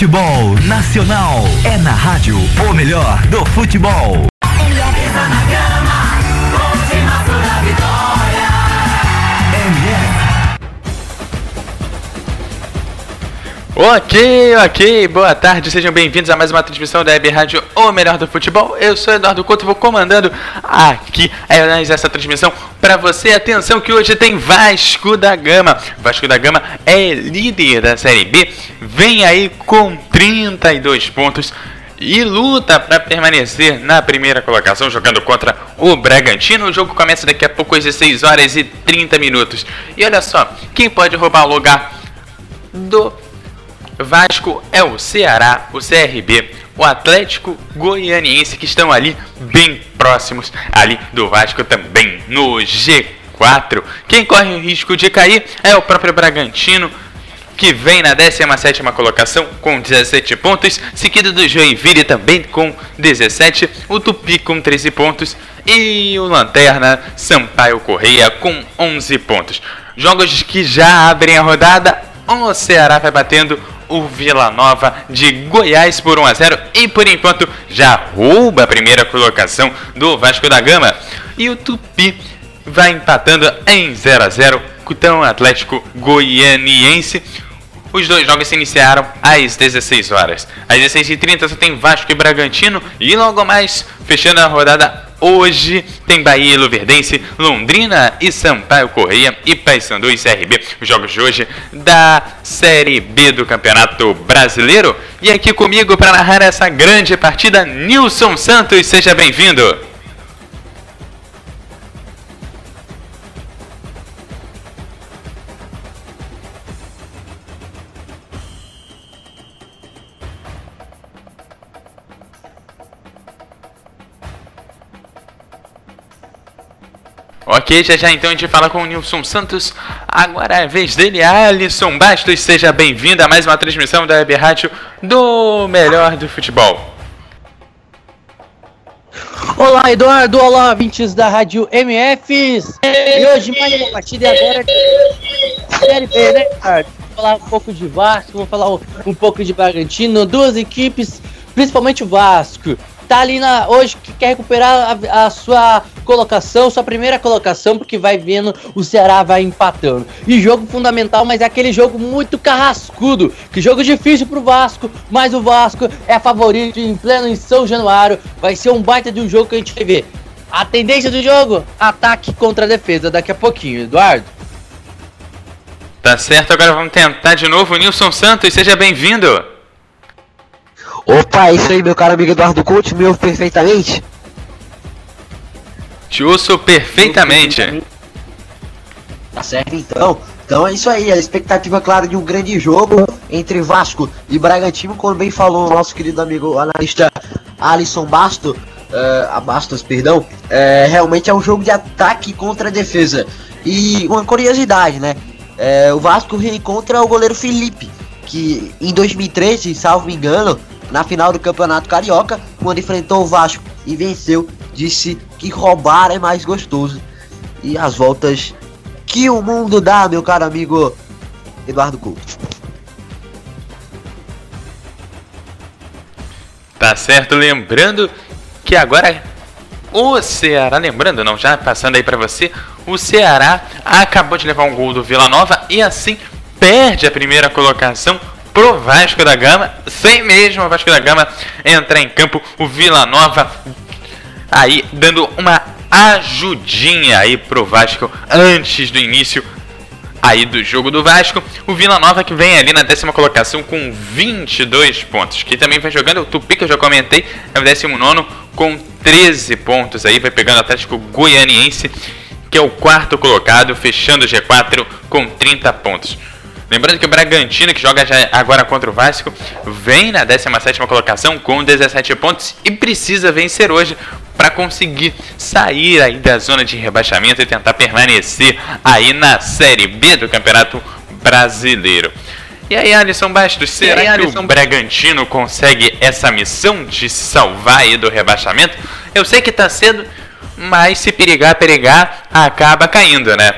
Futebol Nacional é na rádio o melhor do futebol. Ok, ok, boa tarde, sejam bem-vindos a mais uma transmissão da Web Rádio O Melhor do Futebol. Eu sou Eduardo Couto vou comandando aqui essa transmissão para você. Atenção que hoje tem Vasco da Gama. Vasco da Gama é líder da Série B, vem aí com 32 pontos e luta para permanecer na primeira colocação, jogando contra o Bragantino. O jogo começa daqui a pouco às 16 horas e 30 minutos. E olha só, quem pode roubar o lugar do Vasco é o Ceará, o CRB, o Atlético Goianiense que estão ali bem próximos ali do Vasco também no G4. Quem corre o risco de cair é o próprio Bragantino, que vem na 17 colocação com 17 pontos, seguido do Joinville também com 17, o Tupi com 13 pontos e o Lanterna Sampaio Correia com 11 pontos. Jogos que já abrem a rodada, o Ceará vai batendo o Vila Nova de Goiás por 1 a 0 e por enquanto já rouba a primeira colocação do Vasco da Gama. E o Tupi vai empatando em 0 a 0 com o Atlético Goianiense. Os dois jogos se iniciaram às 16 horas. Às 16h30 você tem Vasco e Bragantino e logo mais, fechando a rodada Hoje tem Bahia e Luverdense, Londrina e Sampaio Correia e Paysandu e CRB, os jogos de hoje da Série B do Campeonato Brasileiro. E aqui comigo para narrar essa grande partida, Nilson Santos, seja bem-vindo. Ok, já já então a gente fala com o Nilson Santos. Agora é a vez dele, Alisson Bastos. Seja bem-vindo a mais uma transmissão da Web Rádio do Melhor do Futebol. Olá, Eduardo. Olá, vintes da Rádio MFs. E hoje mais uma partida agora Série B, né? Vou falar um pouco de Vasco, vou falar um pouco de Bragantino. Duas equipes, principalmente o Vasco tá ali na, hoje que quer recuperar a, a, sua colocação, sua primeira colocação, porque vai vendo o Ceará vai empatando. E jogo fundamental, mas é aquele jogo muito carrascudo. Que jogo difícil pro Vasco, mas o Vasco é favorito em pleno em São Januário. Vai ser um baita de um jogo que a gente vai ver. A tendência do jogo, ataque contra defesa daqui a pouquinho, Eduardo. Tá certo, agora vamos tentar de novo. Nilson Santos, seja bem-vindo. Opa, é isso aí, meu caro amigo Eduardo Couto, me ouve perfeitamente? Te ouço perfeitamente. Tá certo, então. Então é isso aí, a expectativa, claro, de um grande jogo entre Vasco e Bragantino, como bem falou o nosso querido amigo analista Alisson Basto, uh, Bastos, perdão, uh, realmente é um jogo de ataque contra a defesa. E uma curiosidade, né? Uh, o Vasco reencontra o goleiro Felipe, que em 2013, salvo me engano, na final do Campeonato Carioca, quando enfrentou o Vasco e venceu, disse que roubar é mais gostoso. E as voltas que o mundo dá, meu caro amigo Eduardo Couto. Tá certo, lembrando que agora o Ceará, lembrando não, já passando aí para você, o Ceará acabou de levar um gol do Vila Nova e assim perde a primeira colocação pro Vasco da Gama, sem mesmo o Vasco da Gama entrar em campo. O Vila Nova aí dando uma ajudinha aí pro Vasco antes do início aí do jogo do Vasco. O Vila Nova que vem ali na décima colocação com 22 pontos. Que também vai jogando o Tupi, que eu já comentei, é o 19 com 13 pontos aí. Vai pegando o Atlético Goianiense, que é o quarto colocado, fechando o G4 com 30 pontos. Lembrando que o Bragantino, que joga agora contra o Vasco, vem na 17 colocação com 17 pontos e precisa vencer hoje para conseguir sair aí da zona de rebaixamento e tentar permanecer aí na Série B do Campeonato Brasileiro. E aí, Alisson Bastos, será aí, que Alisson... o Bragantino consegue essa missão de se salvar aí do rebaixamento? Eu sei que tá cedo, mas se perigar, perigar, acaba caindo, né?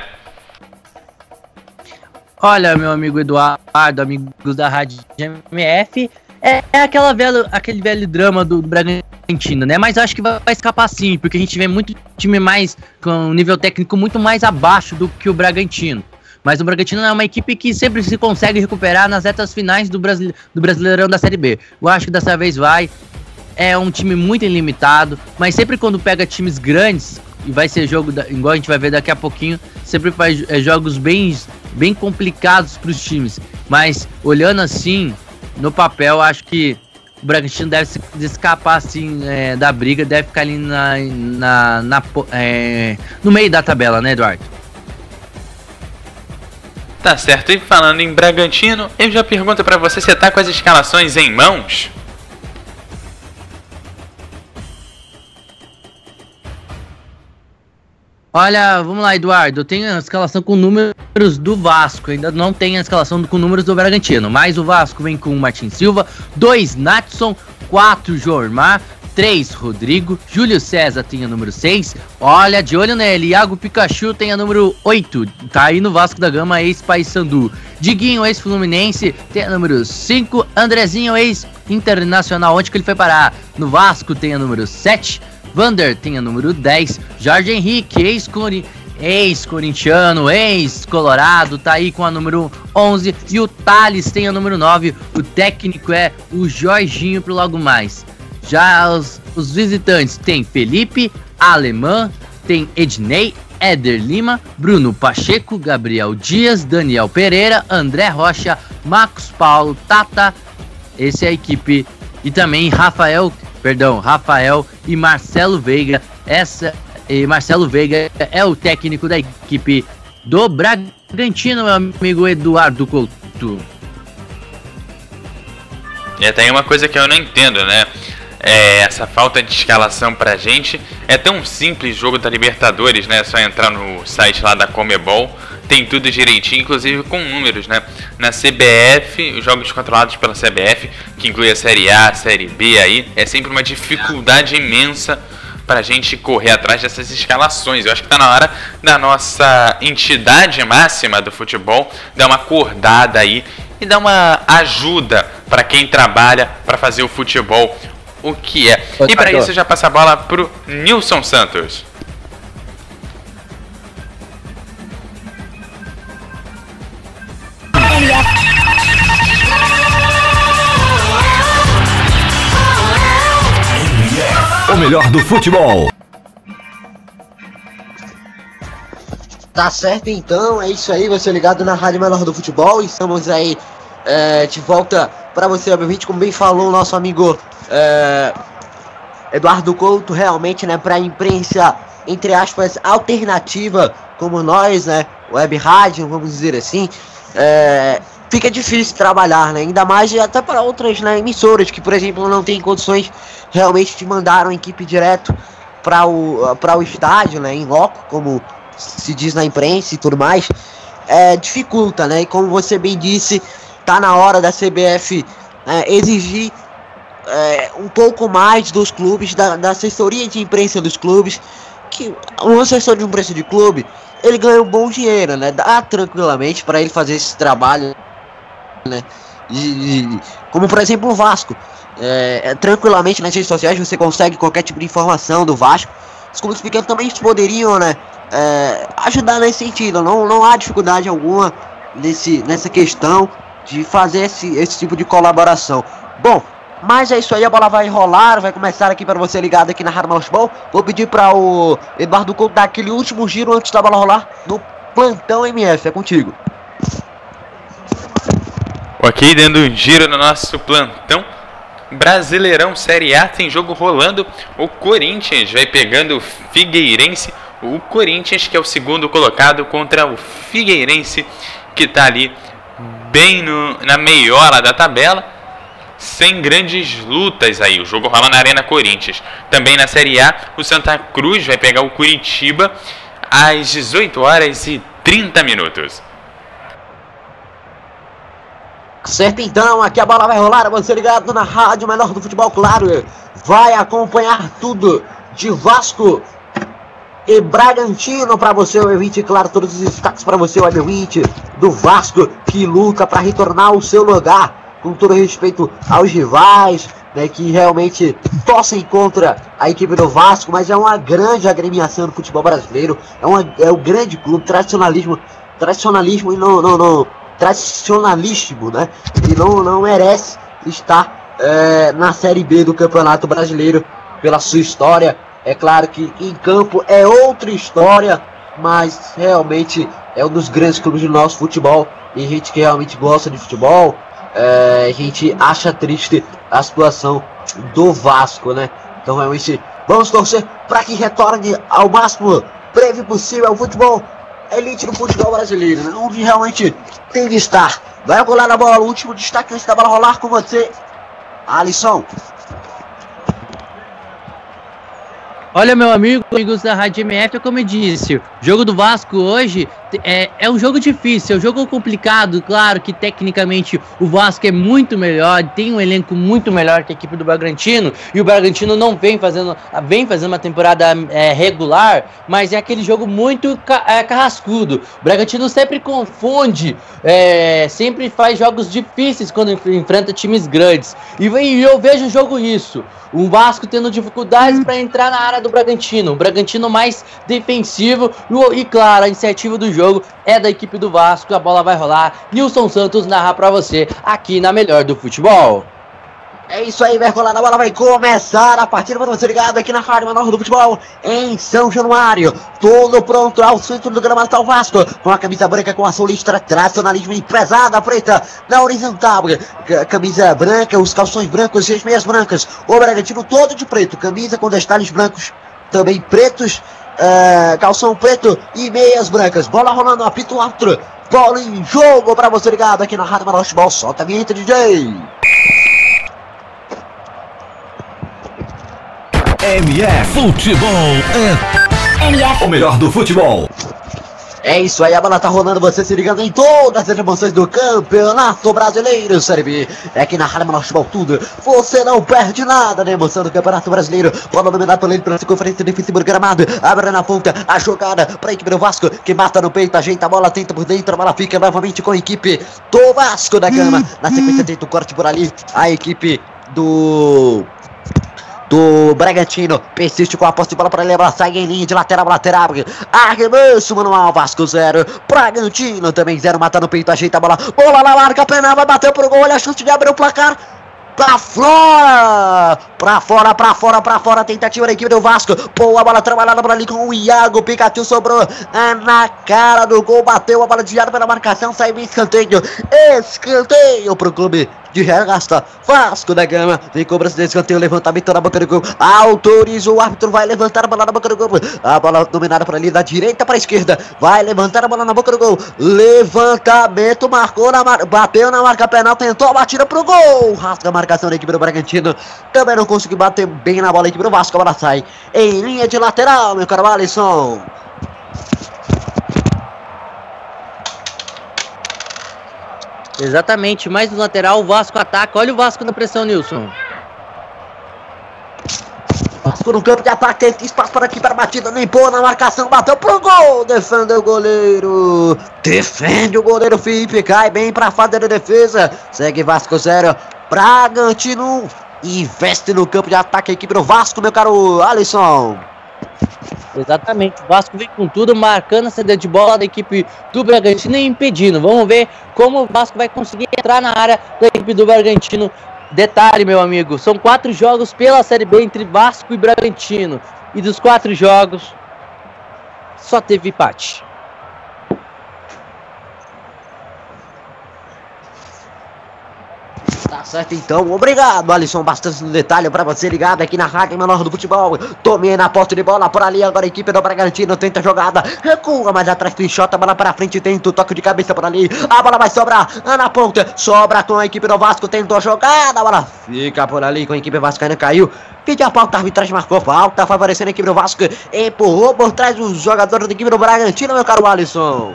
Olha, meu amigo Eduardo, amigos da Rádio GMF, é, é aquela velho, aquele velho drama do, do Bragantino, né? Mas acho que vai, vai, escapar sim, porque a gente vê muito time mais com nível técnico muito mais abaixo do que o Bragantino. Mas o Bragantino é uma equipe que sempre se consegue recuperar nas retas finais do, Brasil, do Brasileirão da Série B. Eu acho que dessa vez vai. É um time muito ilimitado, mas sempre quando pega times grandes, e vai ser jogo, da, igual a gente vai ver daqui a pouquinho, sempre faz é, jogos bem, bem complicados para os times. Mas olhando assim, no papel, acho que o Bragantino deve se escapar assim é, da briga, deve ficar ali na, na, na é, no meio da tabela, né, Eduardo? Tá certo. E falando em Bragantino, eu já pergunto para você, você tá com as escalações em mãos? Olha, vamos lá, Eduardo. Eu tenho a escalação com números do Vasco. Ainda não tenho a escalação com números do Bragantino. Mas o Vasco vem com o Martin Silva, 2 Natson, 4 Jormar, 3 Rodrigo, Júlio César tem a número 6. Olha, de olho nele, Iago Pikachu tem a número 8. Tá aí no Vasco da Gama, ex-Paysandu. Diguinho, ex-Fluminense, tem a número 5. Andrezinho, ex-Internacional, onde que ele foi parar? No Vasco tem a número 7. Vander tem a número 10. Jorge Henrique, ex-corintiano, ex-colorado, tá aí com a número 11. E o Thales tem a número 9. O técnico é o Jorginho pro logo mais. Já os, os visitantes tem Felipe, Alemã, tem Ednei, Éder Lima, Bruno Pacheco, Gabriel Dias, Daniel Pereira, André Rocha, Marcos Paulo, Tata. Esse é a equipe. E também Rafael perdão, Rafael e Marcelo Veiga. Essa e Marcelo Veiga é o técnico da equipe do Bragantino, meu amigo Eduardo Couto. E tem uma coisa que eu não entendo, né? É, essa falta de escalação pra gente. É tão simples jogo da Libertadores, né? É só entrar no site lá da Comebol tem tudo direitinho, inclusive com números, né? Na CBF, os jogos controlados pela CBF, que inclui a Série A, a Série B aí, é sempre uma dificuldade imensa para a gente correr atrás dessas escalações. Eu acho que está na hora da nossa entidade máxima do futebol dar uma acordada aí e dar uma ajuda para quem trabalha para fazer o futebol o que é. E para isso já passa a bola pro Nilson Santos. O melhor do futebol. Tá certo então, é isso aí, você ligado na Rádio Melhor do Futebol. Estamos aí é, de volta para você, obviamente, como bem falou o nosso amigo é, Eduardo Couto, realmente, né, para a imprensa, entre aspas, alternativa, como nós, né, web rádio, vamos dizer assim, é, fica difícil trabalhar, né? Ainda mais até para outras né, emissoras que, por exemplo, não têm condições realmente de mandar uma equipe direto para o, o estádio, né? Em loco, como se diz na imprensa e tudo mais, é, dificulta, né? E como você bem disse, tá na hora da CBF né, exigir é, um pouco mais dos clubes, da, da assessoria de imprensa dos clubes, que um assessor de imprensa de clube, ele ganha um bom dinheiro, né? Dá tranquilamente para ele fazer esse trabalho né? De, de, como por exemplo o Vasco. É, é, tranquilamente nas redes sociais você consegue qualquer tipo de informação do Vasco. Os clubes pequenos também poderiam né, é, ajudar nesse sentido. Não, não há dificuldade alguma nesse, nessa questão de fazer esse, esse tipo de colaboração. Bom, Mas é isso aí, a bola vai rolar, vai começar aqui para você ligado aqui na Rádio Futebol. Vou pedir para o Eduardo Couto dar aquele último giro antes da bola rolar no plantão MF. É contigo. Ok, dando um giro no nosso plantão. Brasileirão Série A tem jogo rolando. O Corinthians vai pegando o Figueirense. O Corinthians, que é o segundo colocado, contra o Figueirense, que está ali bem no, na meiola da tabela sem grandes lutas aí. O jogo rola na Arena Corinthians. Também na Série A, o Santa Cruz vai pegar o Curitiba às 18 horas e 30 minutos. Certo então, aqui a bola vai rolar, você ligado na rádio menor do futebol, claro. Vai acompanhar tudo de Vasco e Bragantino para você, o E20, claro, todos os destaques para você, o E20 do Vasco que luta para retornar ao seu lugar com todo respeito aos rivais, né, que realmente torcem contra a equipe do Vasco, mas é uma grande agremiação do futebol brasileiro, é, uma, é um grande clube, tradicionalismo, tradicionalismo e não, não, não tradicionalíssimo, né, e não, não merece estar é, na Série B do Campeonato Brasileiro pela sua história. É claro que em campo é outra história, mas realmente é um dos grandes clubes do nosso futebol. E gente que realmente gosta de futebol, é, a gente acha triste a situação do Vasco, né? Então realmente vamos torcer para que retorne ao máximo breve possível ao futebol elite do futebol brasileiro, né? Onde realmente tem de estar. Vai rolar na bola, o último destaque antes da bola rolar com você, Alisson. Olha, meu amigo, amigos da Rádio MF, como eu disse, jogo do Vasco hoje é, é um jogo difícil, é um jogo complicado. Claro que tecnicamente o Vasco é muito melhor, tem um elenco muito melhor que a equipe do Bragantino, e o Bragantino não vem fazendo, vem fazendo uma temporada é, regular, mas é aquele jogo muito ca, é, carrascudo. O Bragantino sempre confunde, é, sempre faz jogos difíceis quando enfrenta times grandes. E, e eu vejo o jogo isso. O Vasco tendo dificuldades para entrar na área do Bragantino. O Bragantino mais defensivo. E, e, claro, a iniciativa do jogo é da equipe do Vasco. A bola vai rolar. Nilson Santos narra para você aqui na Melhor do Futebol. É isso aí, Mercolada, a bola vai começar a partida para você ligado aqui na Rádio Menor do Futebol em São Januário. Tudo pronto ao centro do gramado tá o Vasco, com a camisa branca com a solistra tradicionalismo e pesada preta na horizontal. Camisa branca, os calções brancos e as meias brancas. O Bragantino todo de preto, camisa com detalhes brancos, também pretos, é, calção preto e meias brancas. Bola rolando, apito outro. Bola em jogo para você ligado aqui na Rádio do Futebol. Solta a vinheta, DJ. MF Futebol é MF. o melhor do futebol. É isso aí, a bola tá rolando, você se ligando em todas as emoções do Campeonato Brasileiro, Série B. É aqui na Rádio Menor Futebol Tudo. Você não perde nada na emoção do Campeonato Brasileiro. Bola dominada pelo ele pela circunferência defensiva do gramado. Abre na ponta, a jogada pra equipe do Vasco, que mata no peito, ajeita a bola, tenta por dentro, a bola fica novamente com a equipe do Vasco da Gama. Na sequência, tenta o corte por ali, a equipe do do Bragantino. Persiste com a posse de bola para levar. Sai em linha de lateral, lateral. Arremesso manual. Vasco 0. Bragantino também 0. Mata no peito, ajeita a bola. Bola na larga, pena, vai bater pro gol. Olha a chance de abrir o placar pra fora! Pra fora, pra fora, pra fora, tentativa da equipe do Vasco. Boa bola trabalhada por ali com o Iago. Pikachu sobrou é, na cara do gol. Bateu a bola desviada pela marcação. Saiu em escanteio. Escanteio pro clube de regasta. Vasco da Gama. Vem cobrança de escanteio. Levantamento na boca do gol. Autoriza o árbitro. Vai levantar a bola na boca do gol. A bola dominada por ali da direita para a esquerda. Vai levantar a bola na boca do gol. Levantamento. Marcou na mar... Bateu na marca penal. Tentou a batida pro gol. Rasga a marcação da equipe do Bragantino. Também não conseguiu bater bem na bola. A equipe do Vasco. A bola sai em linha de lateral, meu caro Alisson. Exatamente, mais no lateral, o Vasco ataca. Olha o Vasco na pressão, Nilson. Vasco no campo de ataque, tem espaço para aqui para a batida, pôr na marcação, bateu pro gol, defende o goleiro, defende o goleiro Felipe, cai bem para a defesa, segue Vasco 0, Bragantino investe no campo de ataque equipe do Vasco, meu caro Alisson. Exatamente, o Vasco vem com tudo, marcando a saída de bola da equipe do Bragantino e impedindo. Vamos ver como o Vasco vai conseguir entrar na área da equipe do Bragantino Detalhe, meu amigo, são quatro jogos pela Série B entre Vasco e Bragantino. E dos quatro jogos, só teve empate. Tá certo então, obrigado Alisson, bastante no detalhe pra você ligado aqui na Rádio Menor do Futebol. Tomei na porta de bola por ali, agora a equipe do Bragantino tenta a jogada, recua, mas atrás enxota, bola pra frente, tenta o toque de cabeça por ali, a bola vai sobrar, na ponta, sobra com a equipe do Vasco, tentou a jogada, a bola fica por ali com a equipe vascaína, caiu, pediu a falta, a arbitragem marcou falta, favorecendo a equipe do Vasco, empurrou por trás os jogadores da equipe do Bragantino, meu caro Alisson.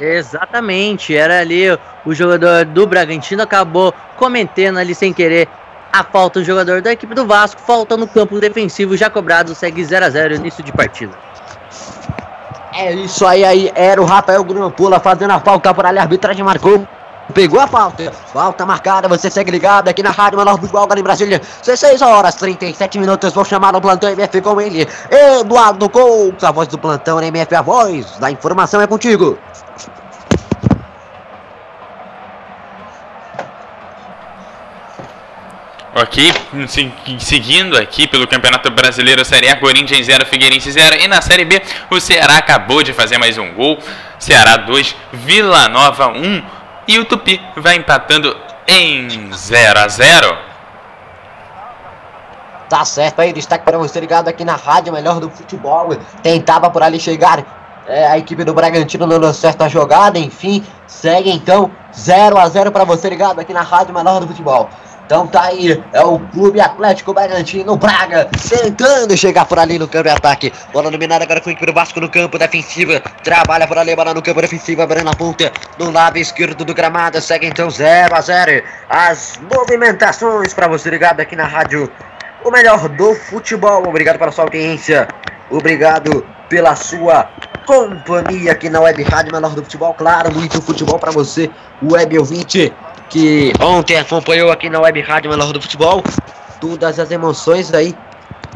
Exatamente, era ali o jogador do Bragantino acabou cometendo ali sem querer a falta do jogador da equipe do Vasco, falta no campo defensivo já cobrado, segue 0 a 0 início de partida. É isso aí, aí era o Rafael Grumpula fazendo a falta por ali, a arbitragem marcou. Pegou a falta, falta marcada, você segue ligado aqui na Rádio Menor Futebol em Brasília, 16 horas 37 minutos, vou chamar o plantão MF com ele, Eduardo Couto, a voz do plantão MF, a voz da informação é contigo. Ok, seguindo aqui pelo Campeonato Brasileiro Série A, Corinthians 0, Figueirense 0. E na Série B, o Ceará acabou de fazer mais um gol. Ceará 2, Vila Nova 1. E o Tupi vai empatando em 0 a 0. Tá certo aí, destaque para você ligado aqui na rádio, melhor do futebol. Tentava por ali chegar é, a equipe do Bragantino não deu certo a jogada, enfim. Segue então 0 a 0 para você ligado aqui na rádio, melhor do futebol. Então tá aí, é o Clube Atlético Bragantino Braga tentando chegar por ali no campo de ataque. Bola dominada agora com o equipe Vasco no campo defensivo. Trabalha por ali, bola no campo defensivo, abrindo a ponta no lado esquerdo do gramado. Segue então 0 a 0 As movimentações para você ligado aqui na rádio. O melhor do futebol. Obrigado pela sua audiência. Obrigado pela sua companhia aqui na Web Rádio Menor do Futebol. Claro, muito futebol para você, web ouvinte que ontem acompanhou aqui na Web Rádio Melhor do Futebol todas as emoções aí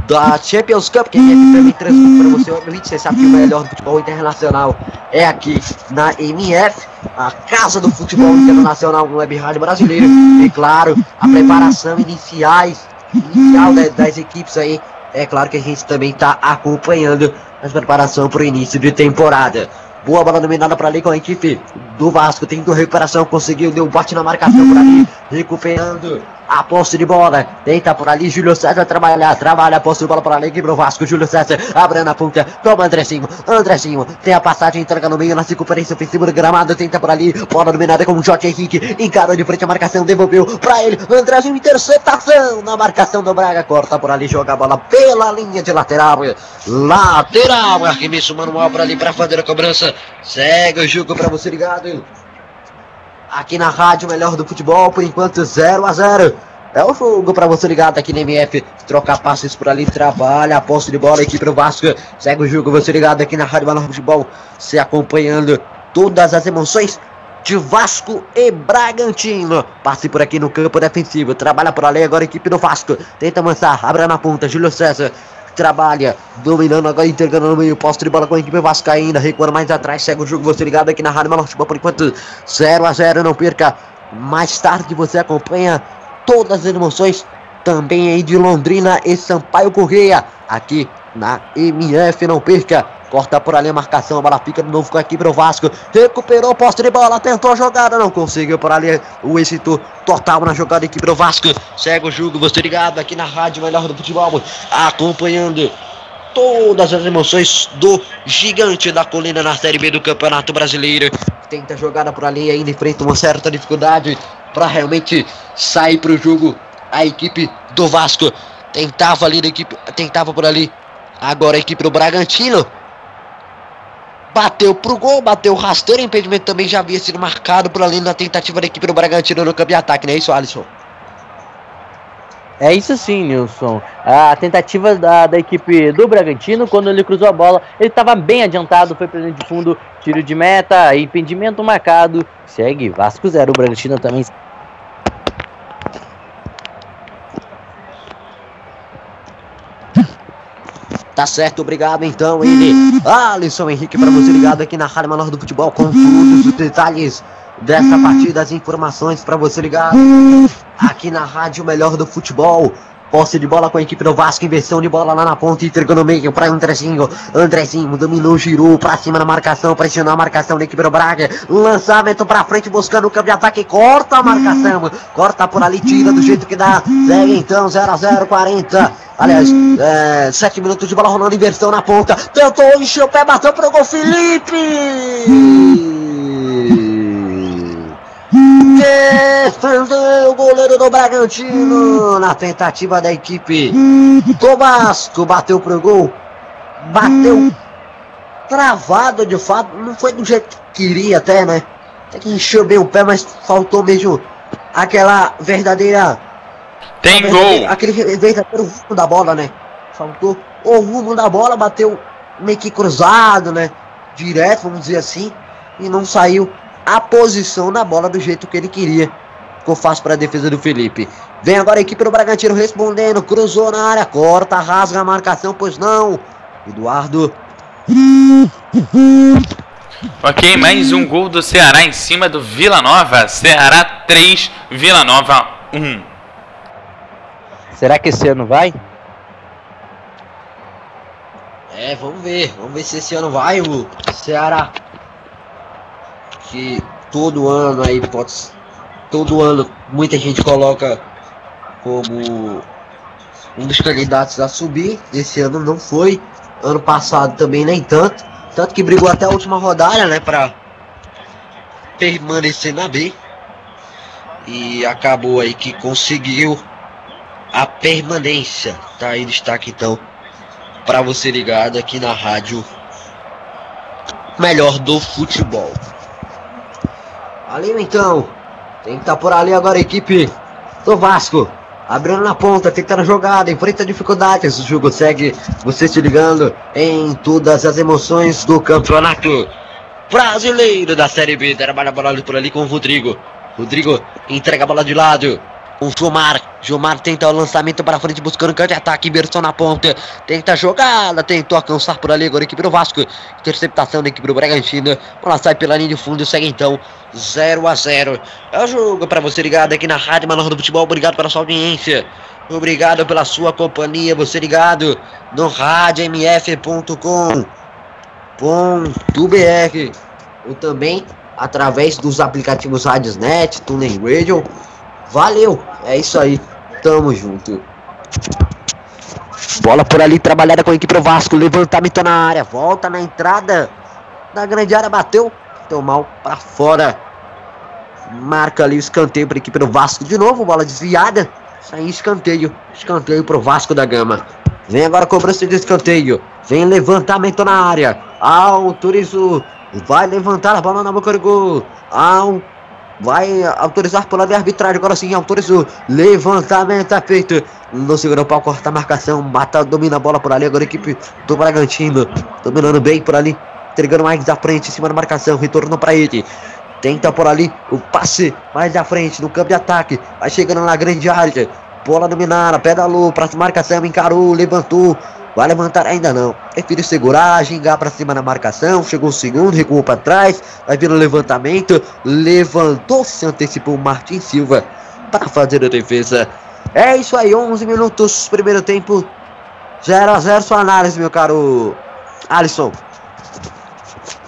da Champions Cup, que aqui também transmite para você, obviamente, você sabe que o melhor do futebol internacional é aqui na MF, a casa do futebol internacional no Web Rádio Brasileiro, e claro, a preparação iniciais, inicial das, das equipes aí, é claro que a gente também está acompanhando a preparação para o início de temporada. Boa bola dominada para ali com a equipe do Vasco. Tentou recuperação, conseguiu, deu um bate na marcação por ali. Recuperando a posse de bola. Tenta por ali, Júlio César trabalhar. Trabalha a posse de bola para ali, equipe do Vasco. Júlio César abre na ponta. Toma Andressinho. Andressinho tem a passagem, entrega no meio, na circunferência ofensiva do gramado. Tenta por ali, bola dominada com o J. Henrique. Encarou de frente a marcação, devolveu para ele. Andressinho, interceptação na marcação do Braga. Corta por ali, joga a bola pela linha de lateral. Lateral, arremesso manual por ali para fazer a cobrança. Segue o jogo para você ligado aqui na rádio melhor do futebol, por enquanto 0 a 0 É o jogo para você ligado aqui na MF, trocar passes por ali, trabalha, a posse de bola, equipe do Vasco, segue o jogo, você ligado aqui na rádio melhor do futebol, se acompanhando todas as emoções de Vasco e Bragantino. Passe por aqui no campo defensivo, trabalha por ali agora a equipe do Vasco, tenta avançar, abre na ponta, Júlio César, trabalha, dominando agora, entregando no meio, posto de bola com a equipe Vascaína, recuando mais atrás, segue o jogo, você ligado aqui na Rádio Futebol, por enquanto 0 a 0 não perca, mais tarde você acompanha todas as emoções, também aí de Londrina e Sampaio Correia, aqui na MF, não perca, Corta por ali a marcação, a bola fica de novo com a equipe do Vasco. Recuperou o poste de bola, tentou a jogada, não conseguiu por ali o êxito total na jogada da equipe do Vasco. Segue o jogo, você ligado aqui na Rádio Melhor do Futebol, acompanhando todas as emoções do gigante da colina na Série B do Campeonato Brasileiro. Tenta jogada por ali, ainda enfrenta uma certa dificuldade para realmente sair para o jogo. A equipe do Vasco tentava ali, equipe, tentava por ali. Agora a equipe do Bragantino bateu pro gol, bateu rasteiro, impedimento também já havia sido marcado por além da tentativa da equipe do Bragantino no campo de ataque, não é isso, Alisson? É isso sim, Nilson. A tentativa da, da equipe do Bragantino, quando ele cruzou a bola, ele estava bem adiantado, foi para dentro de fundo, tiro de meta, impedimento marcado, segue Vasco 0. O Bragantino também Tá certo, obrigado então, ele, Alisson Henrique, para você ligado aqui na Rádio Menor do Futebol, com todos os detalhes dessa partida, as informações para você ligar aqui na Rádio Melhor do Futebol. Posse de bola com a equipe do Vasco, inversão de bola lá na ponta, entregando no meio para Andrezinho. Andrezinho dominou, girou para cima na marcação, pressionou a marcação da equipe do Braga. Lançamento para frente, buscando o campo de ataque, corta a marcação, corta por ali, tira do jeito que dá. Segue então 0 a 0 40. Aliás, é, 7 minutos de bola rolando, inversão na ponta. Tentou, encheu o pé, bateu pro gol, Felipe! Defendeu o goleiro do Bragantino na tentativa da equipe do Vasco. Bateu pro gol. Bateu travado de fato. Não foi do jeito que queria até, né? Até que encheu bem o pé, mas faltou mesmo aquela verdadeira. Tem verdadeira, gol! Aquele verdadeiro rumo da bola, né? Faltou o rumo da bola, bateu meio que cruzado, né? Direto, vamos dizer assim. E não saiu a posição na bola do jeito que ele queria. Ficou fácil para a defesa do Felipe. Vem agora a equipe do Bragantino respondendo. Cruzou na área, corta, rasga a marcação, pois não. Eduardo. Ok, mais um gol do Ceará em cima do Vila Nova. Ceará 3, Vila Nova 1. Será que esse ano vai? É, vamos ver. Vamos ver se esse ano vai o Ceará que todo ano aí pode todo ano muita gente coloca como um dos candidatos a subir. Esse ano não foi. Ano passado também nem tanto. Tanto que brigou até a última rodada, né, para permanecer na B. E acabou aí que conseguiu a permanência. Tá aí destaque então para você ligado aqui na rádio melhor do futebol. Valeu então. Tem que estar tá por ali agora a equipe do Vasco. Abrindo na ponta, tá na jogada, enfrenta dificuldades. O jogo segue você se ligando em todas as emoções do campeonato brasileiro da Série B. Trabalha a bola por ali com o Rodrigo. Rodrigo entrega a bola de lado. O Gilmar. Gilmar tenta o lançamento para frente, buscando canto de ataque. Inversão na ponta. Tenta a jogada. Tentou alcançar por ali. Agora equipe do Vasco. Interceptação da equipe do Bragantino. Ela sai pela linha de fundo e segue então 0 a 0 É o jogo para você ligado aqui na Rádio Menor do Futebol. Obrigado pela sua audiência. Obrigado pela sua companhia. Você ligado no radiomf.com.br ou também através dos aplicativos Radiosnet, TuneIn Radio Valeu, é isso aí. Tamo junto. Bola por ali, trabalhada com a equipe do Vasco. Levantamento na área. Volta na entrada da grande área. Bateu. Deu mal para fora. Marca ali o escanteio para a equipe do Vasco. De novo, bola desviada. Sai escanteio. Escanteio para o Vasco da Gama. Vem agora a cobrança de escanteio. Vem levantamento na área. Autorizou. Vai levantar a bola na boca do gol. Autorizou vai autorizar por lado de arbitragem. Agora sim, autorizou. Levantamento é feito. Não segurou para cortar a marcação. Mata, domina a bola por ali. Agora a equipe do Bragantino. Dominando bem por ali. Entregando mais da frente em cima da marcação. Retornou para ele. Tenta por ali o passe mais da frente no campo de ataque. Vai chegando na grande área. Bola dominada, pedalou para marcação, encarou, levantou, Vai levantar ainda não. Prefiro segurar, gingar para cima na marcação. Chegou o segundo, recuou para trás. Vai vir o levantamento. Levantou, se antecipou Martin Silva para fazer a defesa. É isso aí, 11 minutos, primeiro tempo. 0 a 0 sua análise, meu caro Alisson.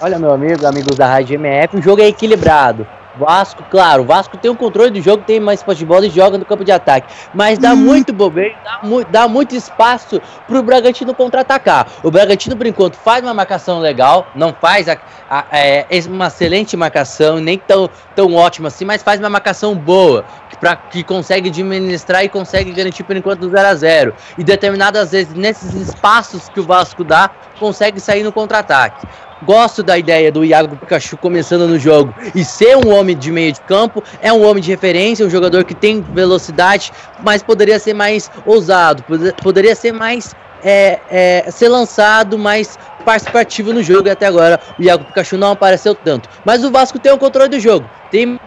Olha, meu amigo, amigos da Rádio MF, o jogo é equilibrado. Vasco, claro, o Vasco tem o um controle do jogo, tem mais posse de bola e joga no campo de ataque. Mas dá muito bobeiro, dá, mu dá muito espaço pro Bragantino contra-atacar. O Bragantino, por enquanto, faz uma marcação legal, não faz a, a, é, uma excelente marcação, nem tão, tão ótima assim, mas faz uma marcação boa, que, pra, que consegue administrar e consegue garantir por enquanto 0 a 0 E determinadas vezes, nesses espaços que o Vasco dá, consegue sair no contra-ataque. Gosto da ideia do Iago Pikachu começando no jogo e ser um homem de meio de campo. É um homem de referência, um jogador que tem velocidade, mas poderia ser mais ousado, poderia ser mais é, é, ser lançado, mais participativo no jogo. E até agora o Iago Pikachu não apareceu tanto. Mas o Vasco tem o controle do jogo, tem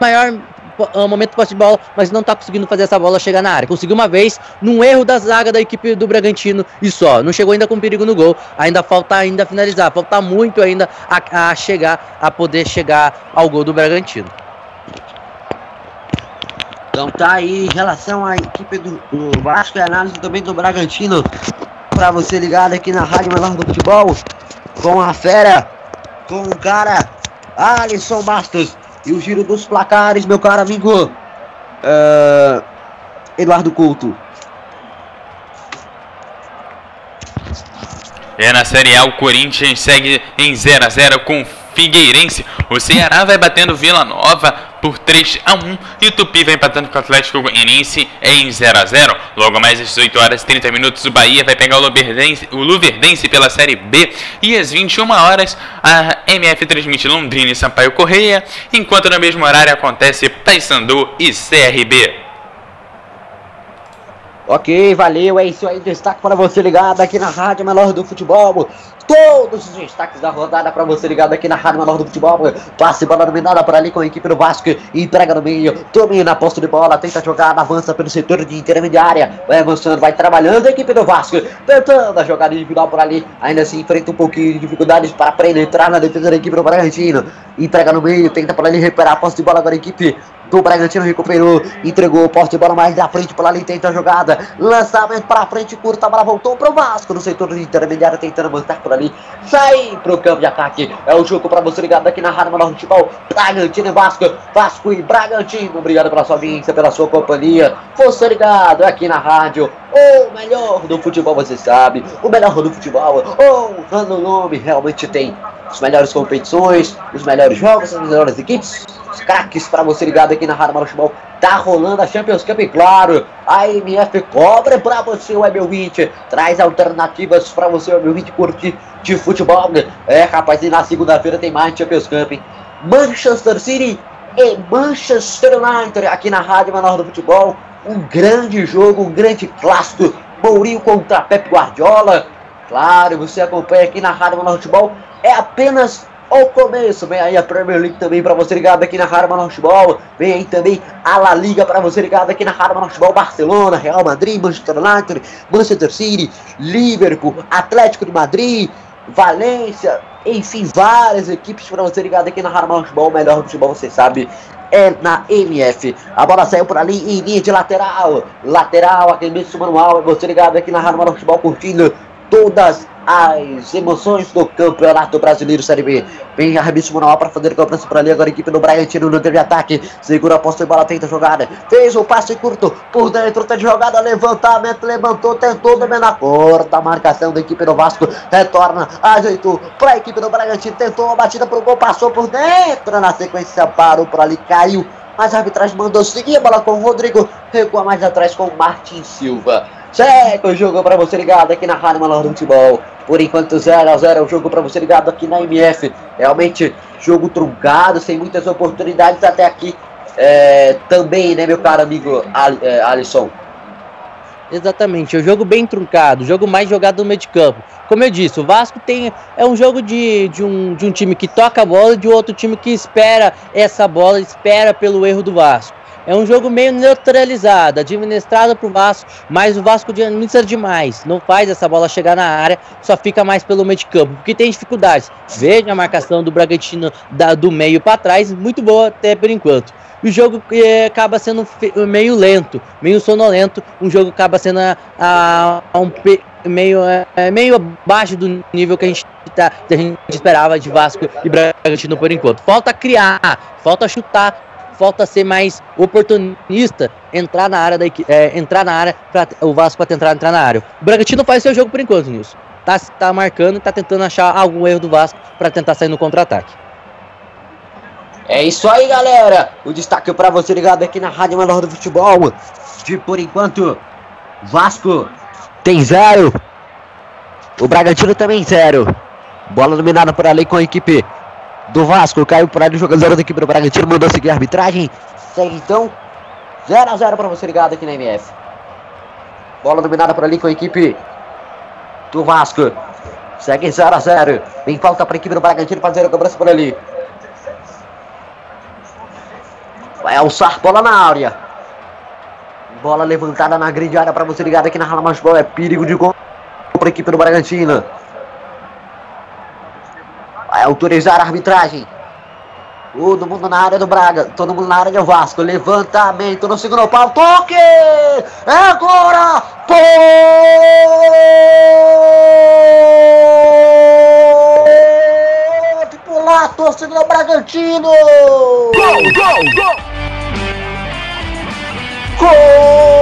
maior uh, momento de posse de bola, mas não tá conseguindo fazer essa bola chegar na área. Conseguiu uma vez, num erro da zaga da equipe do Bragantino e só. Não chegou ainda com perigo no gol. Ainda falta ainda finalizar, falta muito ainda a, a chegar, a poder chegar ao gol do Bragantino. Então tá aí em relação à equipe do, do Vasco e análise também do Bragantino. Pra você ligado aqui na Rádio Menor do Futebol. Com a fera. Com o cara Alisson Bastos. E o giro dos placares, meu caro amigo. Uh, Eduardo Couto. É na Série A, o Corinthians segue em 0 a 0 com Figueirense. O Ceará vai batendo Vila Nova por 3 a 1 e o Tupi vai empatando com o Atlético Goianiense em 0 a 0. Logo mais às 18 horas e 30 minutos o Bahia vai pegar o Luverdense, o Luverdense pela Série B e às 21 horas a MF transmite Londrina e Sampaio Correia, enquanto no mesmo horário acontece Paysandu e CRB. Ok, valeu, é isso aí, destaque para você ligado aqui na Rádio Menor do Futebol. Todos os destaques da rodada para você ligado aqui na Rádio Menor do Futebol. Passe bola dominada por ali com a equipe do Vasco, entrega no meio, domina posto de bola, tenta jogar, avança pelo setor de intermediária, vai avançando, vai trabalhando a equipe do Vasco, tentando a jogada individual por ali, ainda assim enfrenta um pouquinho de dificuldades para penetrar na defesa da equipe do Bragantino, entrega no meio, tenta por ali recuperar a posse de bola agora a equipe do Bragantino recuperou, entregou o poste de bola mais da frente por ali, tenta a jogada, lançamento para frente, curta, a bola voltou para o Vasco no setor de intermediário, tentando manter por ali, sai para o campo de ataque, é o jogo para você ligado aqui na Rádio Menor Futebol, Bragantino e Vasco, Vasco e Bragantino, obrigado pela sua audiência, pela sua companhia, você ligado aqui na rádio, o melhor do futebol, você sabe, o melhor do futebol, o nome, realmente tem as melhores competições, os melhores jogos, as melhores equipes, os craques para você ligado aqui na Rádio Marechal. Tá rolando a Champions Cup, claro. A MF cobra para você o 20. Traz alternativas para você o Emil 20 curtir de futebol. É, rapaz, e na segunda-feira tem mais Champions Cup. Manchester City e Manchester United aqui na Rádio Menor do Futebol. Um grande jogo, um grande clássico. Mourinho contra Pep Guardiola. Claro, você acompanha aqui na Rádio Menor do Futebol. É apenas o começo. Vem aí a Premier League também para você ligado aqui na Rádio Futebol. Vem aí também a La Liga para você ligado aqui na Rádio Futebol. Barcelona, Real Madrid, Manchester United, Manchester City, Liverpool, Atlético de Madrid, Valência, enfim, várias equipes para você ligado aqui na Rádio Futebol. O melhor futebol, você sabe, é na MF. A bola saiu por ali em linha de lateral. Lateral, aquele mesmo manual. Você ligado aqui na Rádio Futebol curtindo todas as emoções do Campeonato Brasileiro Série B. Vem arremesso manual para fazer cobrança para ali. Agora a equipe do Bragantino no teve ataque. Segura a posse de bola, tenta jogada. Fez o passe curto por dentro, de jogada. Levantamento, levantou, tentou dominar. Corta a marcação da equipe do Vasco. Retorna, ajeitou para a equipe do Bragantino. Tentou a batida pro gol, passou por dentro. Na sequência, parou por ali, caiu. Mas a arbitragem mandou seguir a bola com o Rodrigo. Recua mais atrás com o Martin Silva. Segue o jogo para você ligado aqui na Rádio Malor do Futebol. Por enquanto 0 a 0 é o jogo para você ligado aqui na MF. Realmente jogo truncado, sem muitas oportunidades até aqui. É, também, né, meu caro amigo é, Alisson? Exatamente, é um jogo bem truncado, jogo mais jogado no meio de campo. Como eu disse, o Vasco tem é um jogo de, de, um, de um time que toca a bola e de outro time que espera essa bola, espera pelo erro do Vasco. É um jogo meio neutralizado, administrado pro Vasco, mas o Vasco administra demais. Não faz essa bola chegar na área, só fica mais pelo meio de campo, porque tem dificuldades. Veja a marcação do Bragantino da, do meio para trás, muito boa até por enquanto. o jogo é, acaba sendo meio lento, meio sonolento. Um jogo acaba sendo a, a, um meio, é, meio abaixo do nível que a gente, tá, a gente esperava de Vasco e Bragantino por enquanto. Falta criar, falta chutar, falta ser mais oportunista, entrar na área da é, entrar na área para o Vasco para tentar entrar na área. O Bragantino faz seu jogo por enquanto, Nilson. Tá, tá marcando e tá tentando achar algum erro do Vasco para tentar sair no contra-ataque. É isso aí, galera. O destaque para você ligado aqui na Rádio Menor do Futebol. De por enquanto, Vasco tem zero. O Bragantino também zero. Bola dominada por ali com a equipe do Vasco. Caiu por ali o jogador da equipe do Bragantino. Mandou seguir a arbitragem. Segue então 0 a 0 para você ligado aqui na MF. Bola dominada por ali com a equipe do Vasco. Segue 0 a 0 Vem falta para a equipe do Bragantino fazer a cobrança por ali. Vai alçar bola na área. Bola levantada na grande área para você ligado aqui na Rala Mais Bola. É perigo de gol para a equipe do Bragantino. Vai autorizar a arbitragem. Todo mundo na área do Braga, todo mundo na área do Vasco. Levantamento no segundo pau. Toque! É agora! Pode pular, torcida do Bragantino! Gol, gol, gol! Gol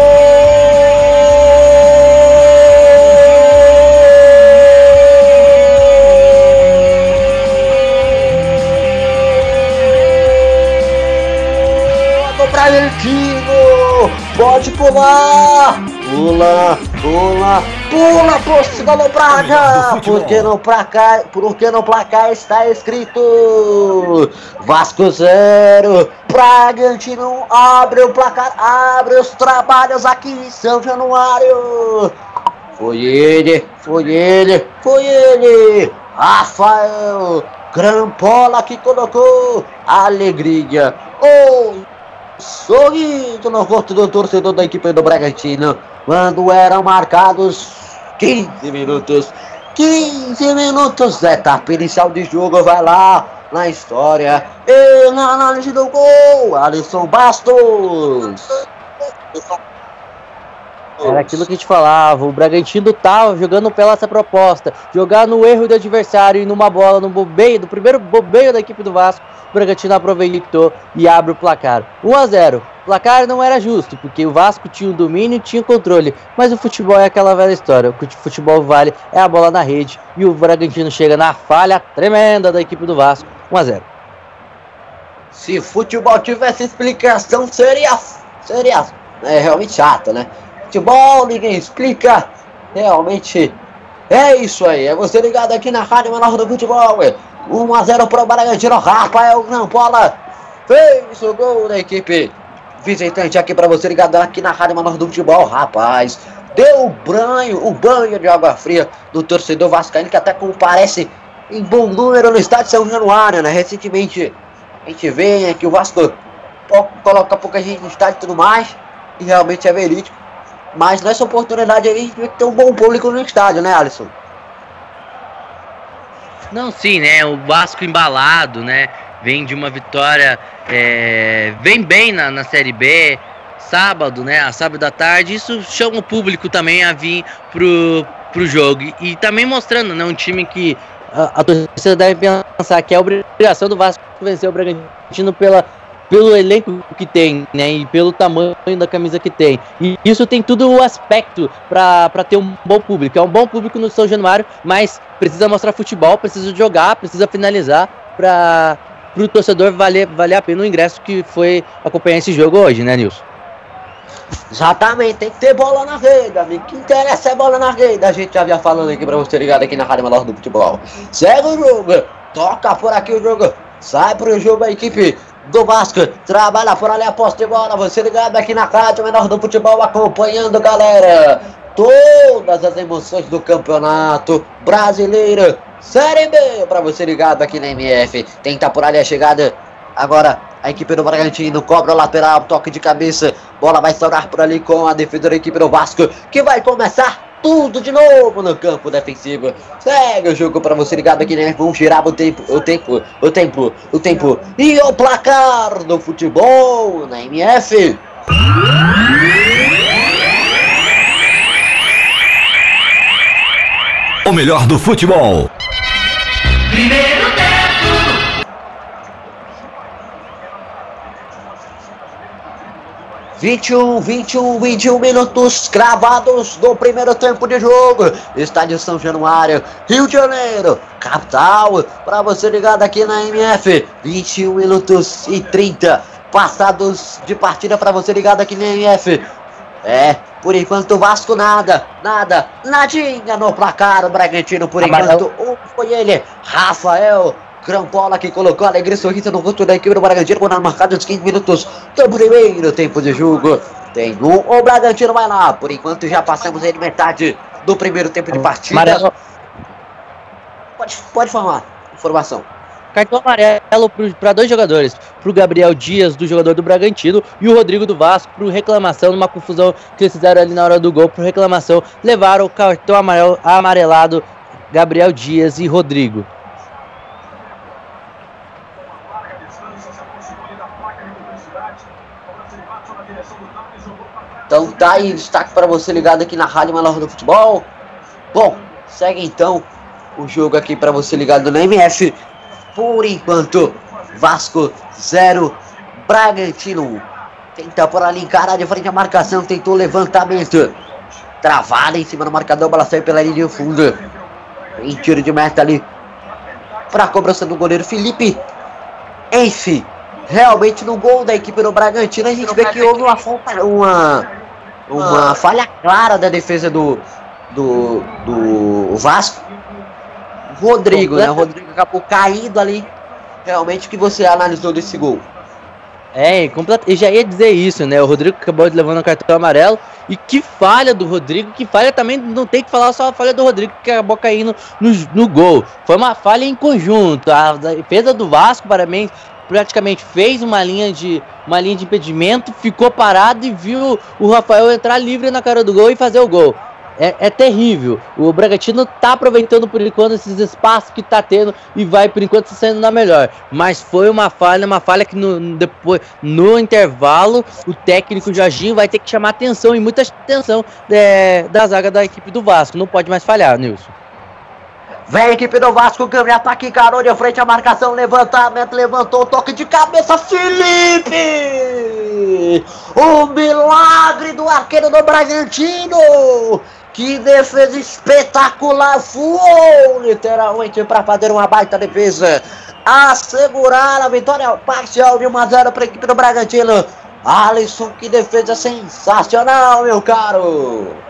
Bragantino! Pode pular! Pula, pula, pula, torcida do Braga! Porque no placar, porque no placar está escrito Vasco 0, Bragantino abre o placar, abre os trabalhos aqui em São Januário. Foi ele, foi ele, foi ele, Rafael Grampola que colocou alegria. Oh, sorriso no rosto do torcedor da equipe do Bragantino quando eram marcados 15 minutos. 15 minutos etapa inicial de jogo. Vai lá na história e na análise do gol. Alisson Bastos. Era aquilo que a gente falava, o Bragantino tava jogando pela essa proposta, jogar no erro do adversário e numa bola no bobeio, do primeiro bobeio da equipe do Vasco, o Bragantino aproveitou e abre o placar. 1 a 0. O placar não era justo, porque o Vasco tinha o domínio e tinha o controle, mas o futebol é aquela velha história, o que o futebol vale é a bola na rede e o Bragantino chega na falha tremenda da equipe do Vasco. 1 a 0. Se futebol tivesse explicação, seria, seria é, realmente chato, né? Futebol, ninguém explica. Realmente é isso aí. É você ligado aqui na Rádio Menor do Futebol. 1 a 0 para o Bragantino. Rafael Grampola fez o gol da equipe visitante aqui para você ligado aqui na Rádio Menor do Futebol. Rapaz, deu um banho, um banho de água fria do torcedor vascaíno que até comparece em bom número no estádio São Januário, né? Recentemente a gente vê que o Vasco coloca pouca gente no estádio e tudo mais, e realmente é verídico. Mas nessa oportunidade aí a gente tem que ter um bom público no estádio, né, Alisson? Não, sim, né? O Vasco embalado, né? Vem de uma vitória, é, vem bem na, na Série B, sábado, né? A sábado da tarde. Isso chama o público também a vir pro, pro jogo. E, e também mostrando, né? Um time que a, a torcida deve pensar que é a obrigação do Vasco vencer o Bragantino pela, pelo elenco que tem, né? E pelo tamanho da camisa que tem. E isso tem tudo o aspecto para ter um bom público. É um bom público no São Januário, mas precisa mostrar futebol, precisa jogar, precisa finalizar para o torcedor valer, valer a pena o ingresso que foi acompanhar esse jogo hoje, né, Nilson? Exatamente, tem que ter bola na rede, amigo. Que interessa é bola na rede. A gente já vinha falando aqui pra você ligado aqui na Rádio Menor do Futebol. Segue o jogo, toca por aqui o jogo, sai pro jogo a equipe do Vasco. Trabalha por ali a posse de bola. Você ligado aqui na Rádio Menor do Futebol, acompanhando, galera. Todas as emoções do campeonato brasileiro. Série B, para você ligado aqui na MF. Tenta por ali a chegada. Agora a equipe do Bragantino cobra o lateral, toque de cabeça. Bola vai estourar por ali com a defesa da equipe do Vasco, que vai começar tudo de novo no campo defensivo. Segue o jogo para você ligado aqui, né? Vamos girar o tempo, o tempo, o tempo, o tempo. E o placar do futebol na MF. O melhor do futebol. Primeiro 21, 21, 21 minutos cravados do primeiro tempo de jogo. Estádio São Januário, Rio de Janeiro, capital. Para você ligado aqui na MF, 21 minutos e 30 passados de partida para você ligado aqui na MF. É, por enquanto o Vasco nada, nada, nadinha no placar. O Bragantino por enquanto, um foi ele, Rafael Crampola que colocou alegria e sorriso no rosto da equipe do Bragantino quando marcado os 15 minutos do primeiro tempo de jogo. Tem um, o Bragantino vai lá. Por enquanto já passamos aí de metade do primeiro tempo de partida. Amarelo. Pode, pode formar informação. cartão amarelo para dois jogadores, para o Gabriel Dias, do jogador do Bragantino, e o Rodrigo do Vasco, por reclamação, numa confusão que eles fizeram ali na hora do gol, por reclamação, levaram o cartão amarelo, amarelado Gabriel Dias e Rodrigo. Então tá aí destaque para você ligado aqui na Rádio Maior do Futebol. Bom, segue então o jogo aqui para você ligado na MF. Por enquanto, Vasco 0, Bragantino. Tenta por ali encarar de frente a marcação, tentou levantamento. Travada em cima do marcador, bola saiu pela linha de fundo. Em tiro de meta ali para a cobrança do goleiro Felipe. Enfim, realmente no gol da equipe do Bragantino a gente vê que houve uma uma, uma falha clara da defesa do, do, do Vasco. Rodrigo, né? O Rodrigo acabou caindo ali. Realmente o que você analisou desse gol? É, complet... eu já ia dizer isso, né? O Rodrigo acabou de levando o cartão amarelo. E que falha do Rodrigo, que falha também, não tem que falar só a falha do Rodrigo que acabou caindo no, no gol. Foi uma falha em conjunto. A defesa do Vasco, para mim, praticamente fez uma linha de uma linha de impedimento, ficou parado e viu o Rafael entrar livre na cara do gol e fazer o gol. É, é, terrível. O Bragantino tá aproveitando por enquanto esses espaços que tá tendo e vai por enquanto sendo na melhor. Mas foi uma falha, uma falha que no, depois, no intervalo, o técnico Jorginho vai ter que chamar atenção e muita atenção é, da zaga da equipe do Vasco. Não pode mais falhar, Nilson. Vem equipe do Vasco, câmera ataque, de frente a marcação, levantamento, levantou, toque de cabeça, Felipe! O milagre do arqueiro do Bragantino! Que defesa espetacular! Voou literalmente para fazer uma baita defesa. Assegurar a vitória parcial de 1 a 0 para a equipe do Bragantino. Alisson, que defesa sensacional, meu caro!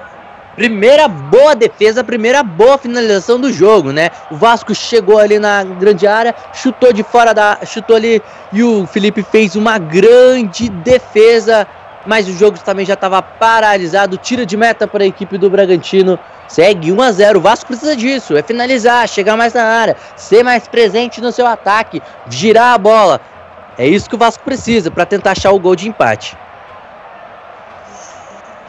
Primeira boa defesa, primeira boa finalização do jogo, né? O Vasco chegou ali na grande área, chutou de fora da. chutou ali e o Felipe fez uma grande defesa mas o jogo também já estava paralisado. Tira de meta para a equipe do Bragantino. Segue 1 a 0. O Vasco precisa disso, é finalizar, chegar mais na área, ser mais presente no seu ataque, girar a bola. É isso que o Vasco precisa para tentar achar o gol de empate.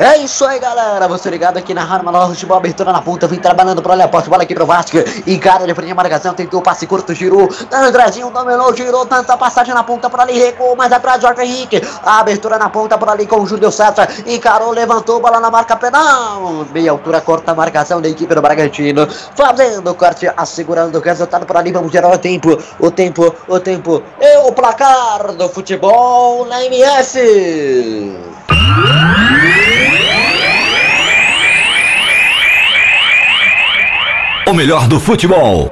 É isso aí, galera. Você ligado aqui na Rádio Manoel Futebol, abertura na ponta, vem trabalhando para olhar a bola aqui pro Vasco. Encara de frente a marcação, tentou passe curto, girou. Andrezinho dominou, girou, tanta passagem na ponta por ali, recuou mais atrás, Jorge Henrique. A abertura na ponta por ali com o Júlio César. Encarou, levantou, bola na marca penal. Meia altura, corta a marcação da equipe do Bragantino. Fazendo o corte, assegurando o resultado por ali. Vamos gerar o tempo, o tempo, o tempo. E o placar do futebol na MS. O melhor do futebol.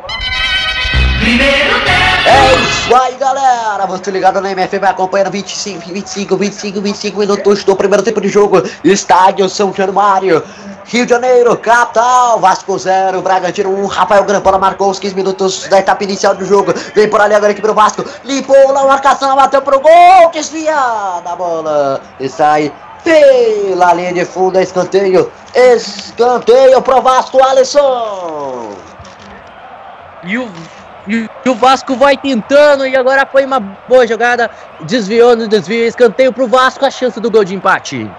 É isso aí, galera. Você ligado na MF, vai acompanhando 25, 25, 25, 25 minutos do primeiro tempo de jogo. Estádio São Januário. Rio de Janeiro, capital, Vasco 0, Bragantino 1, um, Rafael Grampola marcou os 15 minutos da etapa inicial do jogo. Vem por ali agora aqui pro Vasco, limpou lá a marcação, bateu pro gol, desvia da bola e sai pela linha de fundo, escanteio, escanteio pro Vasco, Alisson. E o, e o Vasco vai tentando e agora foi uma boa jogada, desviou no desvio, escanteio pro Vasco, a chance do gol de empate.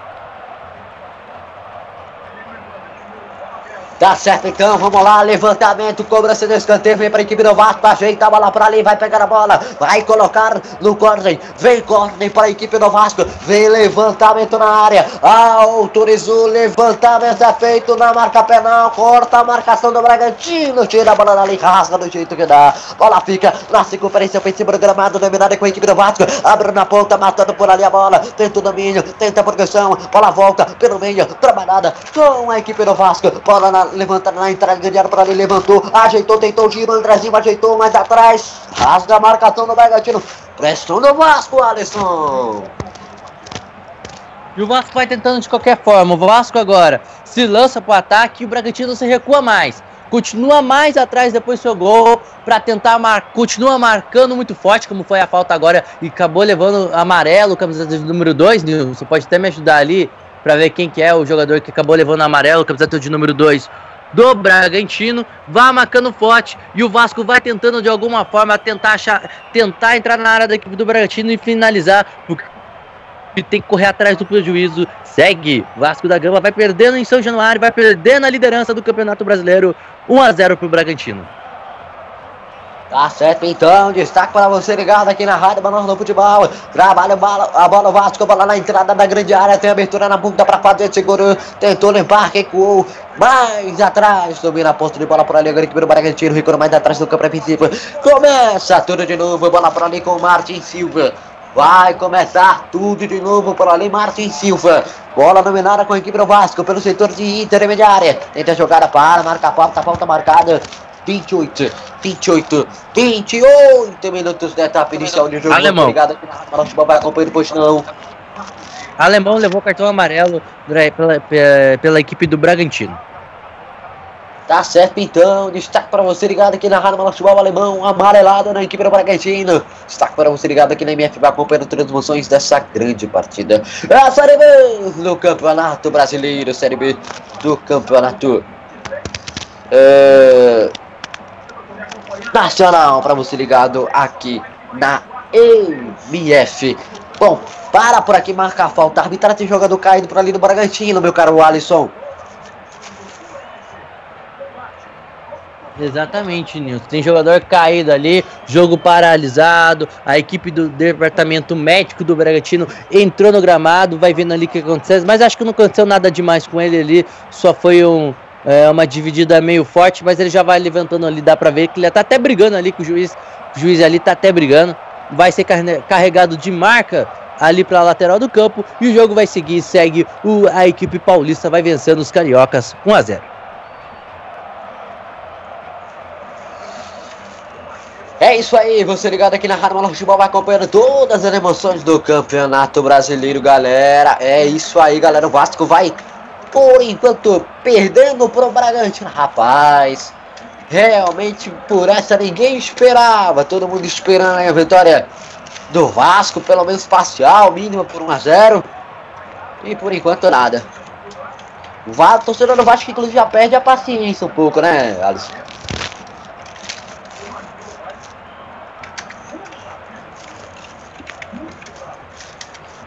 Tá certo então, vamos lá, levantamento, cobrança do escanteio, vem pra equipe do Vasco, ajeita a bola pra ali, vai pegar a bola, vai colocar no corner, vem corner pra equipe do Vasco, vem levantamento na área, autorizou, levantamento é feito na marca penal, corta a marcação do Bragantino, tira a bola dali, rasga do jeito que dá, bola fica na circunferência ofensiva do gramado, dominada com a equipe do Vasco, abre na ponta, matando por ali a bola, tenta o domínio, tenta a progressão, bola volta pelo meio, trabalhada com a equipe do Vasco, bola na levanta na entrada área para ali, levantou, ajeitou, tentou, giro, Andrezinho ajeitou mais atrás, rasga a marcação do Bragantino, pressão do Vasco, Alisson. E o Vasco vai tentando de qualquer forma. O Vasco agora se lança para o ataque e o Bragantino se recua mais. Continua mais atrás depois do seu gol para tentar mar... continua marcando muito forte, como foi a falta agora e acabou levando amarelo, camiseta de número 2. Você pode até me ajudar ali para ver quem que é o jogador que acabou levando amarelo, camiseta de número 2. do Bragantino, vai marcando forte e o Vasco vai tentando de alguma forma tentar achar, tentar entrar na área da equipe do Bragantino e finalizar, porque tem que correr atrás do prejuízo. Segue, Vasco da Gama vai perdendo em São Januário, vai perdendo a liderança do Campeonato Brasileiro, 1 a 0 para o Bragantino. Tá certo, então, destaque para você ligado aqui na Rádio Manoel do Futebol. Trabalha a bola, bola Vasco, bola na entrada da grande área, tem abertura na bunda para fazer, segurou, tentou limpar, recuou, mais atrás, domina a posto de bola por ali, agora equipe do Bragantino, recuou mais atrás do campo a princípio. Começa tudo de novo, bola por ali com o Martin Silva. Vai começar tudo de novo por ali, Martin Silva. Bola dominada com a equipe do Vasco pelo setor de intermediária. Tenta a jogada para, marca a pauta, pauta marcada. 28, 28, 28 minutos da etapa inicial de jogo. Alemão. Obrigado Futebol vai acompanhando, pois não. Alemão levou cartão amarelo pela, pe- pela equipe do Bragantino. Tá certo então, destaque para você ligado aqui na Rádio Mala Futebol Alemão, amarelado na equipe do Bragantino. Destaque para você ligado aqui na MF vai acompanhando transmissões dessa grande partida. A Série B do Campeonato Brasileiro, Série B do Campeonato é, Nacional, para você ligado aqui na MF. Bom, para por aqui marcar a falta. Arbitragem tem jogador caído por ali do Bragantino, meu caro Alisson. Exatamente, Nilson. Tem jogador caído ali, jogo paralisado. A equipe do departamento médico do Bragantino entrou no gramado, vai vendo ali o que aconteceu. Mas acho que não aconteceu nada demais com ele ali. Só foi um, é, uma dividida meio forte, mas ele já vai levantando ali. Dá pra ver que ele tá até brigando ali com o juiz. O juiz ali tá até brigando. Vai ser carregado de marca ali pra lateral do campo. E o jogo vai seguir. Segue o, a equipe paulista, vai vencendo os cariocas 1 a 0 É isso aí, você ligado aqui na Rádio Mala Futebol vai acompanhando todas as emoções do Campeonato Brasileiro, galera. É isso aí, galera. O Vasco vai, por enquanto, perdendo pro Bragantino. Rapaz, realmente por essa ninguém esperava. Todo mundo esperando a vitória do Vasco, pelo menos parcial, mínima por 1 a 0 E por enquanto nada. O torcedor do Vasco, inclusive, já perde a paciência um pouco, né, Alisson?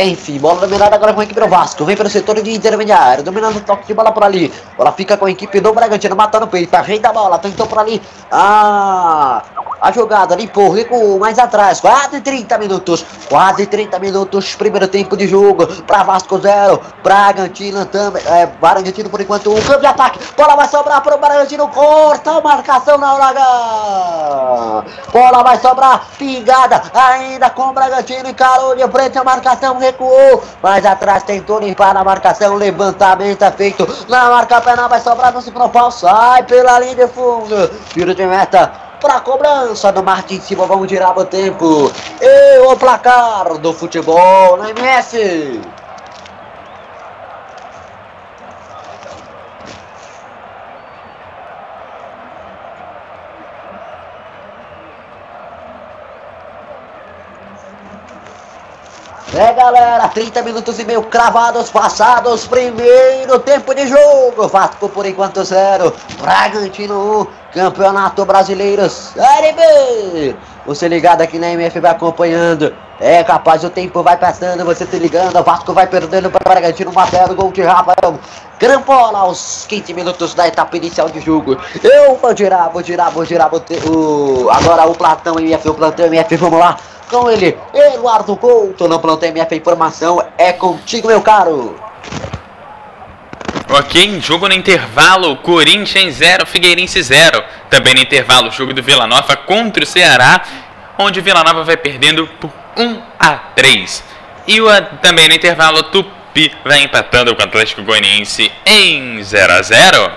Enfim, bola dominada agora com a equipe do Vasco. Vem pelo setor de intermediário. Dominando o toque de bola por ali. Bola fica com a equipe do Bragantino. Matando o peito. Ajeita a bola. Tentou por ali. Ah, a jogada limpou. Recuou mais atrás. Quase 30 minutos. Quase 30 minutos. Primeiro tempo de jogo. Para Vasco 0. Bragantino também. É, Bragantino por enquanto. Um campo de ataque. Bola vai sobrar para o Bragantino. Corta a marcação na hora. Bola vai sobrar. Pingada. Ainda com o Bragantino. Encarou de frente a marcação. Recuou. Mais atrás tentou limpar a marcação. Levantamento é feito. Na marca penal vai sobrar no segundo pau. Sai pela linha de fundo. Tiro de meta. Pra cobrança do Martin Silva, vamos tirar o tempo. E o placar do futebol na MS. É galera, 30 minutos e meio cravados passados, primeiro tempo de jogo, Vasco por enquanto zero, Bragantino 1, Campeonato Brasileiro Série B. Você ligado aqui na MF vai acompanhando, é capaz, o tempo vai passando, você se ligando, o Vasco vai perdendo para o Bragantino, 1 a 0, gol de Rafael Grampola aos 15 minutos da etapa inicial de jogo. Eu vou tirar, vou tirar, vou tirar, vou ter, o, agora o Platão MF, o Platão MF, vamos lá com ele, Eduardo Couto, no plantão MF Informação, é contigo, meu caro. Ok, jogo no intervalo, Corinthians 0, Figueirense 0. Também no intervalo, jogo do Vila Nova contra o Ceará, onde o Vila Nova vai perdendo por 1 a 3. E o, também no intervalo, Tupi vai empatando com o Atlético Goianiense em 0 a 0.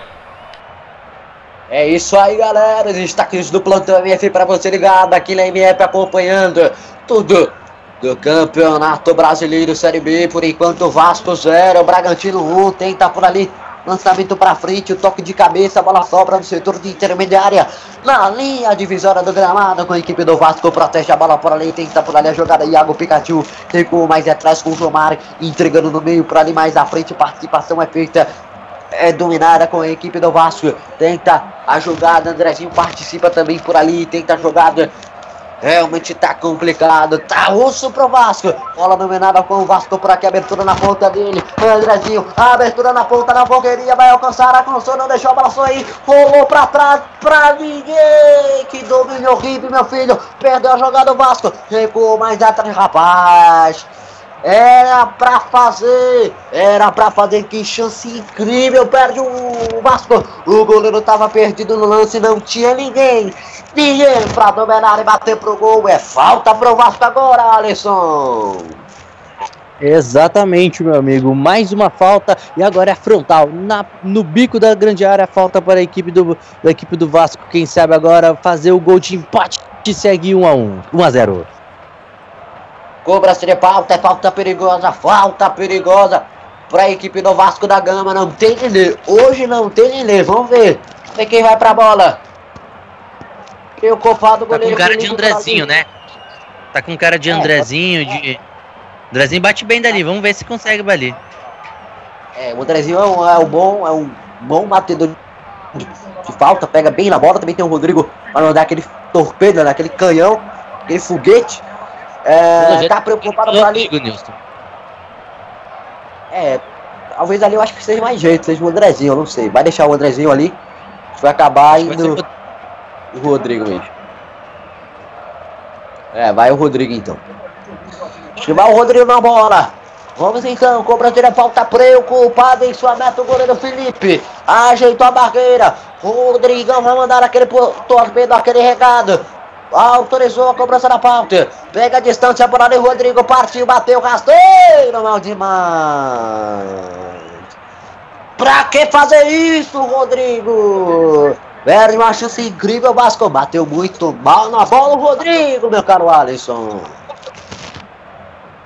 É isso aí, galera. Os destaques do plantão MF para você ligado aqui na MF acompanhando tudo do Campeonato Brasileiro Série B. Por enquanto, Vasco 0, Bragantino 1. Tenta por ali. Lançamento para frente, o toque de cabeça, bola sobra no setor de intermediária. Na linha divisória do gramado, com a equipe do Vasco, protege a bola por ali, tenta por ali a jogada. Iago Pikachu recuou mais atrás com o Jomar, entregando no meio por ali mais à frente. Participação é feita é dominada com a equipe do Vasco. Tenta a jogada, Andrezinho participa também por ali, tenta a jogada. Realmente tá complicado, tá osso pro Vasco. Bola dominada com o Vasco por aqui, abertura na ponta dele. Andrezinho, abertura na ponta na fogueirinha, vai alcançar, alcançou, não deixou a bola sair. Rolou pra trás, pra ninguém. Que domínio horrível, meu filho. Perdeu a jogada do Vasco, recuou mais atrás, rapaz. Era pra fazer, era pra fazer, que chance incrível, perde o Vasco. O goleiro tava perdido no lance, não tinha ninguém. Ninguém pra dominar e bater pro gol. É falta pro Vasco agora, Alisson. Exatamente, meu amigo. Mais uma falta e agora é frontal. Na, no bico da grande área, falta para a equipe do, da equipe do Vasco. Quem sabe agora fazer o gol de empate segue 1 a 1 1 a 0 Cobra-se de falta, é falta perigosa, falta perigosa para a equipe do Vasco da Gama. Não tem ninguém. Hoje não tem ninguém. Vamos ver. Vamos ver quem vai pra bola. Quem é o Tá goleiro com cara de Andrezinho, né? Tá com cara de É, Andrezinho, de. Andrezinho bate bem dali, vamos ver se consegue bater. É, o Andrezinho é um, é um bom, é um bom batedor de, de falta, pega bem na bola. Também tem o Rodrigo para mandar aquele torpedo, né, aquele canhão, aquele foguete. É, tá preocupado por ali. Amigo, Nilson. É, talvez ali eu acho que seja mais jeito, seja o Andrezinho, eu não sei. Vai deixar o Andrezinho ali, vai acabar Vai indo o- o Rodrigo mesmo. É, vai o Rodrigo então. Vai o Rodrigo na bola. Vamos então, cobrança de falta preocupado em sua meta o goleiro Felipe. Ajeitou a barreira. Rodrigão vai mandar aquele torpedo, aquele regado. Autorizou a cobrança da pauta. Pega a distância por ali, Rodrigo partiu, bateu, rasteiro, mal demais. Pra que fazer isso, Rodrigo? Perde uma chance incrível, o Vasco bateu muito mal na bola, o Rodrigo, meu caro Alisson.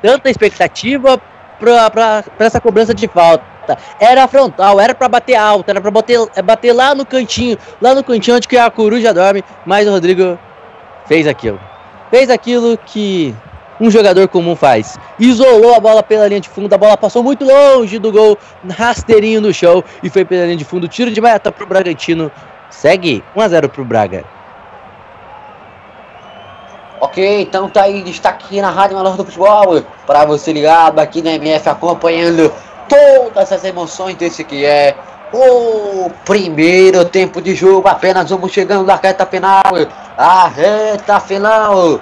Tanta expectativa pra, pra, pra essa cobrança de falta. Era frontal, era pra bater alto, era pra bater, bater lá no cantinho, lá no cantinho onde que a coruja dorme, mas o Rodrigo fez aquilo. Fez aquilo que um jogador comum faz. Isolou a bola pela linha de fundo, a bola passou muito longe do gol, rasteirinho no chão e foi pela linha de fundo. Tiro de meta pro Bragantino. Segue 1 a 0 pro Braga. Ok, então tá aí destaque na Rádio Melhor do Futebol. Pra você ligado aqui na MF acompanhando todas as emoções desse que é o primeiro tempo de jogo. Apenas vamos chegando na reta final. A reta final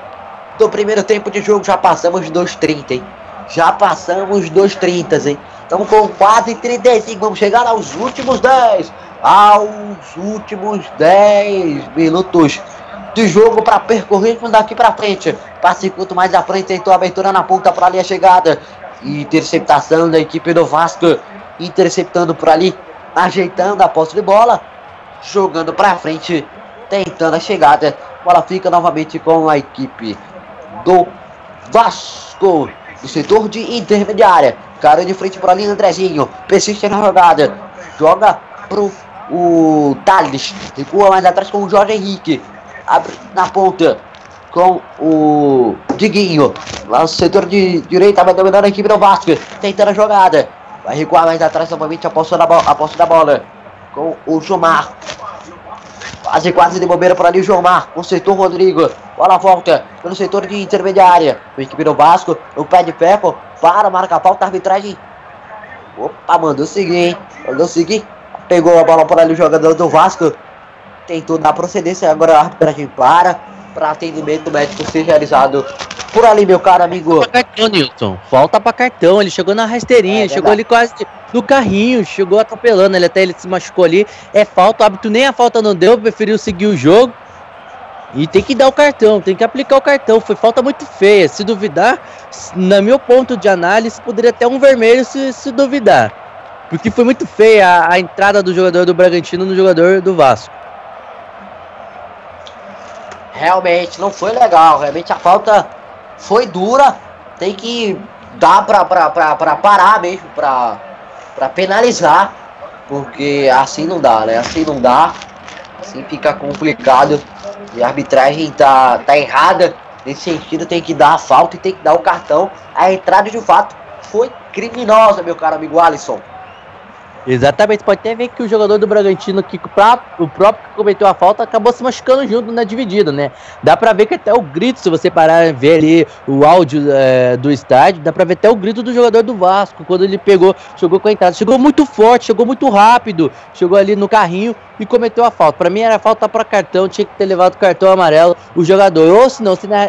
do primeiro tempo de jogo. Já passamos dos 30, hein? Já passamos dos 30, hein? Estamos com quase 35. Vamos chegar aos últimos 10. Aos últimos 10 minutos de jogo para percorrermos daqui para frente. Passe quanto mais à frente, tentou a abertura na ponta para ali a chegada. Interceptação da equipe do Vasco. Interceptando por ali, ajeitando a posse de bola. Jogando para frente, tentando a chegada. Bola fica novamente com a equipe do Vasco. Do setor de intermediária. Cara de frente por ali, Andrezinho. Persiste na jogada. Joga pro o Thales. Recua mais atrás com o Jorge Henrique abre na ponta com o Diguinho. Lá no setor de direita, vai dominando a equipe do Vasco. Tentando a jogada. Vai recuar mais atrás novamente a posse da, bo a posse da bola. Com o Jomar. Quase, quase de bobeira por ali o Jomar. Com o Rodrigo. Bola volta pelo setor de intermediária. A equipe do Vasco. O pé de ferro. Para, marca a falta, arbitragem. Opa, mandou seguir, hein? Mandou seguir. Pegou a bola por ali o jogador do Vasco tentou dar procedência, agora a arbitragem para, para atendimento médico ser realizado por ali, meu caro amigo. Pra cartão, Nilson. Falta pra cartão. Ele chegou na rasteirinha, É, chegou ali quase no carrinho, chegou atropelando. Ele até ele se machucou ali. É falta, o árbitro nem a falta não deu, preferiu seguir o jogo. E tem que dar o cartão, tem que aplicar o cartão. Foi falta muito feia. Se duvidar, no meu ponto de análise, poderia até um vermelho se, se duvidar. Porque foi muito feia a, a entrada do jogador do Bragantino no jogador do Vasco. Realmente não foi legal, realmente a falta foi dura, tem que dar pra, pra, pra, pra parar mesmo, pra, pra penalizar, porque assim não dá, né? Assim não dá, assim fica complicado e a arbitragem tá, tá errada. Nesse sentido, tem que dar a falta e tem que dar o cartão. A entrada de fato foi criminosa, meu caro amigo Alisson. Exatamente, pode até ver que o jogador do Bragantino, que próprio, o próprio que cometeu a falta, acabou se machucando junto na dividida, né? Dá pra ver que até o grito, se você parar e ver ali o áudio é, do estádio, dá pra ver até o grito do jogador do Vasco, quando ele pegou, chegou com a entrada. Chegou muito forte, chegou muito rápido, chegou ali no carrinho e cometeu a falta. Pra mim era falta pra cartão, tinha que ter levado o cartão amarelo o jogador. Ou se,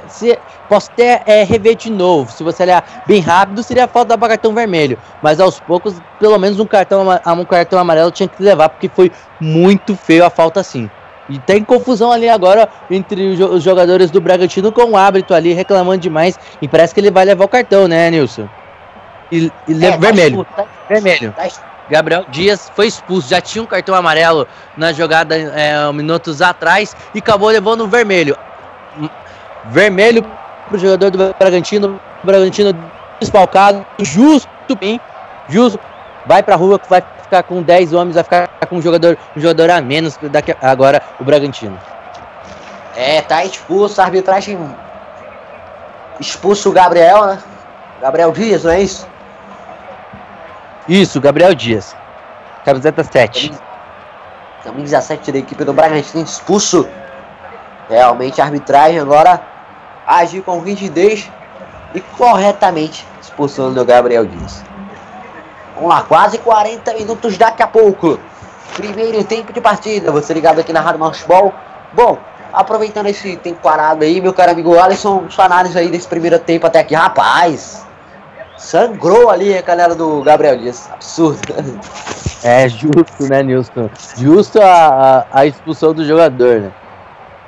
se posso até é, rever de novo, se você olhar bem rápido, seria falta pra cartão vermelho. Mas aos poucos, pelo menos um cartão um cartão amarelo tinha que levar, porque foi muito feio a falta assim. E tem confusão ali agora entre os jogadores do Bragantino com o árbitro ali reclamando demais. E parece que ele vai levar o cartão, né, Nilson? E, e é, tá vermelho. Tá, vermelho. Tá Gabriel Dias foi expulso. Já tinha um cartão amarelo na jogada é, minutos atrás e acabou levando o vermelho. Vermelho pro jogador do Bragantino. Bragantino desfalcado. Justo, bem. Justo. Vai pra rua que vai ficar com 10 homens, vai ficar com um jogador, um jogador a menos daqui agora o Bragantino. É, tá expulso, a arbitragem expulso o Gabriel, né? Gabriel Dias, não é isso? Isso, Gabriel Dias. Camiseta 7. Camisa 7 da equipe do Bragantino expulso. Realmente a arbitragem agora age com rigidez e corretamente expulsando o Gabriel Dias. Vamos lá, quase 40 minutos daqui a pouco. Primeiro tempo de partida. Você ligado aqui na Rádio Marchball. Bom, aproveitando esse tempo parado aí, meu caro amigo Alisson, sua análise aí desse primeiro tempo até aqui. Rapaz, sangrou ali a canela do Gabriel Dias. Absurdo. É justo, né, Nilson? Justo a, a, a expulsão do jogador, né?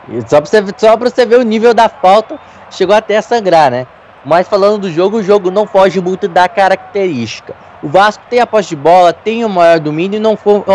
E só pra, você, só pra você ver o nível da falta, chegou até a sangrar, né? Mas falando do jogo, o jogo não foge muito da característica. O Vasco tem a posse de bola, tem o maior domínio e não, for,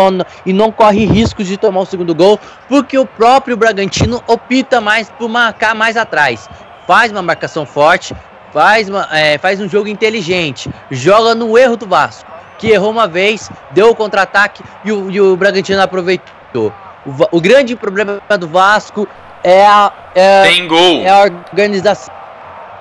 e não corre riscos de tomar o segundo gol, porque o próprio Bragantino opta mais por marcar mais atrás. Faz uma marcação forte, faz, uma, é, faz um jogo inteligente, joga no erro do Vasco, que errou uma vez, deu o contra-ataque e, e, o Bragantino aproveitou. O, o, grande problema do Vasco é a, é, tem gol. é a organização.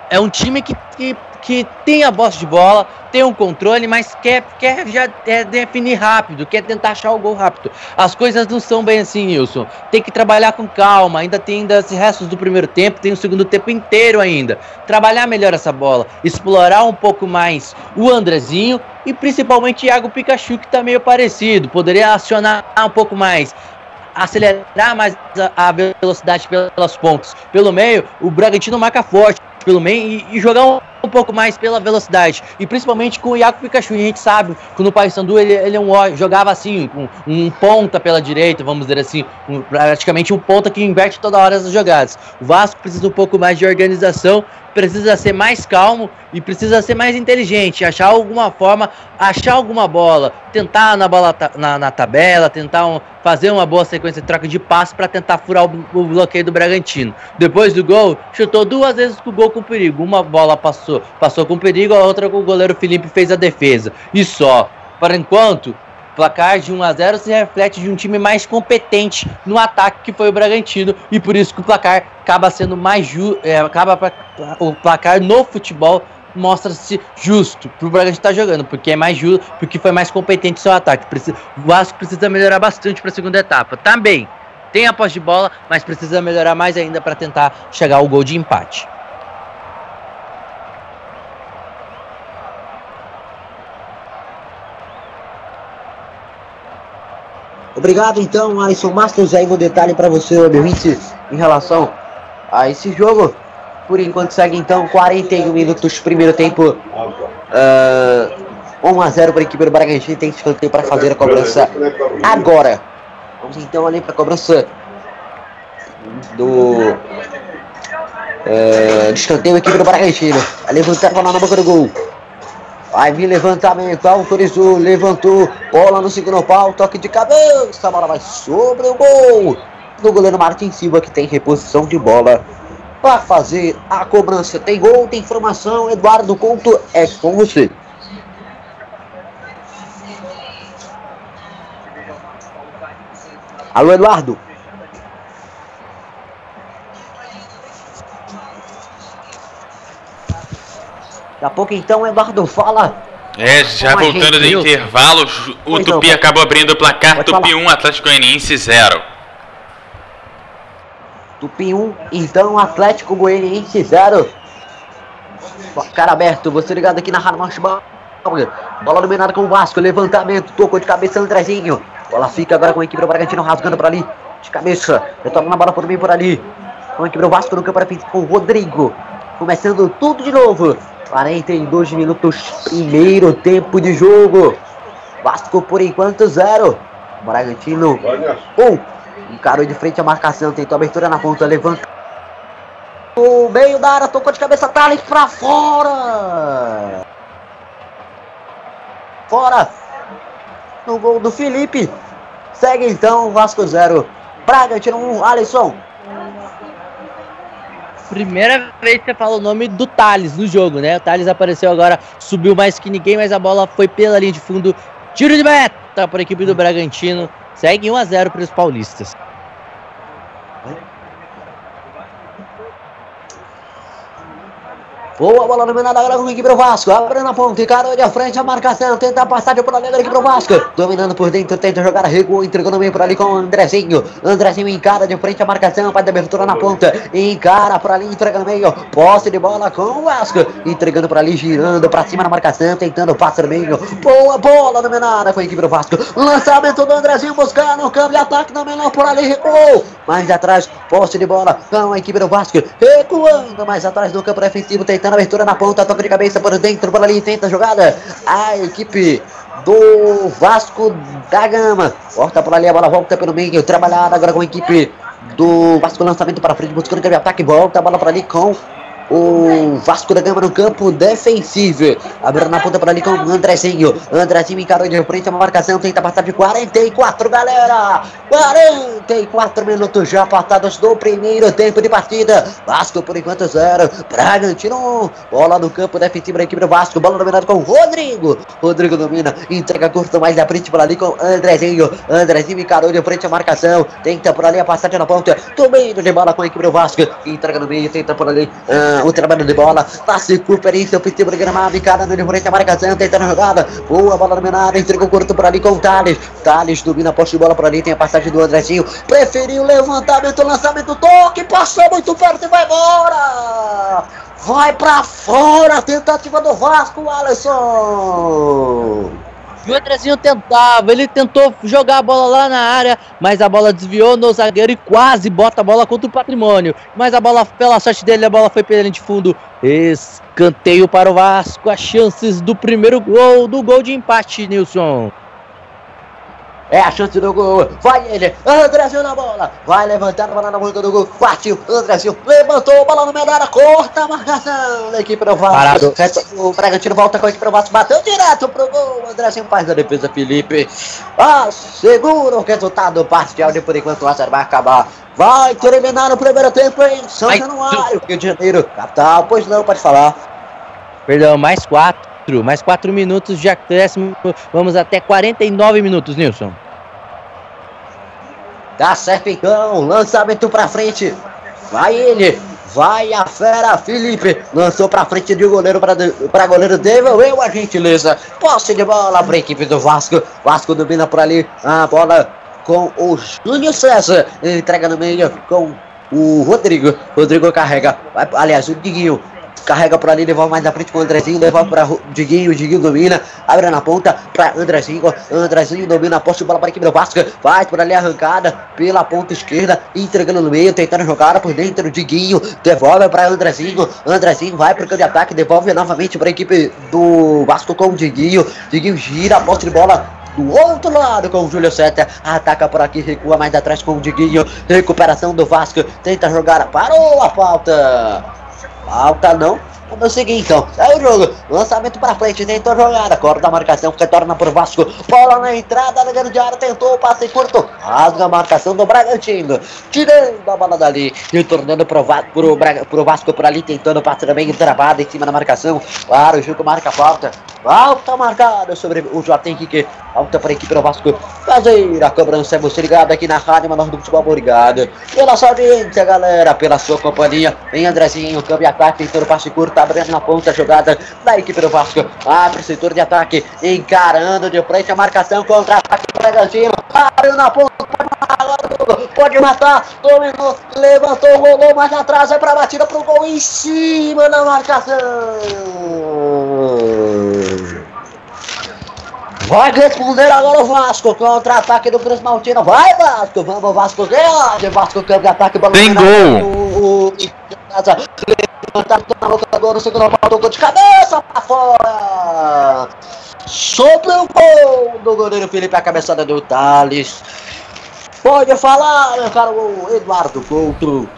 É um time que, que que tem a bosta de bola, tem um controle, mas quer, quer já é, definir rápido, quer tentar achar o gol rápido. As coisas não são bem assim, Nilson. Tem que trabalhar com calma. Ainda tem ainda os restos do primeiro tempo, tem o segundo tempo inteiro ainda. Trabalhar melhor essa bola, explorar um pouco mais o Andrezinho e principalmente Iago Pikachu, que tá meio parecido. Poderia acionar um pouco mais acelerar mais a, a, velocidade pelas pontas. Pelo meio, o Bragantino marca forte pelo meio e, e jogar um, um, pouco mais pela velocidade. E principalmente com o Iaco Pikachu. A gente sabe que no Paysandu ele, ele é um, jogava assim, com um ponta pela direita, vamos dizer assim, um, praticamente um ponta que inverte toda hora as jogadas. O Vasco precisa um pouco mais de organização precisa ser mais calmo e precisa ser mais inteligente, achar alguma forma, achar alguma bola, tentar na bola na, na tabela, tentar um, fazer uma boa sequência de troca de passe para tentar furar o, o, bloqueio do Bragantino. Depois do gol, chutou duas vezes com o gol com perigo. Uma bola passou, passou com perigo, a outra com o goleiro Felipe fez a defesa. E só. Por enquanto, placar de 1 a 0 se reflete de um time mais competente no ataque que foi o Bragantino e por isso que o placar acaba sendo mais justo, é, acaba pra, o placar no futebol mostra-se justo pro Bragantino estar tá jogando, porque é mais justo, porque foi mais competente seu ataque. Precisa, o Vasco precisa melhorar bastante para a segunda etapa. Também tem a posse de bola, mas precisa melhorar mais ainda para tentar chegar ao gol de empate. Obrigado então, Alisson Masters. Aí um detalhe para você, ouvinte, em relação a esse jogo. Por enquanto segue então 41 minutos primeiro tempo. Uh, 1 a 0 para a equipe do Bragantino. Tem escanteio para fazer a cobrança agora. Vamos então ali para a cobrança do uh, escanteio equipe do Bragantino. A levantar a bola na boca do gol. Vai vir levantamento, autorizou, levantou, bola no segundo pau, toque de cabeça, a bola vai sobre o gol do goleiro Martin Silva que tem reposição de bola para fazer a cobrança. Tem gol, tem informação, Eduardo Couto, é com você. Alô, Eduardo. Daqui a pouco então, Eduardo fala É, já voltando do intervalo, o Pois não, Tupi pode- acabou abrindo o placar, pode Tupi falar. 1, Atlético Goianiense 0. Tupi 1, então Atlético Goianiense 0. Cara aberto, você ligado aqui na Rádio Marchibal. Bola dominada com o Vasco, levantamento, tocou de cabeça Andrezinho. Bola fica agora com a equipe do Bragantino rasgando por ali. De cabeça, retorna a bola por mim por ali. Com a equipe do Vasco no campo para frente com o Rodrigo. Começando tudo de novo. 42 minutos, primeiro tempo de jogo. Vasco por enquanto zero. Bragantino um. Encarou de frente a marcação, tentou abertura na ponta, levanta. O meio da área, tocou de cabeça, Thales pra fora. Fora. No gol do Felipe. Segue então Vasco 0. Bragantino 1, um, Alisson. Primeira vez que você fala o nome do Thales no jogo, né? O Thales apareceu agora, subiu mais que ninguém, mas a bola foi pela linha de fundo. Tiro de meta para a equipe do Bragantino. Segue 1 a 0 para os paulistas. Boa bola dominada agora com a equipe do Vasco. Abre na ponta, encarou de frente a marcação. Tenta a passagem por ali, agora a equipe do Vasco. Dominando por dentro, tenta jogar, recuou, entregou no meio por ali com o Andrezinho. Andrezinho encara de frente a marcação, faz abertura na ponta. Encara por ali, entrega no meio. Posse de bola com o Vasco. Entregando por ali, girando pra cima na marcação, tentando passe no meio. Boa bola dominada com a equipe do Vasco. Lançamento do Andrezinho buscando o câmbio de ataque no menor por ali, recuou. Mais atrás, posse de bola com a equipe do Vasco. Recuando mais atrás do campo defensivo, tentando abertura na ponta, toca de cabeça por dentro, por ali, tenta a jogada. A equipe do Vasco da Gama. Corta por ali, a bola volta pelo meio, trabalhada agora com a equipe do Vasco, lançamento para frente, buscando o ataque, volta a bola por ali com o Vasco da Gama no campo defensivo. Abrindo na ponta por ali com o Andrezinho. Andrezinho encarou de frente a marcação. Tenta passar de 44, galera. 44 minutos já passados do primeiro tempo de partida. Vasco por enquanto zero. Bragantino. Bola no campo defensivo da equipe do Vasco. Bola dominada com o Rodrigo. Rodrigo domina. Entrega curto mais da frente por ali com Andrezinho. Andrezinho encarou de frente a marcação. Tenta por ali a passagem na ponta. Domínio de bola com a equipe do Vasco. Entrega no meio. Tenta por ali. ah, o trabalho de bola. Passe Cooper em seu do gramado. Encarando de frente a marcação. Tentando a jogada. Boa bola dominada. Entregou curto por ali com o Thales. Thales domina a posse de bola por ali. Tem a passagem do Andrezinho. Preferiu levantamento, lançamento, toque. Passou muito perto e vai embora. Vai pra fora. Tentativa do Vasco, Alisson. E o Andrezinho tentava, ele tentou jogar a bola lá na área, mas a bola desviou no zagueiro e quase bota a bola contra o patrimônio. Mas a bola, pela sorte dele, a bola foi pela linha de fundo. Escanteio para o Vasco, as chances do primeiro gol, do gol de empate, Nilson. É a chance do gol. Vai ele. Andrezinho na bola. Vai levantar a bola na boca do gol. Partiu. Andrezinho levantou a bola no meio da área. Corta a marcação da equipe do Vasco. Parado. O Bragantino volta com a equipe do Vasco. Bateu direto pro gol. Andrezinho faz a defesa. Felipe. Ah, segura o resultado parcial de por enquanto o Lázaro vai acabar. Vai terminar o primeiro tempo em São Ai, Januário, Rio de Janeiro. Capital. Pois não, pode falar. Perdão, mais quatro. Mais quatro minutos de acréscimo. Vamos até 49 minutos, Nilson. Dá certo então, lançamento pra frente. Vai ele, vai a fera Felipe. Lançou pra frente de goleiro pra, pra goleiro, devolveu a gentileza. Posse de bola pra equipe do Vasco. Vasco domina por ali a bola com o Júnior César. Entrega no meio com o Rodrigo. Rodrigo carrega, aliás, o Diguinho. Carrega por ali, devolve mais na frente com o Andrezinho, devolve para Diguinho, Diguinho domina, abre na ponta para Andrezinho, Andrezinho domina a bola para a equipe do Vasco, faz por ali arrancada pela ponta esquerda, entregando no meio, tentando jogar por dentro, Diguinho, devolve para Andrezinho, Andrezinho vai para o campo de ataque, devolve novamente para a equipe do Vasco com o Diguinho, Diguinho gira a posse de bola do outro lado com o Júlio Seta. Ataca por aqui, recua mais atrás com o Diguinho. Recuperação do Vasco. Tenta jogar. Parou a falta. Falta não. Vamos seguir então. Sai o jogo. Lançamento pra frente. Tentou jogada. Corta a marcação. Retorna pro Vasco. Bola na entrada da grande área. Tentou o passe curto. Rasga a marcação do Bragantino. Tirando a bola dali. Retornando pro, pro, pro Vasco por ali. Tentando o passe também. Travado em cima da marcação. Para o jogo marca a falta. Falta marcada sobre o Joaquim que falta para a equipe do Vasco fazer a cobrança. É você ligado aqui na Rádio Menor do Futebol. Obrigado pela sua audiência, galera, pela sua companhia. Vem Andrezinho, câmbio ataque, tentando passe curto, abrindo na ponta a jogada da equipe do Vasco. Abre o setor de ataque, encarando de frente a marcação contra ataque do Bragantino. Abriu na ponta, pode matar, dominou, levantou, rolou mais atrás, é para batida pro gol em cima da marcação. Vai responder agora o Vasco. Contra-ataque do Cruz Maltino. Vai, Vasco. Vamos, Vasco. Grande. Vasco câmbio de ataque. bola Tem gol. O, o, Levantado na boca agora. O segundo falta. Gol de cabeça pra fora. Sobre o gol do goleiro Felipe. A cabeçada do Thales. Pode falar, meu caro Eduardo Couto.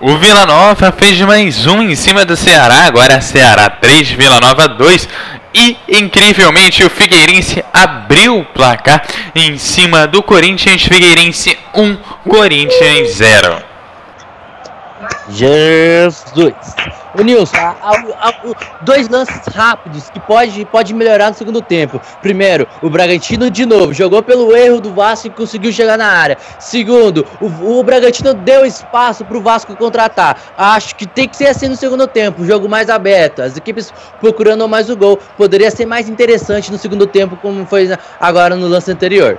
O Vila Nova fez mais um em cima do Ceará, agora Ceará 3, Vila Nova 2. E incrivelmente o Figueirense abriu o placar em cima do Corinthians, Figueirense 1, Corinthians 0. Jesus. O Nilson, o- dois lances rápidos que pode, pode melhorar no segundo tempo. Primeiro, o Bragantino de novo jogou pelo erro do Vasco e conseguiu chegar na área. Segundo, o, o Bragantino deu espaço pro Vasco contratar. Acho que tem que ser assim no segundo tempo, jogo mais aberto, as equipes procurando mais o gol. Poderia ser mais interessante no segundo tempo, como foi agora no lance anterior.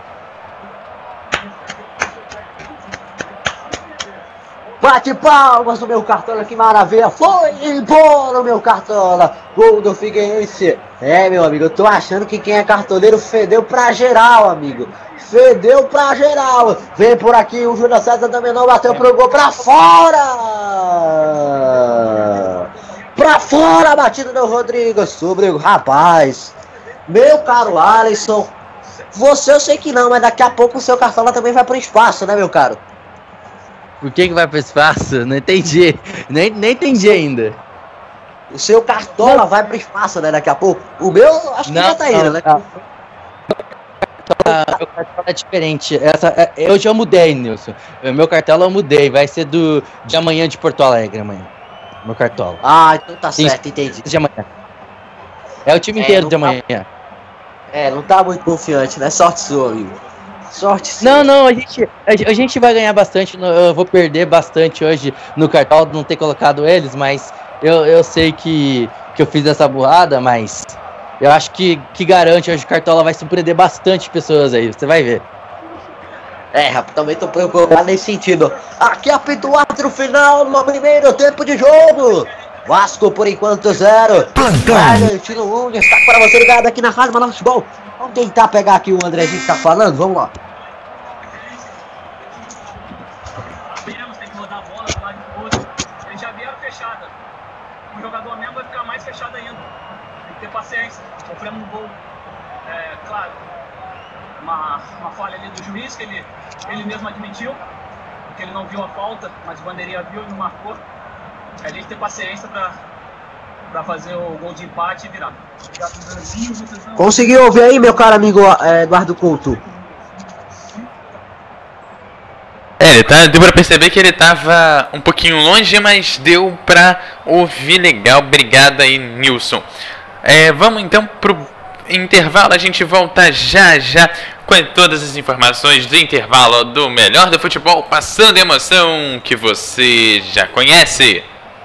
Bate palmas no meu cartola, que maravilha! Foi embora o meu cartola! Gol do Figueirense! É, meu amigo, eu tô achando que quem é cartoleiro fedeu pra geral, amigo! Fedeu pra geral! Vem por aqui, o Júlio César também não bateu pro gol pra fora! Pra fora a batida do Rodrigo sobre o rapaz! Meu caro Alisson, você eu sei que não, mas daqui a pouco o seu cartola também vai pro espaço, né, meu caro? Por que, que vai pro espaço? Não entendi. Nem, nem entendi ainda. O seu cartola vai pro espaço, né? Daqui a pouco. O meu, acho que Não, já tá indo, não, né? não. Ah, meu cartão é diferente. Essa, é- eu já mudei, Nilson. O Meu cartão eu mudei. Vai ser do de amanhã de Porto Alegre amanhã. Meu cartão. Ah, então tá certo, entendi. De amanhã. É o time É, inteiro não de tá- amanhã. É, não tá muito confiante, né? Sorte sua, amigo. Sorte sua. Não, não, a gente, a, a gente vai ganhar bastante. Eu vou perder bastante hoje no cartão, não ter colocado eles, mas eu, eu sei que, que eu fiz essa burrada, mas eu acho que, que garante hoje o Cartola vai surpreender bastante pessoas aí, você vai ver. É, rapaz, também tô preocupado nesse sentido. Aqui apita o árbitro final no primeiro tempo de jogo. Vasco por enquanto zero. Plantão. 1, um, destaque para você ligado aqui na Rádio Manaus Futebol. Vamos tentar pegar aqui o Andrezinho que tá falando, vamos lá. Sabemos, tem que rodar a bola e pro outro. Eles já vieram fechada. O jogador mesmo vai ficar mais fechado ainda. Tem que ter paciência. Sofremos um gol, é, claro, uma, uma falha ali do juiz, que ele, ele mesmo admitiu, que ele não viu a falta, mas o bandeirinha viu e não marcou. A gente ter paciência pra, pra fazer o gol de empate e virar. Conseguiu ouvir aí, meu caro amigo eh, Eduardo Couto? É, ele tá, deu pra perceber que ele tava um pouquinho longe, mas deu pra ouvir legal. Obrigado aí, Nilson. É, vamos então pro intervalo, a gente volta já já com todas as informações do intervalo do melhor do futebol, passando a emoção que você já conhece.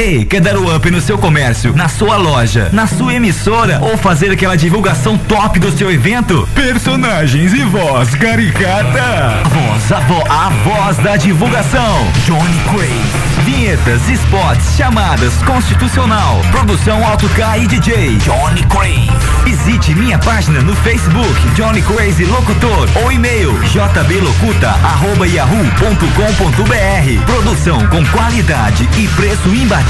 Ei, quer dar o up no seu comércio, na sua loja, na sua emissora ou fazer aquela divulgação top do seu evento? Personagens e voz caricata. A voz, a, vo a voz da divulgação. Johnny Craze. Vinhetas, spots, chamadas, constitucional, produção Auto K e DJ Johnny Craze. Visite minha página no Facebook Johnny Crazy Locutor ou e-mail jblocuta@yahoo.com.br. Produção com qualidade e preço imbatível.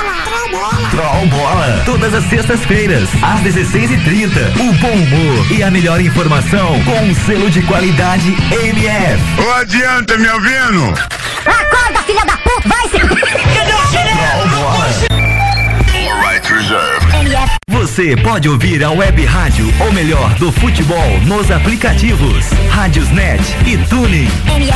Troll Bola. Todas as sextas-feiras, às 16h30. O bom humor e a melhor informação com um selo de qualidade MF. Ô, adianta, me ouvindo? Acorda, filha da puta, vai se... Troll Bola. Right reserve. MF, Você pode ouvir a web rádio, ou melhor, do futebol, nos aplicativos Rádiosnet e Tuning. MF,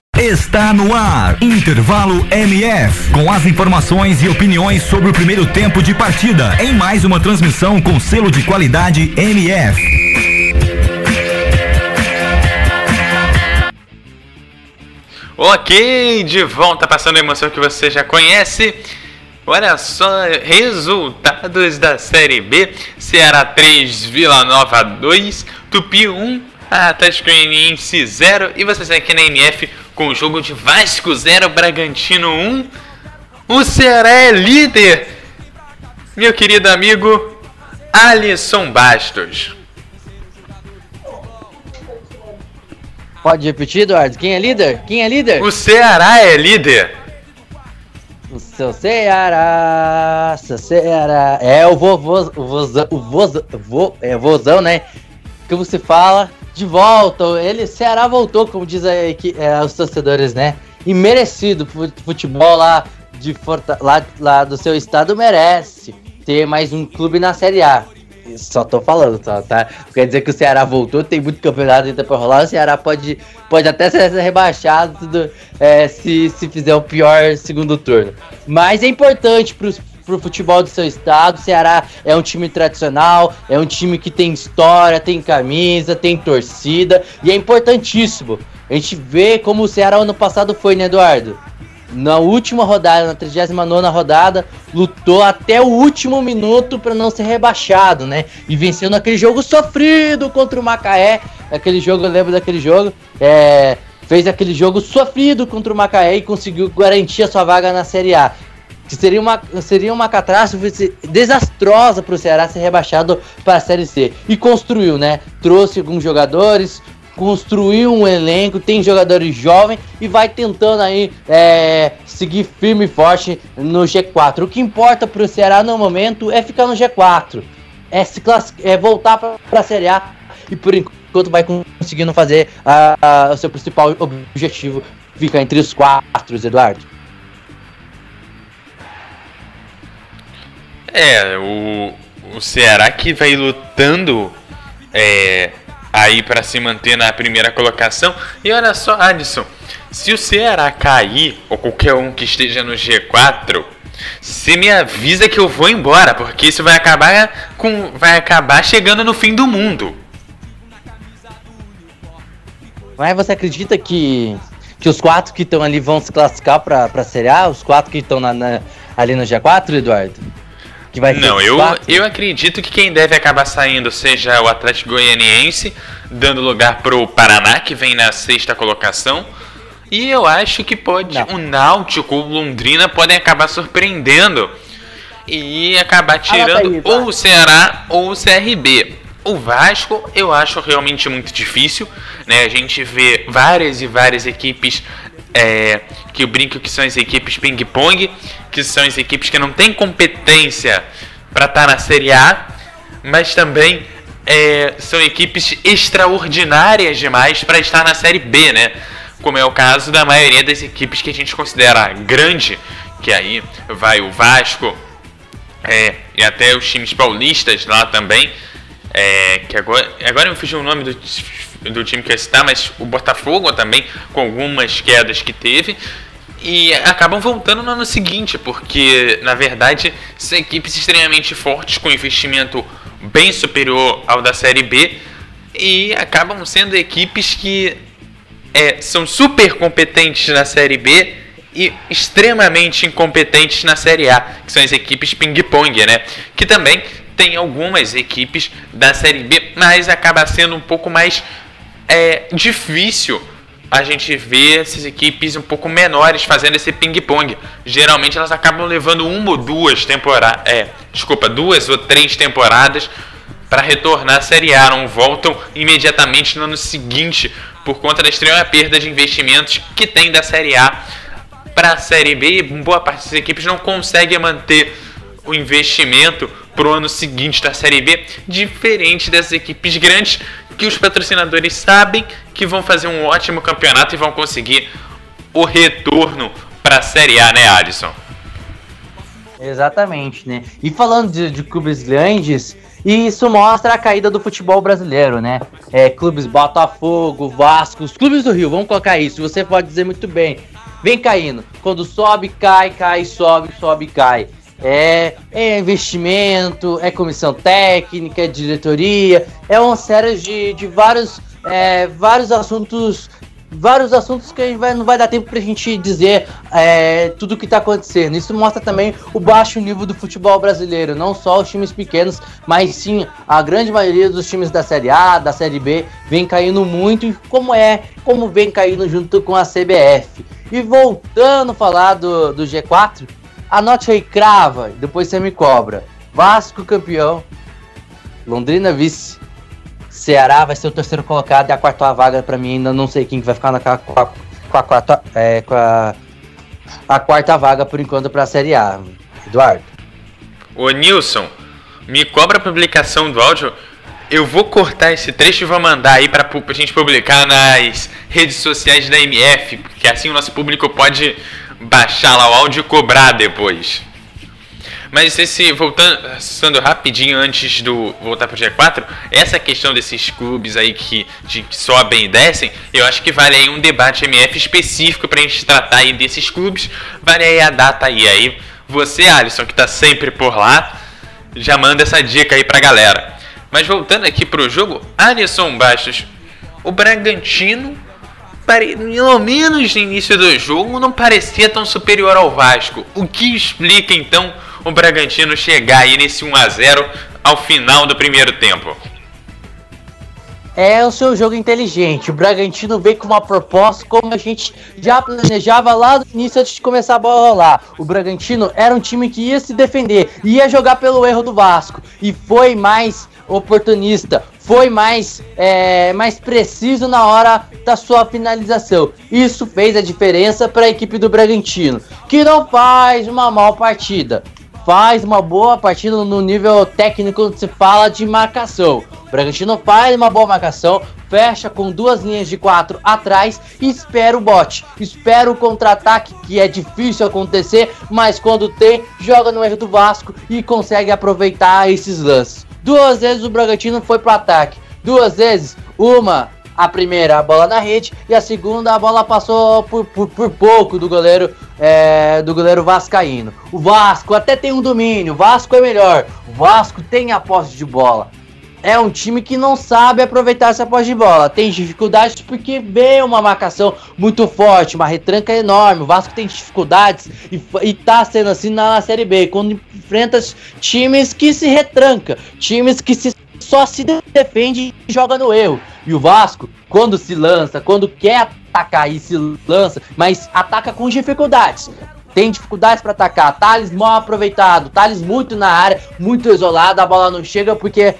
Está no ar, Intervalo MF, com as informações e opiniões sobre o primeiro tempo de partida, em mais uma transmissão com selo de qualidade MF. Ok, de volta passando a emoção que você já conhece. Olha só, resultados da Série B: Ceará 3, Vila Nova 2, Tupi 1, Atlético Goianiense 0. E você segue aqui na MF com o jogo de Vasco 0, Bragantino 1. O Ceará é líder, meu querido amigo Alisson Bastos. Pode repetir, Eduardo? Quem é líder? Quem é líder? O Ceará é líder. O seu Ceará, seu Ceará. É o vovô, o vozão, o vozão, vo, é vozão, né? Que você fala de volta. Ele, Ceará voltou, como diz a equi- é, os torcedores, né? E merecido. fu- Futebol lá, de Forta, lá, lá do seu estado merece ter mais um clube na Série A. Só tô falando, só, tá? Quer dizer que o Ceará voltou, tem muito campeonato ainda pra rolar. O Ceará pode, pode até ser rebaixado tudo, é, se, se fizer o pior segundo turno. Mas é importante pros, pro futebol do seu estado. O Ceará é um time tradicional, é um time que tem história, tem camisa, tem torcida e é importantíssimo. A gente vê como o Ceará ano passado foi, né, Eduardo? Na última rodada, na 39 rodada, lutou até o último minuto para não ser rebaixado, né? E venceu naquele jogo sofrido contra o Macaé. Aquele jogo, eu lembro daquele jogo. É, fez aquele jogo sofrido contra o Macaé e conseguiu garantir a sua vaga na Série A que seria uma, seria uma catástrofe desastrosa para o Ceará ser rebaixado para a Série C. E construiu, né? Trouxe alguns jogadores, construir um elenco, tem jogadores jovens e vai tentando aí é, seguir firme e forte no G4. O que importa para o Ceará no momento é ficar no G4, é, se é voltar para a Série A e por enquanto vai conseguindo fazer o seu principal objetivo, ficar entre os quatro, Eduardo. É, o, o Ceará que vai lutando é, aí para se manter na primeira colocação. E olha só, Alisson, se o Ceará cair, ou qualquer um que esteja no G4, você me avisa que eu vou embora, porque isso vai acabar com vai acabar chegando no fim do mundo. Mas você acredita que que os quatro que estão ali vão se classificar para a Série A? Os quatro que estão na, na, ali no G4, Eduardo? Que vai Não, eu, eu acredito que quem deve acabar saindo seja o Atlético Goianiense, dando lugar pro Paraná, que vem na sexta colocação. E eu acho que pode Não. o Náutico ou o Londrina podem acabar surpreendendo e acabar tirando aí, ou o Ceará ou o CRB. O Vasco eu acho realmente muito difícil, né? A gente vê várias e várias equipes é, que eu brinco que são as equipes ping-pong, que são as equipes que não têm competência para estar tá na Série A, mas também é, são equipes extraordinárias demais para estar na Série B, né? Como é o caso da maioria das equipes que a gente considera grande, que aí vai o Vasco é, e até os times paulistas lá também, é, que agora, agora me fugiu o nome do do time que eu citar, mas o Botafogo também, com algumas quedas que teve. E acabam voltando no ano seguinte, porque na verdade são equipes extremamente fortes, com investimento bem superior ao da Série B, e acabam sendo equipes que é, são super competentes na Série B e extremamente incompetentes na Série A, que são as equipes ping-pong, né? Que também tem algumas equipes da Série B, mas acaba sendo um pouco mais é difícil a gente ver essas equipes um pouco menores fazendo esse ping-pong. Geralmente elas acabam levando uma ou duas temporadas, é, desculpa, duas ou três temporadas para retornar à Série A, não voltam imediatamente no ano seguinte por conta da extrema perda de investimentos que tem da Série A para a Série B. Boa parte das equipes não consegue manter o investimento para o ano seguinte da Série B, diferente das equipes grandes que os patrocinadores sabem que vão fazer um ótimo campeonato e vão conseguir o retorno para a Série A, né, Alisson? Exatamente, né? E falando de, de, clubes grandes, isso mostra a caída do futebol brasileiro, né? É, clubes Botafogo, Vasco, os clubes do Rio, vamos colocar isso. Você pode dizer muito bem. Vem caindo. Quando sobe, cai, cai, sobe, sobe, cai é, é investimento, é comissão técnica, é diretoria, é uma série de, de vários, é, vários assuntos vários assuntos que a gente vai, não vai dar tempo pra gente dizer é, tudo o que tá acontecendo. Isso mostra também o baixo nível do futebol brasileiro, não só os times pequenos, mas sim a grande maioria dos times da Série A, da Série B, vem caindo muito, como é, como vem caindo junto com a CBF. E voltando a falar do, do G4, Anote aí, crava, depois você me cobra. Vasco campeão, Londrina vice, Ceará vai ser o terceiro colocado e a quarta vaga para mim ainda não sei quem vai ficar na, com, a, com, a, quarta, é, com a, a quarta vaga por enquanto para a Série A. Eduardo. Ô Nilson, me cobra a publicação do áudio. Eu vou cortar esse trecho e vou mandar aí para a gente publicar nas redes sociais da MF, porque assim o nosso público pode baixar lá o áudio e cobrar depois. Mas esse, voltando rapidinho antes do voltar para o G4, essa questão desses clubes aí que, de, que sobem e descem, eu acho que vale aí um debate MF específico para a gente tratar aí desses clubes. Vale aí a data aí. Aí você, Alisson, que está sempre por lá, já manda essa dica aí para a galera. Mas voltando aqui para o jogo, Alisson Bastos, o Bragantino pelo menos no início do jogo, não parecia tão superior ao Vasco. O que explica então o Bragantino chegar aí nesse 1 a 0 ao final do primeiro tempo? É o seu jogo inteligente. O Bragantino veio com uma proposta como a gente já planejava lá no início antes de começar a bola rolar. O Bragantino era um time que ia se defender, ia jogar pelo erro do Vasco e foi mais oportunista, foi mais, é, mais preciso na hora da sua finalização. Isso fez a diferença para a equipe do Bragantino, que não faz uma mal partida, faz uma boa partida no nível técnico quando se fala de marcação. O Bragantino faz uma boa marcação, fecha com duas linhas de quatro atrás e espera o bote. Espera o contra-ataque, que é difícil acontecer, mas quando tem, joga no erro do Vasco e consegue aproveitar esses lances. Duas vezes o Bragantino foi pro ataque. Duas vezes, uma a primeira a bola na rede e a segunda a bola passou por, por, por pouco do goleiro é, do goleiro vascaíno. O Vasco até tem um domínio, o Vasco é melhor, o Vasco tem a posse de bola. É um time que não sabe aproveitar essa posse de bola. Tem dificuldades porque vê uma marcação muito forte, uma retranca enorme. O Vasco tem dificuldades e, e tá sendo assim na, na Série B, quando enfrenta times que se retranca, times que se só se defende e joga no erro. E o Vasco, quando se lança, quando quer atacar e se lança, mas ataca com dificuldades. Tem dificuldades para atacar. Thales mal aproveitado, Thales muito na área, muito isolado, a bola não chega porque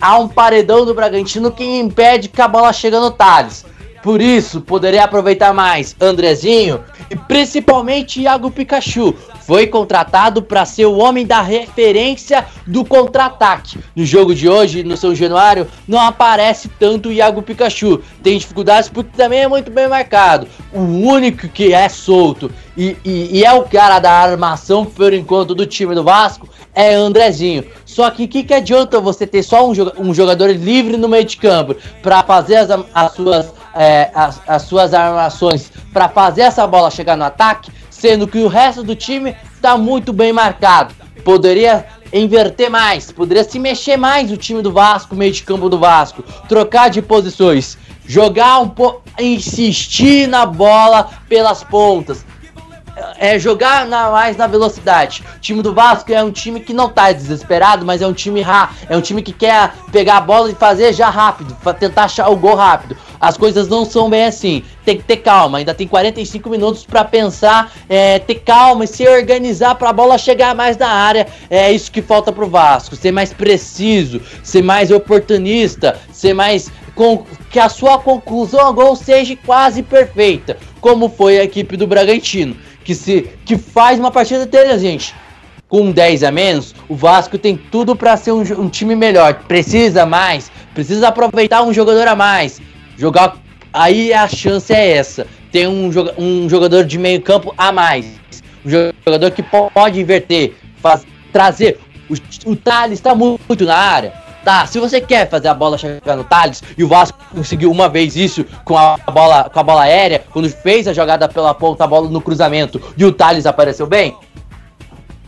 há um paredão do Bragantino que impede que a bola chegue no Thales. Por isso, poderia aproveitar mais Andrezinho e principalmente Iago Pikachu. Foi contratado para ser o homem da referência do contra-ataque. No jogo de hoje, no São Januário, não aparece tanto o Iago Pikachu. Tem dificuldades porque também é muito bem marcado. O único que é solto e, e, e é o cara da armação, por enquanto, do time do Vasco é Andrezinho. Só que o que, que adianta você ter só um, um jogador livre no meio de campo para fazer as, as suas é, as, as suas armações para fazer essa bola chegar no ataque, sendo que o resto do time está muito bem marcado. Poderia inverter mais, poderia se mexer mais o time do Vasco, meio de campo do Vasco, trocar de posições, jogar um pouco, insistir na bola pelas pontas, é jogar na, mais na velocidade. O time do Vasco é um time que não tá desesperado, mas é um time ra, é um time que quer pegar a bola e fazer já rápido, tentar achar o gol rápido. As coisas não são bem assim. Tem que ter calma. Ainda tem 45 minutos para pensar, é, ter calma e se organizar para a bola chegar mais na área. É isso que falta pro Vasco. Ser mais preciso, ser mais oportunista, ser mais com que a sua conclusão a gol seja quase perfeita, como foi a equipe do Bragantino que se que faz uma partida inteligente. Com 10 a menos, o Vasco tem tudo para ser um, um, time melhor. Precisa mais, precisa aproveitar um jogador a mais. Jogar aí a chance é essa. Tem um, um jogador de meio campo a mais. Um jogador que pode inverter, faz, trazer. O, o Thales está muito na área Tá, se você quer fazer a bola chegar no Thales, e o Vasco conseguiu uma vez isso com a bola, com a bola aérea, quando fez a jogada pela ponta, a bola no cruzamento, e o Thales apareceu bem,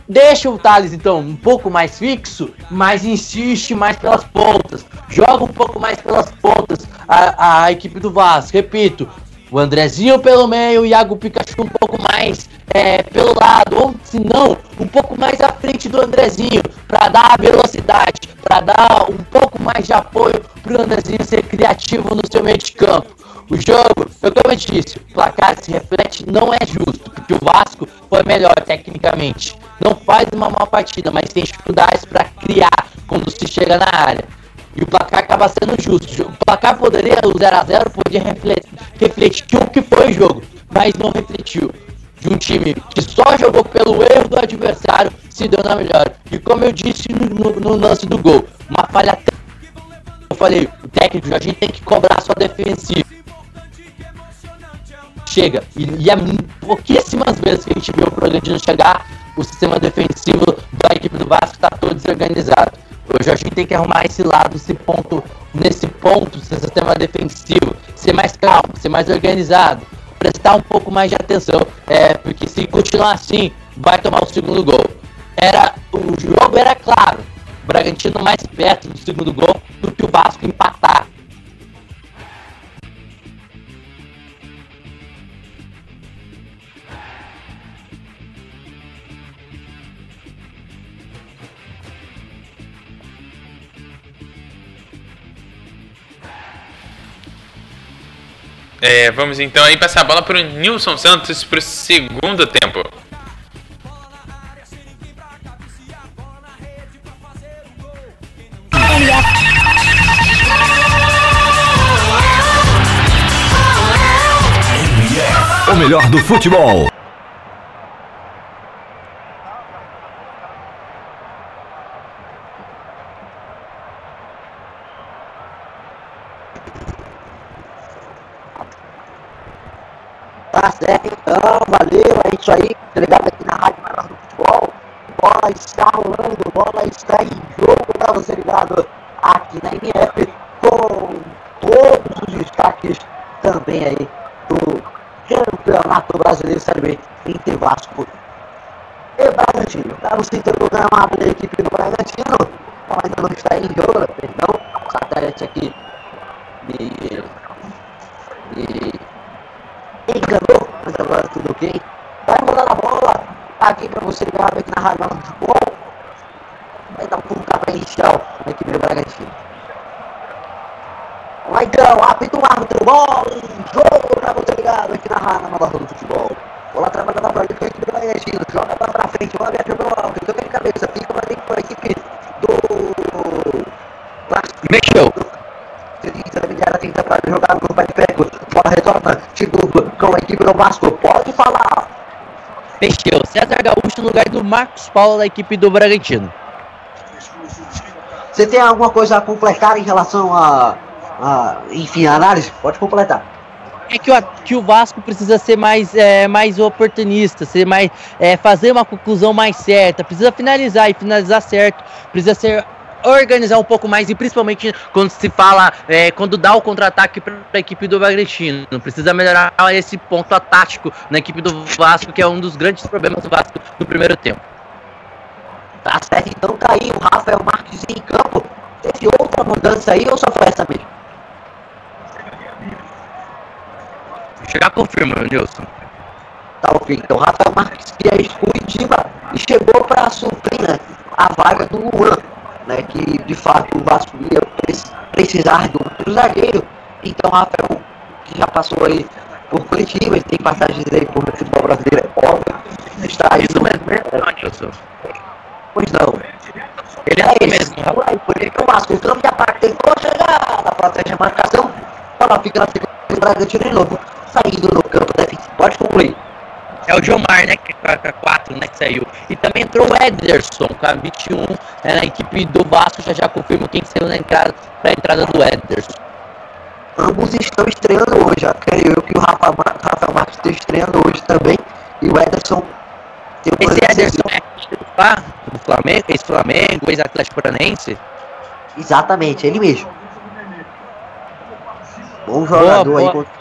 Deixa o Thales, então, um pouco mais fixo, mas insiste mais pelas pontas. Joga um pouco mais pelas pontas a, a equipe do Vasco. Repito, o Andrezinho pelo meio, o Iago Pikachu um pouco mais é, pelo lado, ou se não, um pouco mais à frente do Andrezinho, para dar velocidade, para dar um pouco mais de apoio para o Andrezinho ser criativo no seu meio de campo. O jogo, eu como eu disse, o placar se reflete, não é justo, porque o Vasco foi melhor tecnicamente. Não faz uma má partida, mas tem dificuldades para criar quando se chega na área. E o placar acaba sendo justo. O placar poderia, o 0x0, podia refletir, refletir o que foi o jogo, mas não refletiu. De um time que só jogou pelo erro do adversário, se deu na melhor. E como eu disse no, no, no lance do gol, uma falha eu falei, o técnico, a gente tem que cobrar sua defensiva. Chega, e, e é pouquíssimas vezes que a gente viu o Bragantino chegar, o sistema defensivo da equipe do Vasco está todo desorganizado. A gente tem que arrumar esse lado, esse ponto, nesse ponto, esse sistema defensivo, ser mais calmo, ser mais organizado, prestar um pouco mais de atenção, é, porque se continuar assim, vai tomar o segundo gol. Era, o jogo era claro, o Bragantino mais perto do segundo gol do que o Vasco empatar. É, vamos então aí passar a bola para o Nilson Santos para o segundo tempo. O melhor do futebol. Tá certo, então, valeu, é isso aí, tá ligado aqui na Rádio Maior do Futebol. Bola está rolando, bola está em jogo, tá você ligado aqui na MF, com todos os destaques também aí do Campeonato Brasileiro Série B entre Vasco e Bragantino. Tá no centro do gramado da equipe do Bragantino, então ainda não está em jogo, perdão, o satélite aqui me mas agora tudo ok. Vai rodar a bola aqui pra você ligado aqui na Rádio do Futebol. Vai dar um pontapé inicial na equipe do Bragantino. Vai então, apita o árbitro, bola em jogo pra você ligado aqui na Rádio Maior do Futebol. Bola trabalhando pra equipe do Bragantino, joga pra, pra frente, bola aberta pelo alto, toca de cabeça, fica pra dentro pra equipe do... Mexeu. Intermediária tenta para jogar no pé de bola retorna de novo com a equipe do Vasco, pode falar. Mexeu. César Gaúcho no lugar do Marcos Paulo da equipe do Bragantino. Você tem alguma coisa a completar em relação a, a enfim, a análise? Pode completar. É que o, que o Vasco precisa ser mais, é, mais oportunista, ser mais, é, fazer uma conclusão mais certa, precisa finalizar e finalizar certo, precisa ser organizar um pouco mais e principalmente quando se fala, é, quando dá o contra-ataque para a equipe do Bragantino, precisa melhorar esse ponto tático na equipe do Vasco, que é um dos grandes problemas do Vasco no primeiro tempo. Tá certo, então tá aí o Rafael Marques em campo. Teve outra mudança aí ou só foi essa mesmo? Chegar confirma, Nilson. Tá ok, então Rafael Marques que é exclusiva e chegou para suprir né, a vaga do Luan, né, que de fato o Vasco ia pre- precisar do outro zagueiro. Então Rafael, que já passou aí por Curitiba, ele tem passagens aí por futebol brasileiro, é óbvio, está aí Isso mesmo, né? Pois não. Ele é É isso isso, mesmo, rapaz. Aí, por que o Vasco, o campo de ataque tentou chegar, protege a marcação, ela fica na segunda do Bragantino de novo, saindo no campo defensivo. Pode concluir. É o Gilmar, né? Que com a 4, né? Que saiu. E também entrou o Ederson com a 21 é, na equipe do Vasco. Já já confirmo quem saiu na entrada pra entrada do Ederson. Ambos estão estreando hoje, creio eu que o Rafa, Rafael Marques está estreando hoje também, e o Ederson Esse Ederson é do Flamengo, ex-Flamengo, ex-Atlético Paranaense. Exatamente, ele mesmo. Bom jogador aí. boa.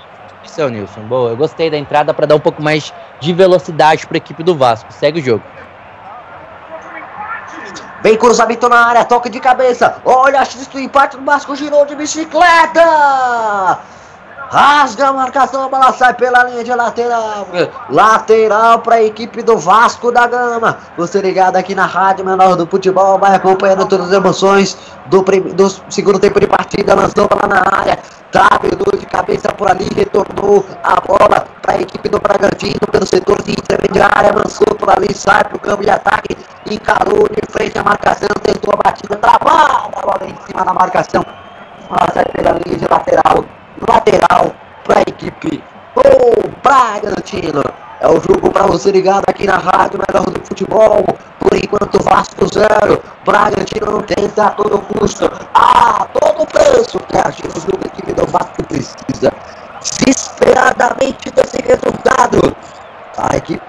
Isso, Nilson. Boa. Eu gostei da entrada pra dar um pouco mais de velocidade pra equipe do Vasco. Segue o jogo. Vem cruzamento na área, toque de cabeça. Olha a chance do empate do Vasco, girou de bicicleta. Rasga a marcação, a bola sai pela linha de lateral. Lateral para a equipe do Vasco da Gama. Você ligado aqui na Rádio Menor do Futebol, vai acompanhando todas as emoções do, do segundo tempo de partida. Lançou lá na área. Tabelou de cabeça por ali, retornou a bola para a equipe do Bragantino pelo setor de intermediária. Lançou por ali, sai para o campo de ataque. Encarou de frente a marcação, tentou a batida travada. A bola em cima da marcação. Bola sai pela linha de lateral. Lateral para a equipe do Bragantino. É o jogo para você ligado aqui na Rádio Melhor do Futebol. Por enquanto, Vasco 0. Bragantino não tenta a todo custo. A todo preço. Que a o jogo equipe do Vasco precisa desesperadamente desse resultado. A equipe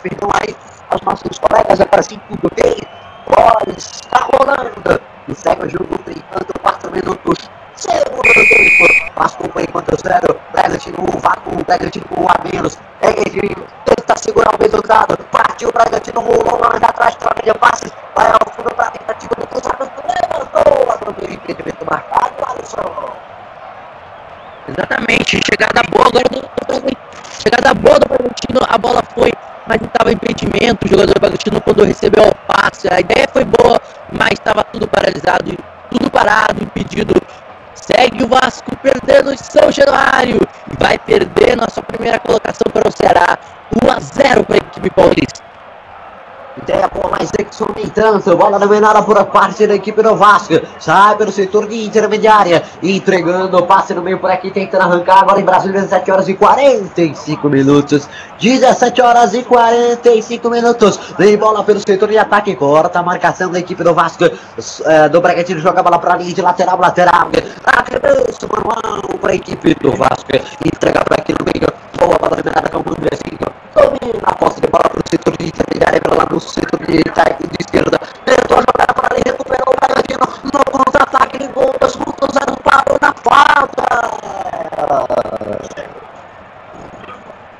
perdão aí aos nossos colegas, agora sim tudo bem. Olha, está rolando. E segue o jogo enquanto, 4 minutos. Segundo tempo. Vasco por enquanto zero. Bragantino 1, Vasco, Bragantino 1 a menos. É que tenta segurar o resultado. Partiu o Bragantino, rolou mais atrás, troca de passes. Vai ao fundo para a tentativa do cruzamento. Levantou a primeiro impedimento marcado, Alisson. Exatamente, chegada boa agora do Bragantino. Chegada boa do Bragantino, a bola foi, mas estava impedimento. O jogador do Bragantino, quando recebeu o passe, a ideia foi boa, mas estava tudo paralisado, tudo parado, impedido. Segue o Vasco perdendo em São Januário e vai perder nossa primeira colocação para o Ceará. 1 a 0 para a equipe paulista. Ideia boa, mas Exxon nem tanto. Bola dominada por parte da equipe do Vasco. Sai pelo setor de intermediária. Entregando o passe no meio por aqui, tentando arrancar agora em Brasília, 17 horas e 45 minutos. 17 horas e 45 minutos. Vem bola pelo setor de ataque. Corta a marcação da equipe do Vasco. É, do Bragantino joga a bola para a linha de lateral, lateral. Arremesso manual para a equipe do Vasco. Entrega para aqui no meio. Boa bola dominada com o Andrezinho. A posse de bola para o setor de do setor de, esquerda. Tentou jogar para ali, recuperou o Bragantino no contra-ataque. Gol dos pontos, zero parou na falta.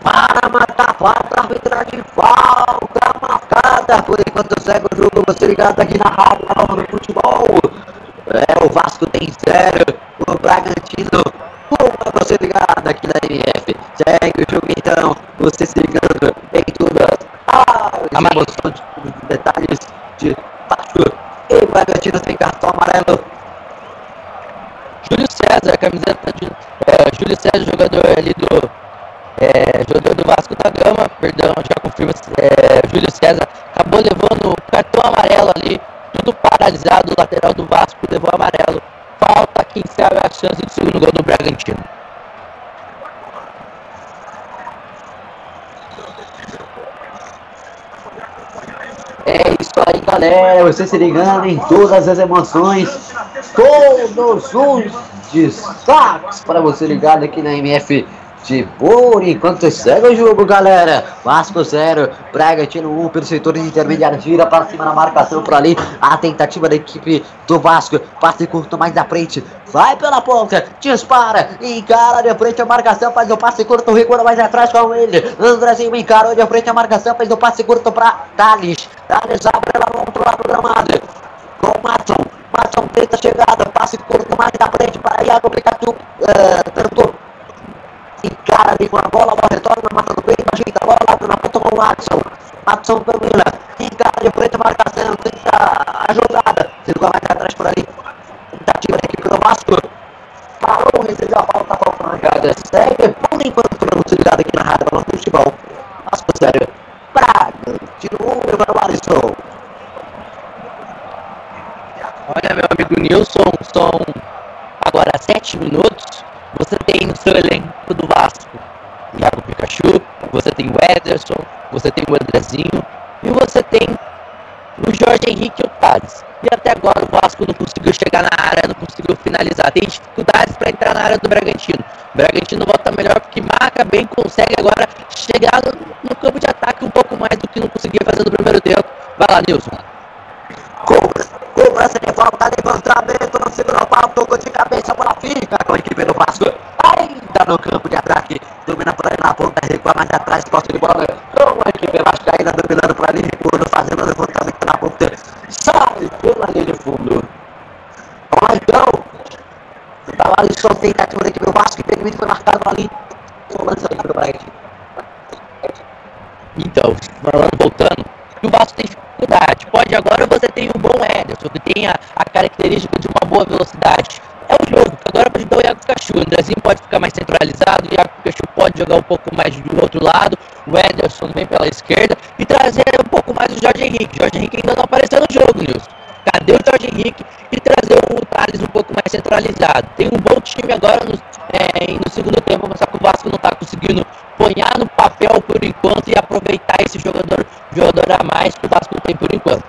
Para marcar falta, arbitragem falta marcada. Por enquanto segue o jogo, você ligado aqui na rádio, na do futebol. É, o Vasco tem zero, o Bragantino uma você ligado aqui na MF. Segue o jogo então, você se ligando as emoções, detalhes de baixo. E Bragantino tem cartão amarelo. Júlio César, camiseta de. É, Júlio César, jogador ali do. É, jogador do Vasco da Gama, perdão, já confirma. É, Júlio César acabou levando o cartão amarelo ali, tudo paralisado. O lateral do Vasco levou amarelo. Falta quem sabe a chance do segundo gol do Bragantino. É isso aí, galera. Você se ligando em todas as emoções, todos os destaques para você ligado aqui na MF de por enquanto segue o jogo, galera. Vasco 0, Bragantino 1 um, pelo setor de intermediário, vira para cima na marcação por ali. A tentativa da equipe do Vasco, passe curto mais da frente, vai pela ponta, dispara, encara de frente a marcação, faz o passe curto, recua mais atrás com ele. Andrezinho encarou de frente a marcação, faz o passe curto para Thales. Thales abre ela no outro lado do gramado. Com Matson, Matson tenta chegada, passe curto mais da frente para Iago Pikachu, uh, tanto encara ali com a bola, a bola retorna, mata no peito, ajeita a bola lá na ponta com o Watson. Watson domina, encara de frente a marcação, tenta a jogada, circula mais atrás por ali. Tentativa da equipe do Vasco. Parou, recebeu a bola, tá faltando a jogada. Segue por enquanto para você aqui na rádio do futebol. Vasco sério. Braga, tirou o Alisson. Olha, meu amigo Nilson, são agora sete minutos você tem no seu elenco do Vasco Iago Pikachu, você tem o Ederson, você tem o Andrezinho e você tem o Jorge Henrique e o. E até agora o Vasco não conseguiu chegar na área, não conseguiu finalizar. Tem dificuldades para entrar na área do Bragantino. O Bragantino volta melhor porque marca bem, consegue agora chegar no, no campo de ataque um pouco mais do que não conseguia fazer no primeiro tempo. Vai lá, Nilson. Cobra, cobrança de falta, levantamento no segundo pau, tocou de cabeça, a bola fica com a equipe do Vasco. Ainda no campo de ataque, domina por aí na ponta, recua mais atrás, posse de bola. Com a equipe Vasco ainda dominando por ali, recuando, fazendo o levantamento na ponta. Sai pela linha de fundo. Vamos lá então. Tava ali só tentativa da equipe do Vasco, impedimento foi marcado ali. Cobrança do Bragantino. Então, voltando, o Vasco tem dificuldade. Pode agora você tem um bom Ederson, que tem a, característica de uma boa velocidade. É o jogo, agora pode dar o Iago Pikachu. O Andrezinho pode ficar mais centralizado, o Iago Pikachu pode jogar um pouco mais do outro lado, o Ederson vem pela esquerda e trazer um pouco mais o Jorge Henrique. Jorge Henrique ainda não apareceu no jogo, Nilson. Cadê o Jorge Henrique? E trazer o Thales um pouco mais centralizado. Tem um bom time agora é, e no segundo tempo mostrar que o Vasco não está conseguindo ponhar no papel por enquanto e aproveitar esse jogador, jogador a mais que o Vasco tem por enquanto.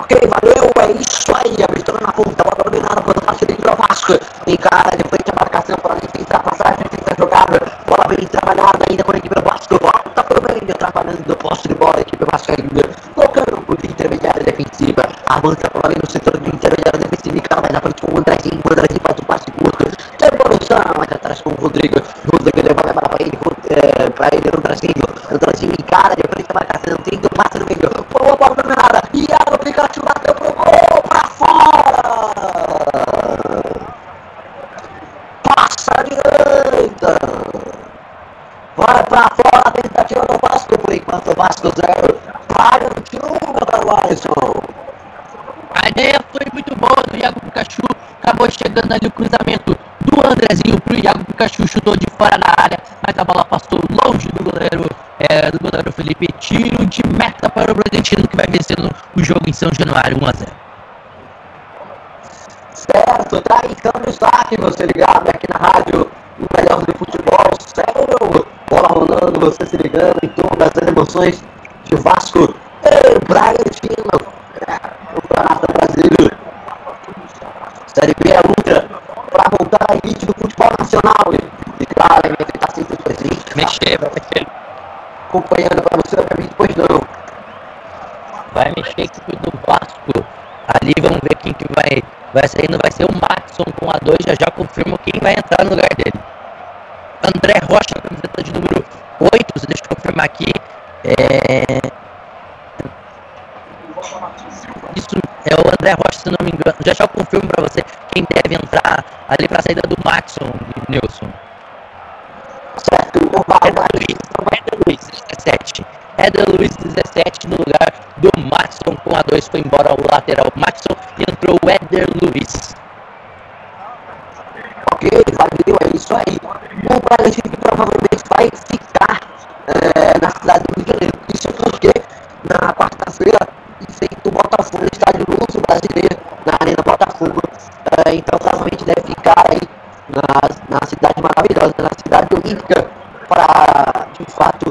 Ok, valeu, é isso aí. A vitória na ponta, bola dominada o parte dentro do Vasco. Encara de frente a marcação para a gente entrar passagem, tenta jogar Bola bem trabalhada. Vascaína trabalhando no poste de bola, a equipe Vascaína colocando por intermediária defensiva, avança para ali no setor de intermediária defensiva e cara mais na frente com o Andrezinho, o Andrezinho faz o passe curto, devolução, mais atrás com o Rodrigo, Rodrigo leva a bola para ele, é, para ele, Andrezinho, Andrezinho encara, de frente a marcação, tem do passe no meio, boa bola na área, Iago Pikachu bateu pro gol, para fora! Passa à direita! Vai pra fora tentativa do Vasco, por enquanto o Vasco 0. Bragantino para o Alisson. A ideia foi muito boa do Iago Pikachu. Acabou chegando ali o cruzamento do Andrezinho pro Iago Pikachu. Chutou de fora da área, mas a bola passou longe do goleiro, é, do goleiro Felipe. Tiro de meta para o Bragantino que vai vencendo o jogo em São Januário 1 a 0. Certo, tá aí câmbio saque, você ligado aqui na rádio, o melhor do futebol, sério, bola rolando, você se ligando em todas as emoções de Vasco e Bragantino, é, o Campeonato Brasileiro. Série B é luta para voltar à elite do futebol nacional. E claro, a MF está sempre presente. Mexer, vai mexer. Acompanhando para você, para mim, pois não. Vai mexer a equipe do Vasco. Ali vamos ver quem que vai, vai sair. Não vai ser o Maxson com a 2. Já já confirmo quem vai entrar no lugar dele. André Rocha, camiseta de número 8. Deixa eu confirmar aqui. É... Isso é o André Rocha, se não me engano. Já já confirmo pra você quem deve entrar ali pra saída do Maxson, Nilson. Certo, o Éder Luiz, Éder Luiz, 17. Éder Luiz, 17 no lugar do Maxson com a 2. Foi embora o lateral Maxson e entrou o Éder Luiz. Ok, valeu, é isso aí. O Bragantino provavelmente vai ficar é, na cidade do Rio de Janeiro. Isso porque na quarta-feira enfrenta o Botafogo no estádio Lúcio Brasileiro, na Arena Botafogo. É, então provavelmente deve ficar aí na, na cidade maravilhosa, na cidade olímpica, para de fato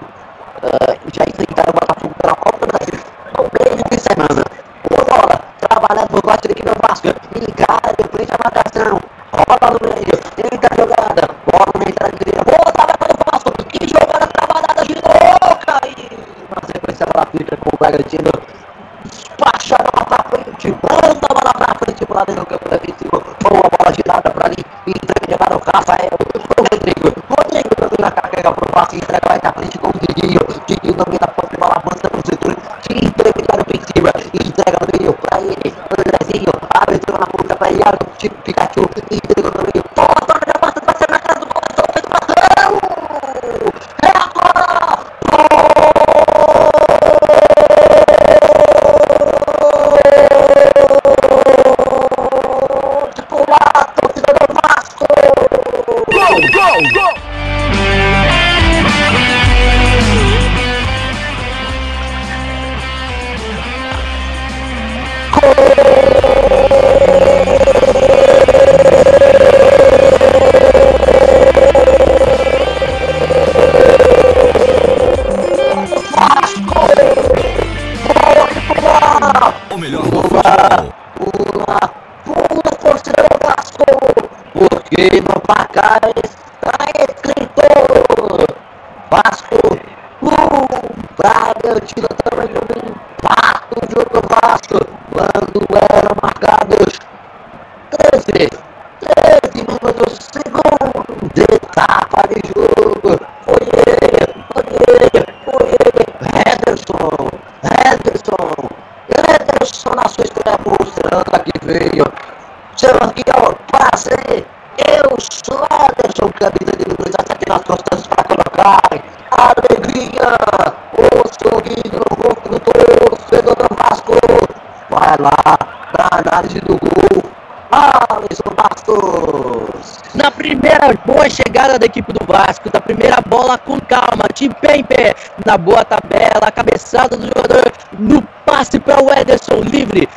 boa chegada da equipe do Vasco, da primeira bola com calma, de pé em pé, na boa tabela, cabeçada do jogador, no passe para o Ederson livre,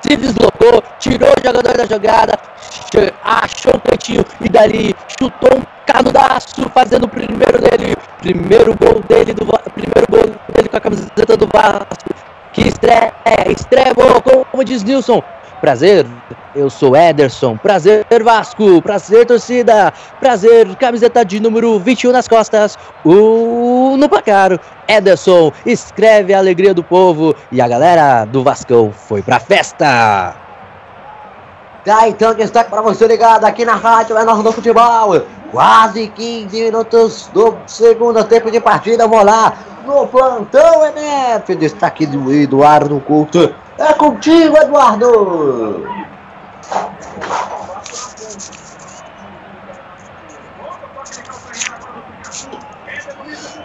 se deslocou, tirou o jogador da jogada, achou o cantinho e dali chutou um canudaço, fazendo o primeiro dele, primeiro gol dele, do, primeiro gol dele com a camiseta do Vasco, que estreia, estreia, como diz Nilson, Prazer, eu sou Ederson. Prazer, Vasco. Prazer, torcida. Prazer, camiseta de número 21 nas costas. Uh, no placar, Ederson escreve a alegria do povo e a galera do Vascão foi pra festa. Tá, então destaque para você ligado aqui na Rádio Menor do Futebol. Quase 15 minutos do segundo tempo de partida. Vamos lá no plantão MF. Destaque do Eduardo Couto. É contigo, Eduardo.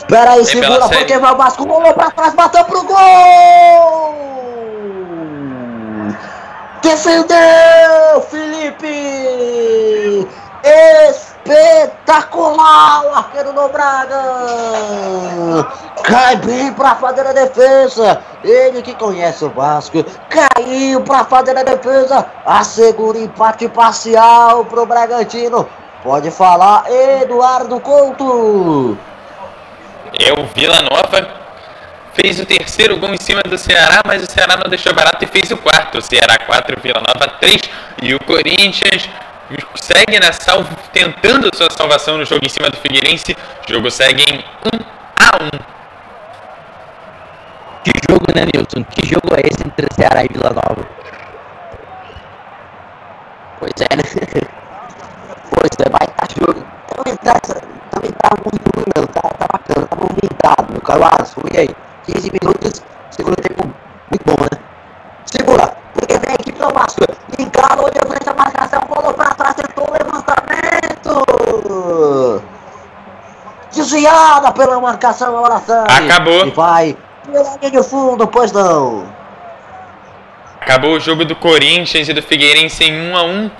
Pera aí, segura porque vai o Vasco. Rolou pra trás, bateu pro gol! Defendeu, Felipe! Espetacular o arqueiro do Braga! Cai bem pra fazer a defesa. Ele que conhece o Vasco, caiu pra fazer a defesa. Assegura empate parcial pro Bragantino. Pode falar, Eduardo Couto. É o Vila Nova fez o terceiro gol em cima do Ceará, mas o Ceará não deixou barato e fez o quarto. O Ceará 4, Vila Nova 3 e o Corinthians segue na sal... tentando sua salvação no jogo em cima do Figueirense. O jogo segue em 1 a 1. Que jogo, né, Nilson? Que jogo é esse entre Ceará e Vila Nova? Pois é, né? Pois é, vai estar jogo. Também tá, também tá muito ruim, não. Tá, tá bacana, tá movimentado, meu caro Aço. E aí? 15 minutos, segundo tempo muito bom, né? Segura, Desviada pela marcação, agora sai. Acabou. E vai pela linha de fundo, pois não. Acabou o jogo do Corinthians e do Figueirense em 1 a 1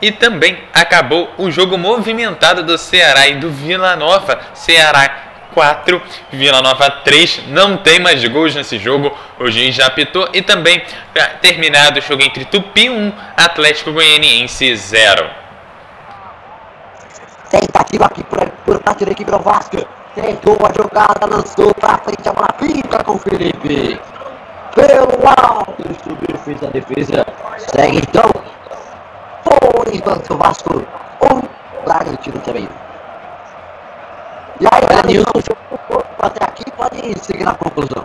e também acabou o jogo movimentado do Ceará e do Vila Nova. Ceará 4, Vila Nova 3. Não tem mais gols nesse jogo. O juiz já apitou. E também terminado o jogo entre Tupi 1, Atlético Goianiense 0. Tentativa aqui por, por parte da equipe do Vasco. Tentou a jogada, lançou pra frente, a bola fica com o Felipe. Pelo alto, subiu, fez a defesa. Segue então. Por enquanto o Vasco. Um Bragantino também. E aí, Olha, Nilson, até aqui pode seguir na conclusão.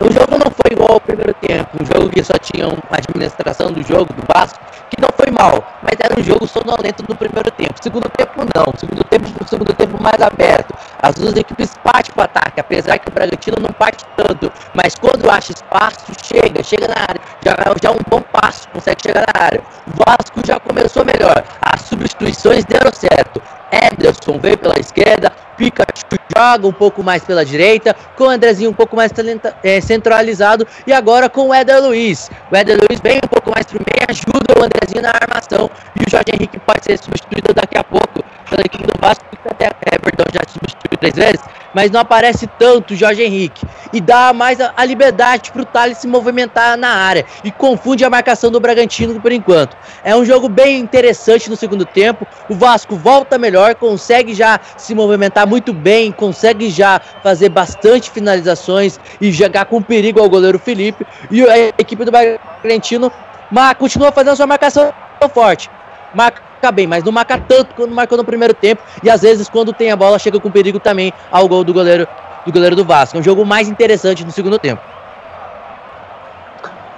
O jogo não foi igual ao primeiro tempo, um jogo que só tinha uma administração do jogo do Vasco, que não foi mal, mas era um jogo sonolento no primeiro tempo. Segundo tempo não, segundo tempo segundo tempo mais aberto. As duas equipes partem para o ataque, apesar que o Bragantino não parte tanto, mas quando acha espaço, chega, chega na área, já já um bom passo, consegue chegar na área. O Vasco já começou melhor, as substituições deram certo. Ederson veio pela esquerda, Pikachu joga um pouco mais pela direita, com o Andrezinho um pouco mais talenta, é, centralizado e agora com o Éder Luiz. O Éder Luiz vem um pouco mais pro meio, ajuda o Andrezinho na armação e o Jorge Henrique pode ser substituído daqui a pouco pela equipe do Vasco, que até é, perdão, já substituiu três vezes, mas não aparece tanto o Jorge Henrique e dá mais a, a liberdade pro Thales se movimentar na área e confunde a marcação do Bragantino por enquanto. É um jogo bem interessante no segundo tempo. O Vasco volta melhor, consegue já se movimentar muito bem, consegue já fazer bastante finalizações e jogar com perigo ao goleiro Felipe. E a equipe do Bragantino mas continua fazendo sua marcação forte. Marca bem, mas não marca tanto quanto marcou no primeiro tempo. E às vezes, quando tem a bola, chega com perigo também ao gol do goleiro do goleiro do Vasco. É um jogo mais interessante no segundo tempo.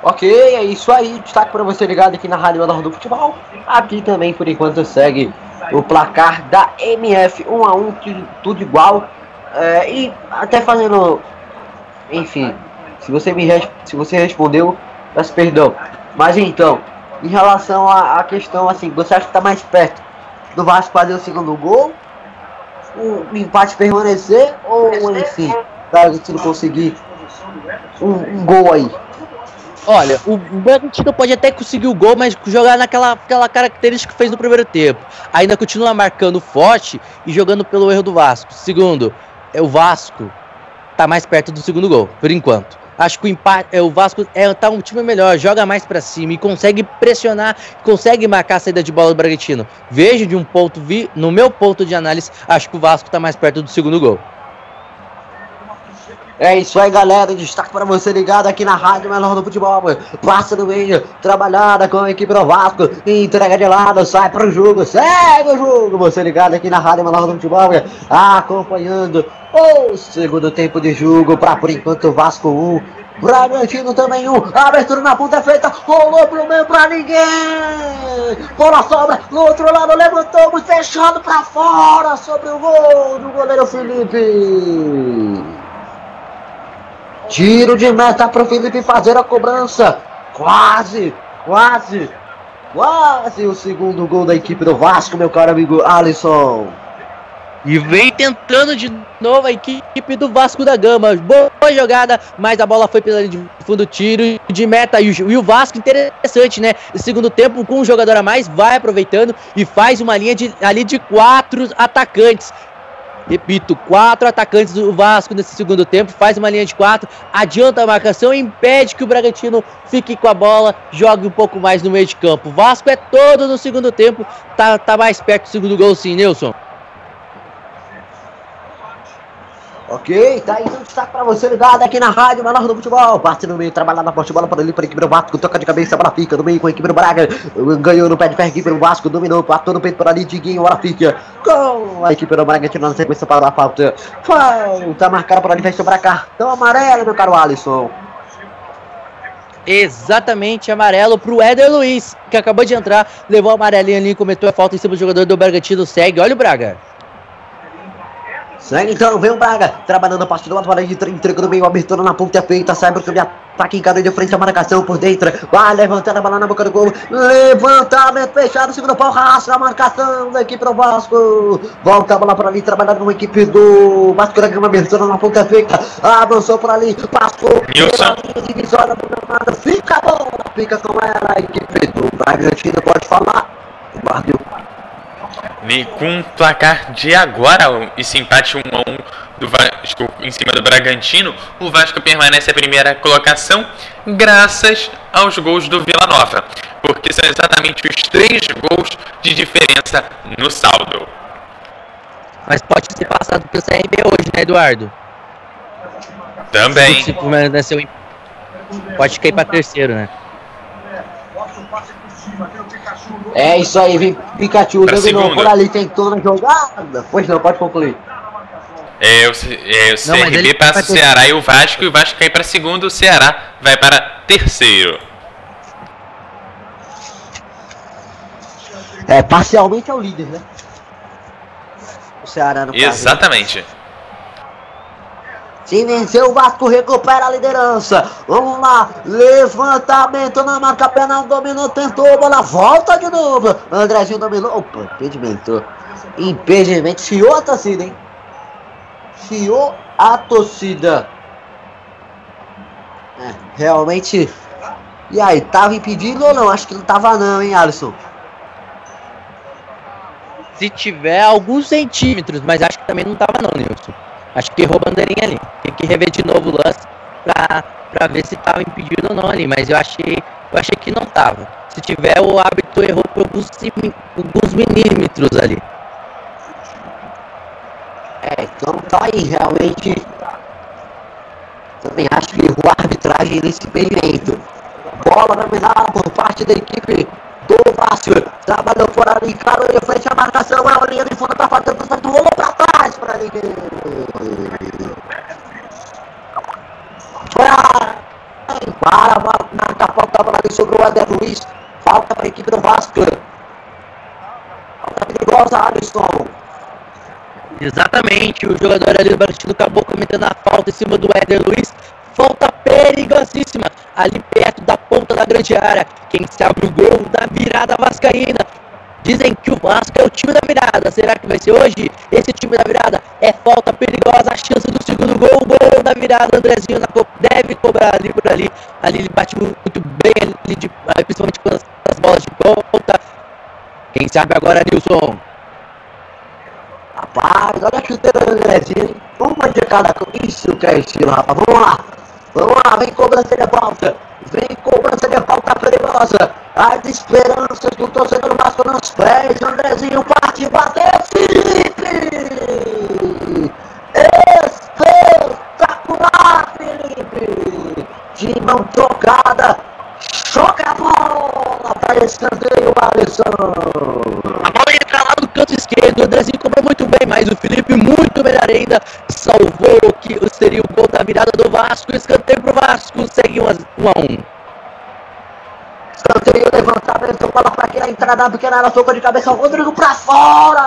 Ok, é isso aí. Destaque para você ligado aqui na Rádio Menor do Futebol. Aqui também, por enquanto, segue o placar da MF 1 a 1 tudo igual. É, e até fazendo. Enfim, se você me se você respondeu, peço perdão. Mas então, em relação à, à questão assim, você acha que está mais perto do Vasco fazer o segundo gol? O empate permanecer? Ou enfim, não conseguir um, um gol aí? Olha, o Bragantino pode até conseguir o gol, mas jogar naquela aquela característica que fez no primeiro tempo. Ainda continua marcando forte e jogando pelo erro do Vasco. Segundo, é o Vasco tá mais perto do segundo gol, por enquanto. Acho que o empate, é, o Vasco é, tá um time melhor, joga mais para cima e consegue pressionar, consegue marcar a saída de bola do Bragantino. Vejo de um ponto, vi, no meu ponto de análise, acho que o Vasco tá mais perto do segundo gol. É isso aí, galera. Destaque para você ligado aqui na Rádio Melhor do Futebol. Passa no meio, trabalhada com a equipe do Vasco. Entrega de lado, sai para o jogo, segue o jogo. Você ligado aqui na Rádio Melhor do Futebol, acompanhando o segundo tempo de jogo. Para por enquanto, Vasco 1. Bragantino também um, abertura na ponta feita, rolou pro meio pra ninguém, bola sobra, no outro lado levantou, fechado pra fora, sobre o gol do goleiro Felipe. Tiro de meta para o Felipe fazer a cobrança. Quase, quase, quase o segundo gol da equipe do Vasco, meu caro amigo Alisson. E vem tentando de novo a equipe do Vasco da Gama. Boa jogada, mas a bola foi pela linha de fundo, tiro de meta. E o, e o Vasco, interessante, né? Segundo tempo, com um jogador a mais, vai aproveitando e faz uma linha de, ali de quatro atacantes. Repito, quatro atacantes do Vasco nesse segundo tempo, faz uma linha de quatro, adianta a marcação, impede que o Bragantino fique com a bola, jogue um pouco mais no meio de campo. Vasco é todo no segundo tempo, tá, tá mais perto do segundo gol sim, Nilson. Ok, tá aí então destaque pra você ligado aqui na rádio Menor do Futebol. Parte no meio, trabalhar na poste, bola para ali para a equipe do Vasco, toca de cabeça, bola fica no meio com a equipe do Braga. Ganhou no pé de ferro, equipe do Vasco, dominou, passou no peito por ali, Diguinho, bola fica com a equipe do Braga, tirando a sequência para a falta. Falta marcada por ali, vai sobrar cartão amarelo, meu caro Alisson. Exatamente, amarelo pro Éder Luiz, que acabou de entrar, levou o amarelinho ali, cometeu a falta em cima do jogador do Bragantino, segue, olha o Braga. Segue então, vem o Braga, trabalhando a partida do lado de entrega no meio, abertura na ponta feita, sai para o caminho, ataque encara de frente a marcação por dentro, vai levantando a bola na boca do gol, levantamento fechado, segundo pau, raça a marcação da equipe do Vasco, volta a bola para ali, trabalhando com a equipe do Vasco da Gama, abertura na ponta feita, avançou por ali, passou, divisória programada, fica a bola, fica com ela, a equipe do Bragantino, pode falar. E com o placar de agora, esse empate 1 a 1 do Vasco em cima do Bragantino, o Vasco permanece a primeira colocação graças aos gols do Vila Nova, porque são exatamente os três gols de diferença no saldo. Mas pode ser passado pelo CRB hoje, né, Eduardo? Também. Se permanecer o Pode cair para terceiro, né? É isso aí, vem Pikachu, Pra por ali, tentou na jogada. Pois não, pode concluir. É, o, é, o Não, CRB passa o ter- Ceará e o Vasco, e o Vasco cai para segundo, o Ceará vai para terceiro. É, parcialmente é o líder, né? O Ceará no caso. né? Se venceu, o Vasco recupera a liderança. Vamos lá, levantamento na marca, perna dominou, tentou, bola volta de novo. Andrezinho dominou, opa, impedimento. Impedimento, chiou a torcida, hein? Chiou a torcida. É, realmente. E aí, tava impedido ou não? Acho que não tava não, hein, Alisson? Se tiver alguns centímetros, mas acho que também não tava não, Nilson. Acho que errou a bandeirinha ali. Tem que rever de novo o lance pra, pra ver se tava impedido ou não ali. Mas eu achei, eu achei que não tava. Se tiver, o árbitro errou por alguns, alguns milímetros ali. É, então tá aí, realmente. Também acho que errou a arbitragem nesse impedimento. Bola dominada por parte da equipe do Vasco. Trabalhou por ali, encarou de frente a marcação. É a linha de fundo, tá faltando o certo, rolou pra trás pra ninguém. Para, para, marca a falta para ali sobre o Eder Luiz. Falta para a equipe do Vasco. Falta perigosa, Alisson. O jogador ali do Bragantino acabou cometendo a falta em cima do Éder Luiz. Falta perigosíssima ali perto da ponta da grande área. Quem sabe o gol da virada vascaína. Dizem que o Vasco é o time da virada. Será que vai ser hoje? Esse time da virada é falta perigosa. A chance do segundo gol. Gol da virada. Andrezinho na co- deve cobrar ali por ali. Ali ele bate muito bem, ali de- ah, principalmente com as, as bolas de ponta. Quem sabe agora, Nilson? Rapaz, olha a chuteira do Andrezinho. Uma de cada. Isso que é estilo, rapaz. Vamos lá. Vamos lá, vem cobrança de falta. Vem cobrança de falta perigosa. As esperanças do torcedor Vasco nos pés. Andrezinho parte, bateu. Felipe! Espetacular, Felipe! De mão trocada. Para escanteio, Alisson. A bola entra lá no canto esquerdo. O Andrezinho cobrou muito bem, mas o Felipe muito melhor ainda. Salvou o que seria o gol da virada do Vasco. Escanteio pro Vasco. Segue 1 um a 1. Um. Escanteio, levantamento, bola para aqui na entrada pequena área, soco de cabeça, o Rodrigo para fora.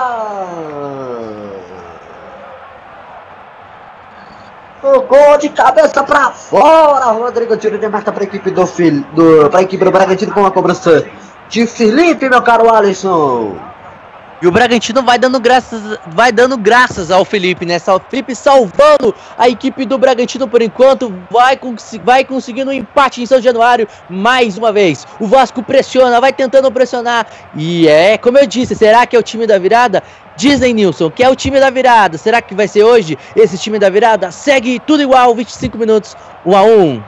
Tocou de cabeça para fora, Rodrigo tiro de meta para a equipe do do para a equipe do Bragantino com a cobrança de Felipe, meu caro Alisson. E o Bragantino vai dando graças, vai dando graças ao Felipe, né? O Felipe salvando a equipe do Bragantino por enquanto, vai, cons vai conseguindo um empate em São Januário mais uma vez. O Vasco pressiona, vai tentando pressionar. E é, como eu disse, será que é o time da virada? Dizem, Nilson, que é o time da virada. Será que vai ser hoje esse time da virada? Segue tudo igual, 25 minutos, 1 a 1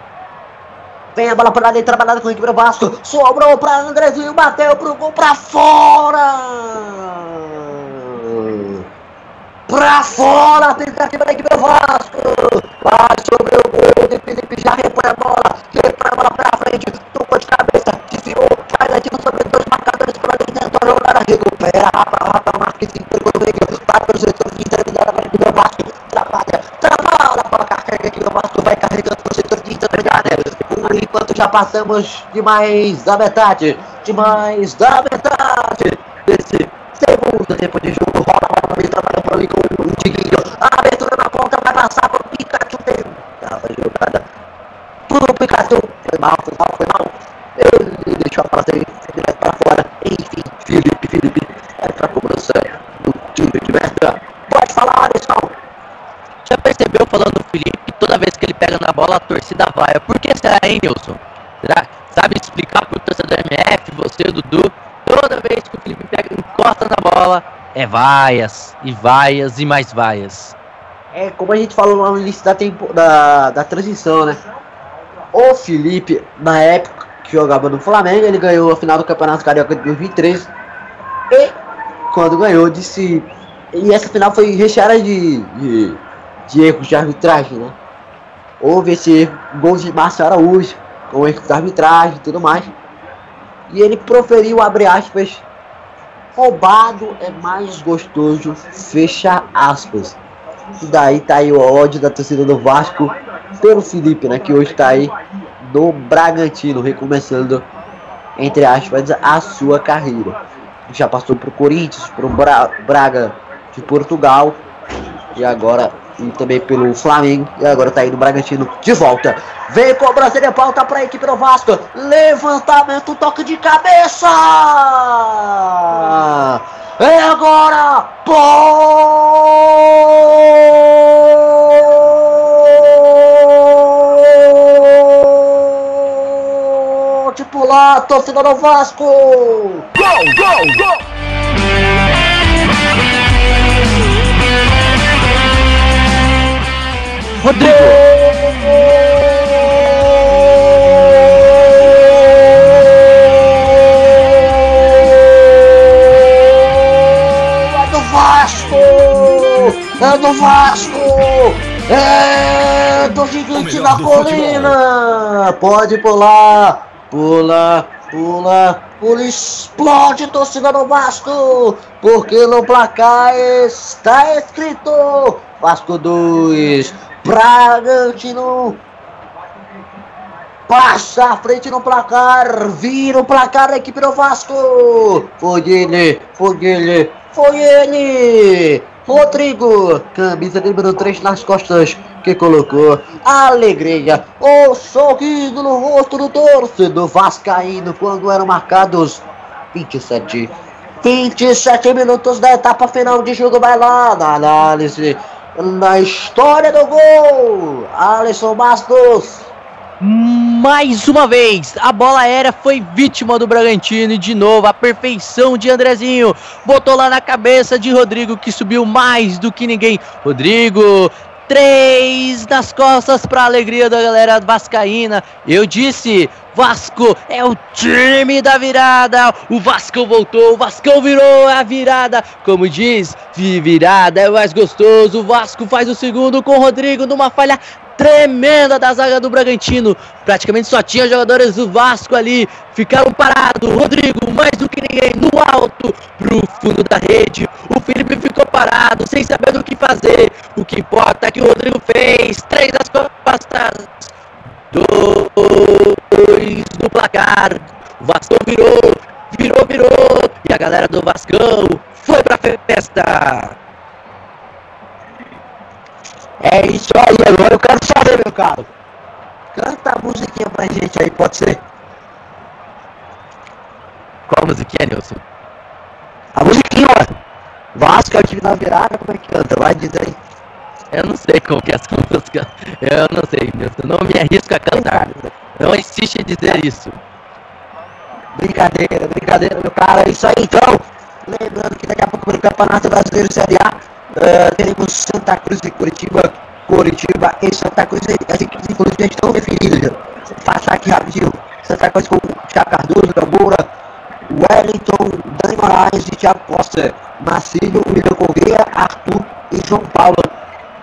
Vem a bola para dentro, trabalhada com a equipe do Vasco. Sobrou para Andrezinho, bateu pro gol para fora. Para fora, a tentativa da equipe do Vasco. Vai sobre o gol de Felipe, já repõe a bola. Repõe a bola para frente, tocou de cabeça, desviou, faz ativo sobre dois marcadores para dentro, tentou jogar, recupera, rapa, rapa, marca esse entregou no meio, vai para o setor de intermediário para a equipe do Vasco. Trabalha, trabalha, bola carrega aqui do Vasco, vai carregando o intermediário por enquanto já passamos de mais da metade, de mais da metade desse segundo tempo de jogo. Rola a bola trabalha por ali com o Diguinho. A abertura na ponta vai passar pro Pikachu. Tentava a jogada pro Pikachu. Foi mal, foi mal, foi mal. Ele deixou a bola sair para fora. Enfim, Felipe, Felipe vai pra cobrança do time de merda. Pode falar, Alisson. Já percebeu falando do Felipe toda vez que ele pega na bola a torcida vai? Por que será, hein, Nilson? Será? Sabe explicar pro torcedor MF, você, Dudu? Toda vez que o Felipe pega, encosta na bola, é vaias, e vaias, e mais vaias. É como a gente falou lá no início da, tempo, da, da transição, né? O Felipe, na época que jogava no Flamengo, ele ganhou a final do Campeonato Carioca de 2013. E quando ganhou, disse. E essa final foi recheada de, de, de erros de arbitragem, né? Houve esse gol de Márcio Araújo, com erro de arbitragem e tudo mais. E ele proferiu, abre aspas, roubado é mais gostoso, fecha aspas. E daí tá aí o ódio da torcida do Vasco pelo Felipe, né? Que hoje tá aí no Bragantino, recomeçando, entre aspas, a sua carreira. Já passou pro Corinthians, pro Bra Braga de Portugal e agora também pelo Flamengo e agora tá aí no Bragantino de volta. Vem cobrança de pauta para a equipe do Vasco. Levantamento, toque de cabeça. É agora. Pode pular, torcida do Vasco. Gol, gol, gol. Rodrigo! É do Vasco! É do Vasco! É do gigante da colina! Pode pular! Pula, pula, pula, explode torcida do Vasco! Porque no placar está escrito Vasco 2, Bragantino passa à frente no placar, vira o placar da equipe do Vasco. Foi ele, foi ele, foi ele. Rodrigo, camisa número 3 nas costas, que colocou alegria, o sorriso no rosto do torcedor vascaíno quando eram marcados 27 27 minutos da etapa final de jogo. Vai lá na análise, na história do gol. Alisson Bastos. Mais uma vez, a bola aérea foi vítima do Bragantino e de novo a perfeição de Andrezinho. Botou lá na cabeça de Rodrigo que subiu mais do que ninguém. Rodrigo, três nas costas para alegria da galera vascaína. Eu disse, Vasco é o time da virada. O Vasco voltou, o Vasco virou a virada. Como diz, virada é mais gostoso. O Vasco faz o segundo com o Rodrigo numa falha tremenda da zaga do Bragantino. Praticamente só tinha jogadores do Vasco ali. Ficaram parados. Rodrigo, mais do que ninguém, no alto, pro fundo da rede. O Felipe ficou parado, sem saber do que fazer. O que importa é que o Rodrigo fez. Três das costas. Dois do placar. O Vasco virou, virou, virou. E a galera do Vascão foi pra festa. É isso aí, agora eu quero saber, meu caro. Canta a musiquinha pra gente aí, pode ser? Qual musiquinha, Nilson? A musiquinha, ó. Vasco é o time da virada, como é que canta? Vai dizer aí. Eu não sei como que é essa música. Eu não sei, Nilson. Não me arrisco a cantar. Não insiste em dizer isso. Brincadeira, brincadeira, meu cara. É isso aí, então. Lembrando que daqui a pouco no Campeonato Brasileiro Série A, eh, teremos Santa Cruz e Curitiba. Curitiba e Santa Cruz, as equipes inclusive já estão definidas. já. Passar aqui rapidinho. Santa Cruz com Thiago Cardoso, Gamboura, Wellington, Dani Moraes e Thiago Costa, Marcílio, William Correia, Arthur e João Paulo,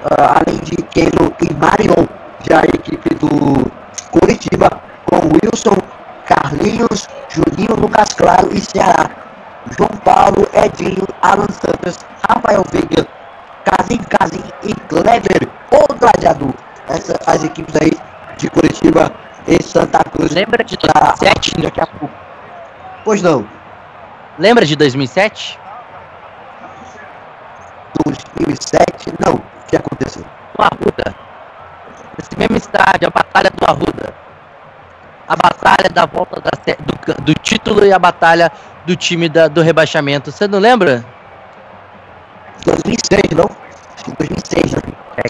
ah, além de Keno e Marion, já a equipe do Curitiba, com Wilson, Carlinhos, Juninho, Lucas Claro e Ceará. João Paulo, Edinho, Alan Santos, Rafael Veiga, Casim Casim e Clever, o gladiador. Essas as equipes aí de Curitiba e Santa Cruz. Lembra de pra 2007? daqui a pouco. Pois não, Lembra de 2007? 2007, não. O que aconteceu? No Arruda. Nesse mesmo estádio, a Batalha do Arruda. A batalha da volta da do, do título e a batalha do time da- do rebaixamento. Você não lembra? 2006, não? Acho que 2006, né? É,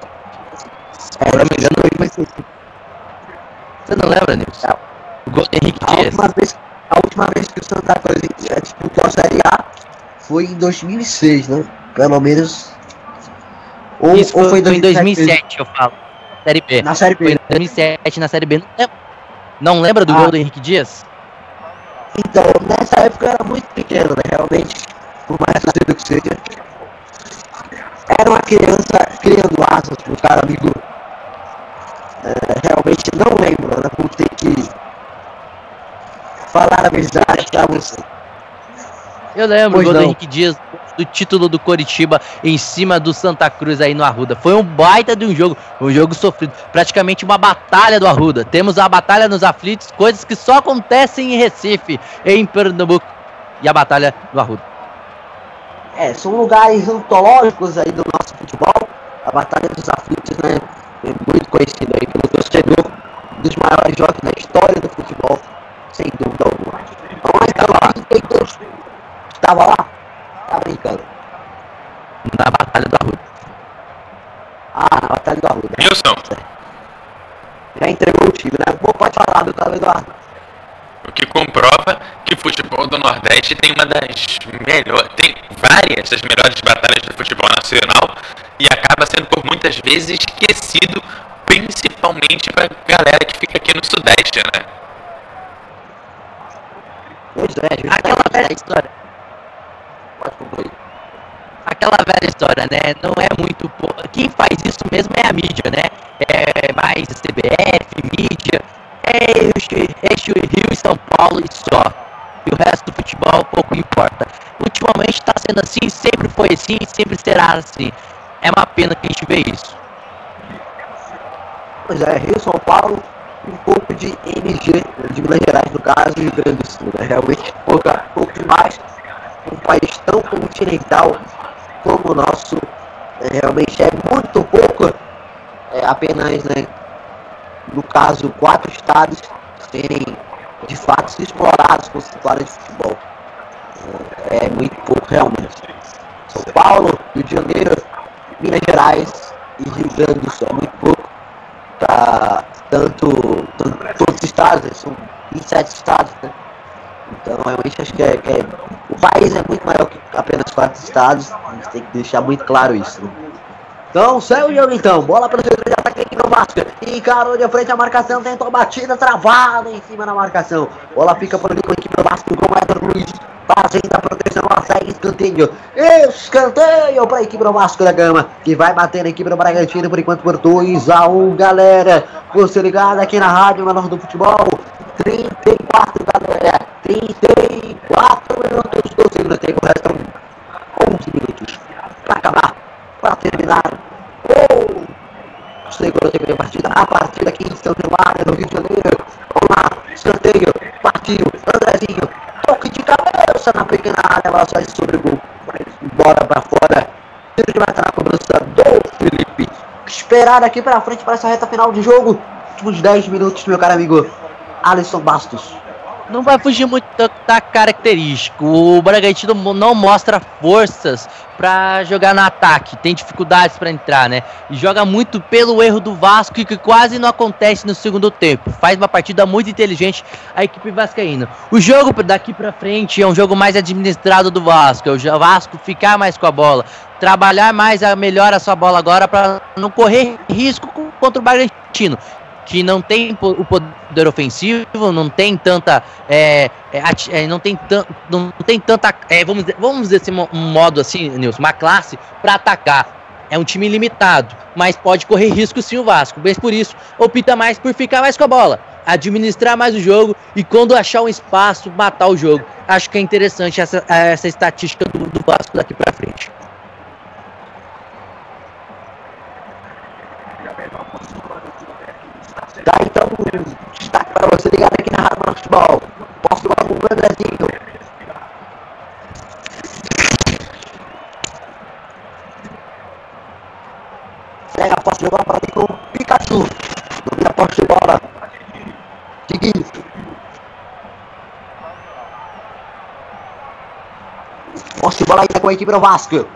Se não me engano, 2006. Você não lembra, Nilson? O gol do Henrique A Dias. última vez, a última vez que o Santa Cruz disputou a Série A foi em 2006, né? Pelo menos. Ou, Isso ou foi, foi, foi em 2007, eu falo. Série B. Na Série Foi B. em 2007 na Série B. Não lembra, não lembra do Ah. gol do Henrique Dias? Então, nessa época eu era muito pequeno, né? Realmente, por mais cedo que seja. Era uma criança criando asas pro cara amigo. É, realmente não lembro, né? Vou ter que falar a verdade pra você. Eu lembro Pois o gol do. Henrique Dias do título do Coritiba em cima do Santa Cruz aí no Arruda. Foi um baita de um jogo, um jogo sofrido, praticamente uma batalha do Arruda. Temos a batalha nos aflitos, coisas que só acontecem em Recife, em Pernambuco, e a batalha do Arruda. É, são lugares antológicos aí do nosso futebol. A Batalha dos Aflitos, né? É muito conhecido aí pelo torcedor um dos maiores jogos da história do futebol, sem dúvida alguma. Então, então, 32. Estava lá? Tá brincando. Na batalha do Arruda. Ah, na Batalha do Arruda. Nilson, Já entregou o time, né? Pô, pode falar do Eduardo. O que comprova que o futebol do Nordeste tem uma das melhores, tem várias das melhores batalhas do futebol nacional e acaba sendo por muitas vezes esquecido, principalmente pra galera que fica aqui no Sudeste, né? Pois é, Aquela velha história. Pode concluir. aquela velha história, né? Não é muito. Quem faz isso mesmo é a mídia, né? É mais CBF, mídia, é eixo, eixo Rio e São Paulo e só. E o resto do futebol pouco importa. Ultimamente está sendo assim, sempre foi assim, sempre será assim. É uma pena que a gente vê isso. Pois é, Rio, São Paulo, um pouco de MG, de Minas Gerais, no caso, e Rio Grande do Sul, né? Realmente pouca, pouco demais. Um país tão continental como o nosso, realmente é muito pouco, é, apenas, né, no caso, quatro estados serem de fato explorados com história de futebol. É, é muito pouco realmente. São Paulo, Rio de Janeiro, Minas Gerais e Rio Grande do Sul, é muito pouco para tanto, tanto todos os estados, né? são 27 estados, né? Então realmente acho que, é, que é- o país é muito maior que apenas quatro estados, a gente tem que deixar muito claro isso. Né? Então, segue o jogo então, bola pelo centro de ataque aqui no Vasco, encarou de frente a marcação, tentou a batida, travada em cima da marcação, bola fica por ali com a equipe do Vasco, com o Edson Luiz, fazendo a proteção, ela segue escanteio. Escanteio para a equipe do Vasco da Gama, que vai bater na equipe do Bragantino por enquanto por 2 a 1, galera. Você ligado aqui na Rádio Menor do Futebol. 34, galera. 34 minutos do segundo tempo. Restam 11 minutos para terminar. O segundo tempo de partida. A partida aqui em São Januário, no Rio de Janeiro. Vamos lá, escanteio, partiu, Andrezinho, toque de cabeça na pequena área, ela sai sobre o gol, vai embora para fora. Tiro de meta na cobrança do Felipe. Esperar aqui para frente para essa reta final de jogo. Últimos 10 minutos, meu caro amigo Alisson Bastos. Não vai fugir muito da, da característica. O Bragantino não mostra forças pra jogar no ataque, tem dificuldades pra entrar, né? E joga muito pelo erro do Vasco que quase não acontece no segundo tempo. Faz uma partida muito inteligente a equipe vascaína. O jogo daqui pra frente é um jogo mais administrado do Vasco, é o Vasco ficar mais com a bola, trabalhar mais a melhor a sua bola agora pra não correr risco co- contra o Bragantino que não tem o poder ofensivo, não tem tanta, é, é, é, não tem tan- não tem tanta, é, vamos dizer, vamos dizer assim, um modo assim, Nilson, uma classe para atacar. É um time limitado, mas pode correr risco sim o Vasco. Mas por isso, opta mais por ficar mais com a bola, administrar mais o jogo e quando achar um espaço, matar o jogo. Acho que é interessante essa, essa estatística do, do Vasco daqui para frente. Tá, então, destaque para você ligado aqui na Rádio Futebol. Posso logo com o Andrezinho. Pega a posse de bola para com o Pikachu. Domina a posse de bola. Diguinho. Posse de bola ainda com a equipe do Vasco.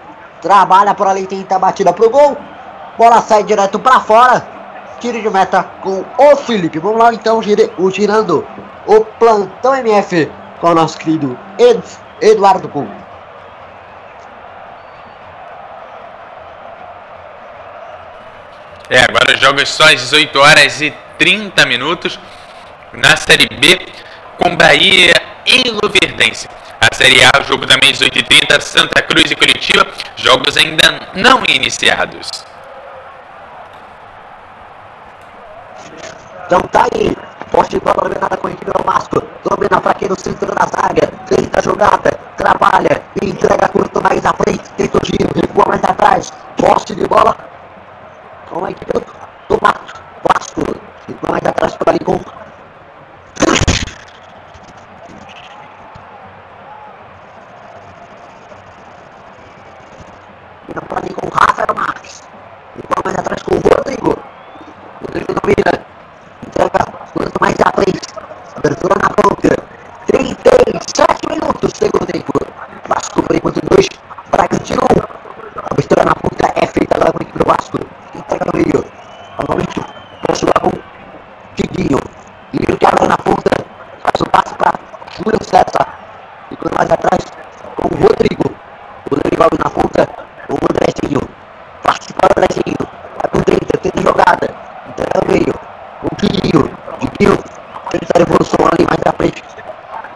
Trabalha por ali, tenta a batida pro gol. Bola sai direto para fora. Tiro de meta com o Felipe. Vamos lá então, o girando o plantão MF com o nosso querido Ed, Eduardo Kuhn. É, agora os jogos só às 18 horas e 30 minutos na Série B com Bahia e Luverdense. A Série A, o jogo também às 18h30, Santa Cruz e Curitiba, jogos ainda não iniciados. Então tá aí. Poste de bola dominada com a equipe do Vasco. Domina pra aqui no centro da zaga. Tenta a jogada. Trabalha. Entrega curto mais à frente. Tenta o giro. Recua mais atrás. Poste de bola com a equipe do, do Vasco. Vasco. Recua mais atrás por ali com Vira pra ali com o Rafael Marques. Recua mais atrás com o Rodrigo. Rodrigo domina. Quanto mais à frente. Abertura na ponta. 37 minutos, segundo tempo. Vasco por enquanto 2. Bragantino 1. A abertura na ponta é feita agora por equipe do Vasco. Entrega no meio. Novamente, posso lá com Tiguinho. Tiguinho que abre na ponta. Faz o passe para Júlio César. Ficando mais atrás com o Rodrigo. O Rodrigo abre na ponta. O Andrezinho. Passe para o Andrezinho. Vai com 30, tenta jogada. Entrega no meio. O Guinho. Guinho. Tenta a evolução ali mais à frente.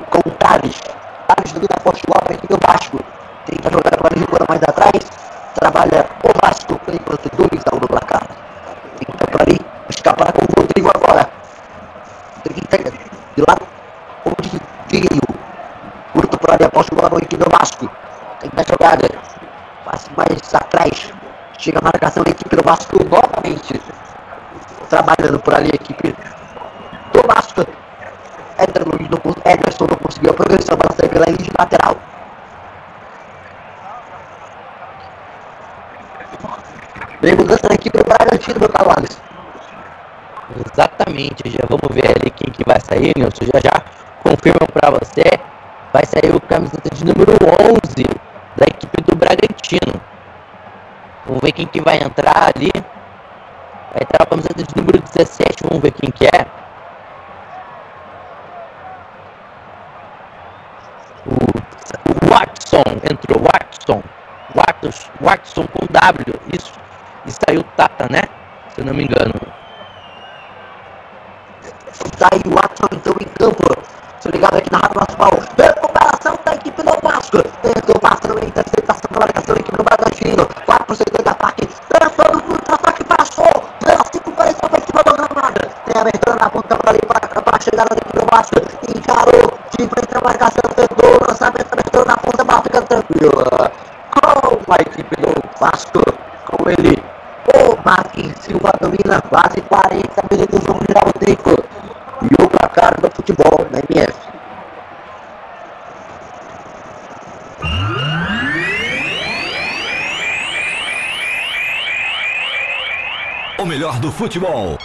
Com o Thales. Thales domina a poste lá para a equipe do Vasco. Tenta jogar agora recuando mais atrás. Trabalha o Vasco por enquanto 2 a 1 no placar. Tenta por ali. Escapar com o Rodrigo agora. Tenta de lá. Onde Guinho. Curto por ali a poste bola para a equipe do Vasco. Tenta a jogada. Passe mais atrás. Chega a marcação da equipe do Vasco novamente trabalhando por ali a equipe do Vasco. Ederson não conseguiu a progressão, a bola saiu pela linha de lateral. Vem mudança na equipe do Bragantino, meu caro Alisson. Exatamente, já vamos ver ali quem que vai sair, Nilson. Já já Vamos ver quem que é. O Watson entrou, Watson. Watson, Watson com W, isso. E saiu Tata, né? Se eu não me engano. Tá Sai o Watson então em campo. Se ligado aqui na Rádio Nacional. Recuperação da equipe do Vasco. Interceptação da marcação da equipe do Bragantino. 4 segundos volta ali para, para a chegada da equipe do Vasco. Encarou, de frente à marcação, tentou lançamento, entrou na ponta, bola fica tranquila. Com a equipe do Vasco, com ele. O Marquinhos Silva domina quase 40 minutos no final tempo. E o placar do futebol na MF. O melhor do futebol.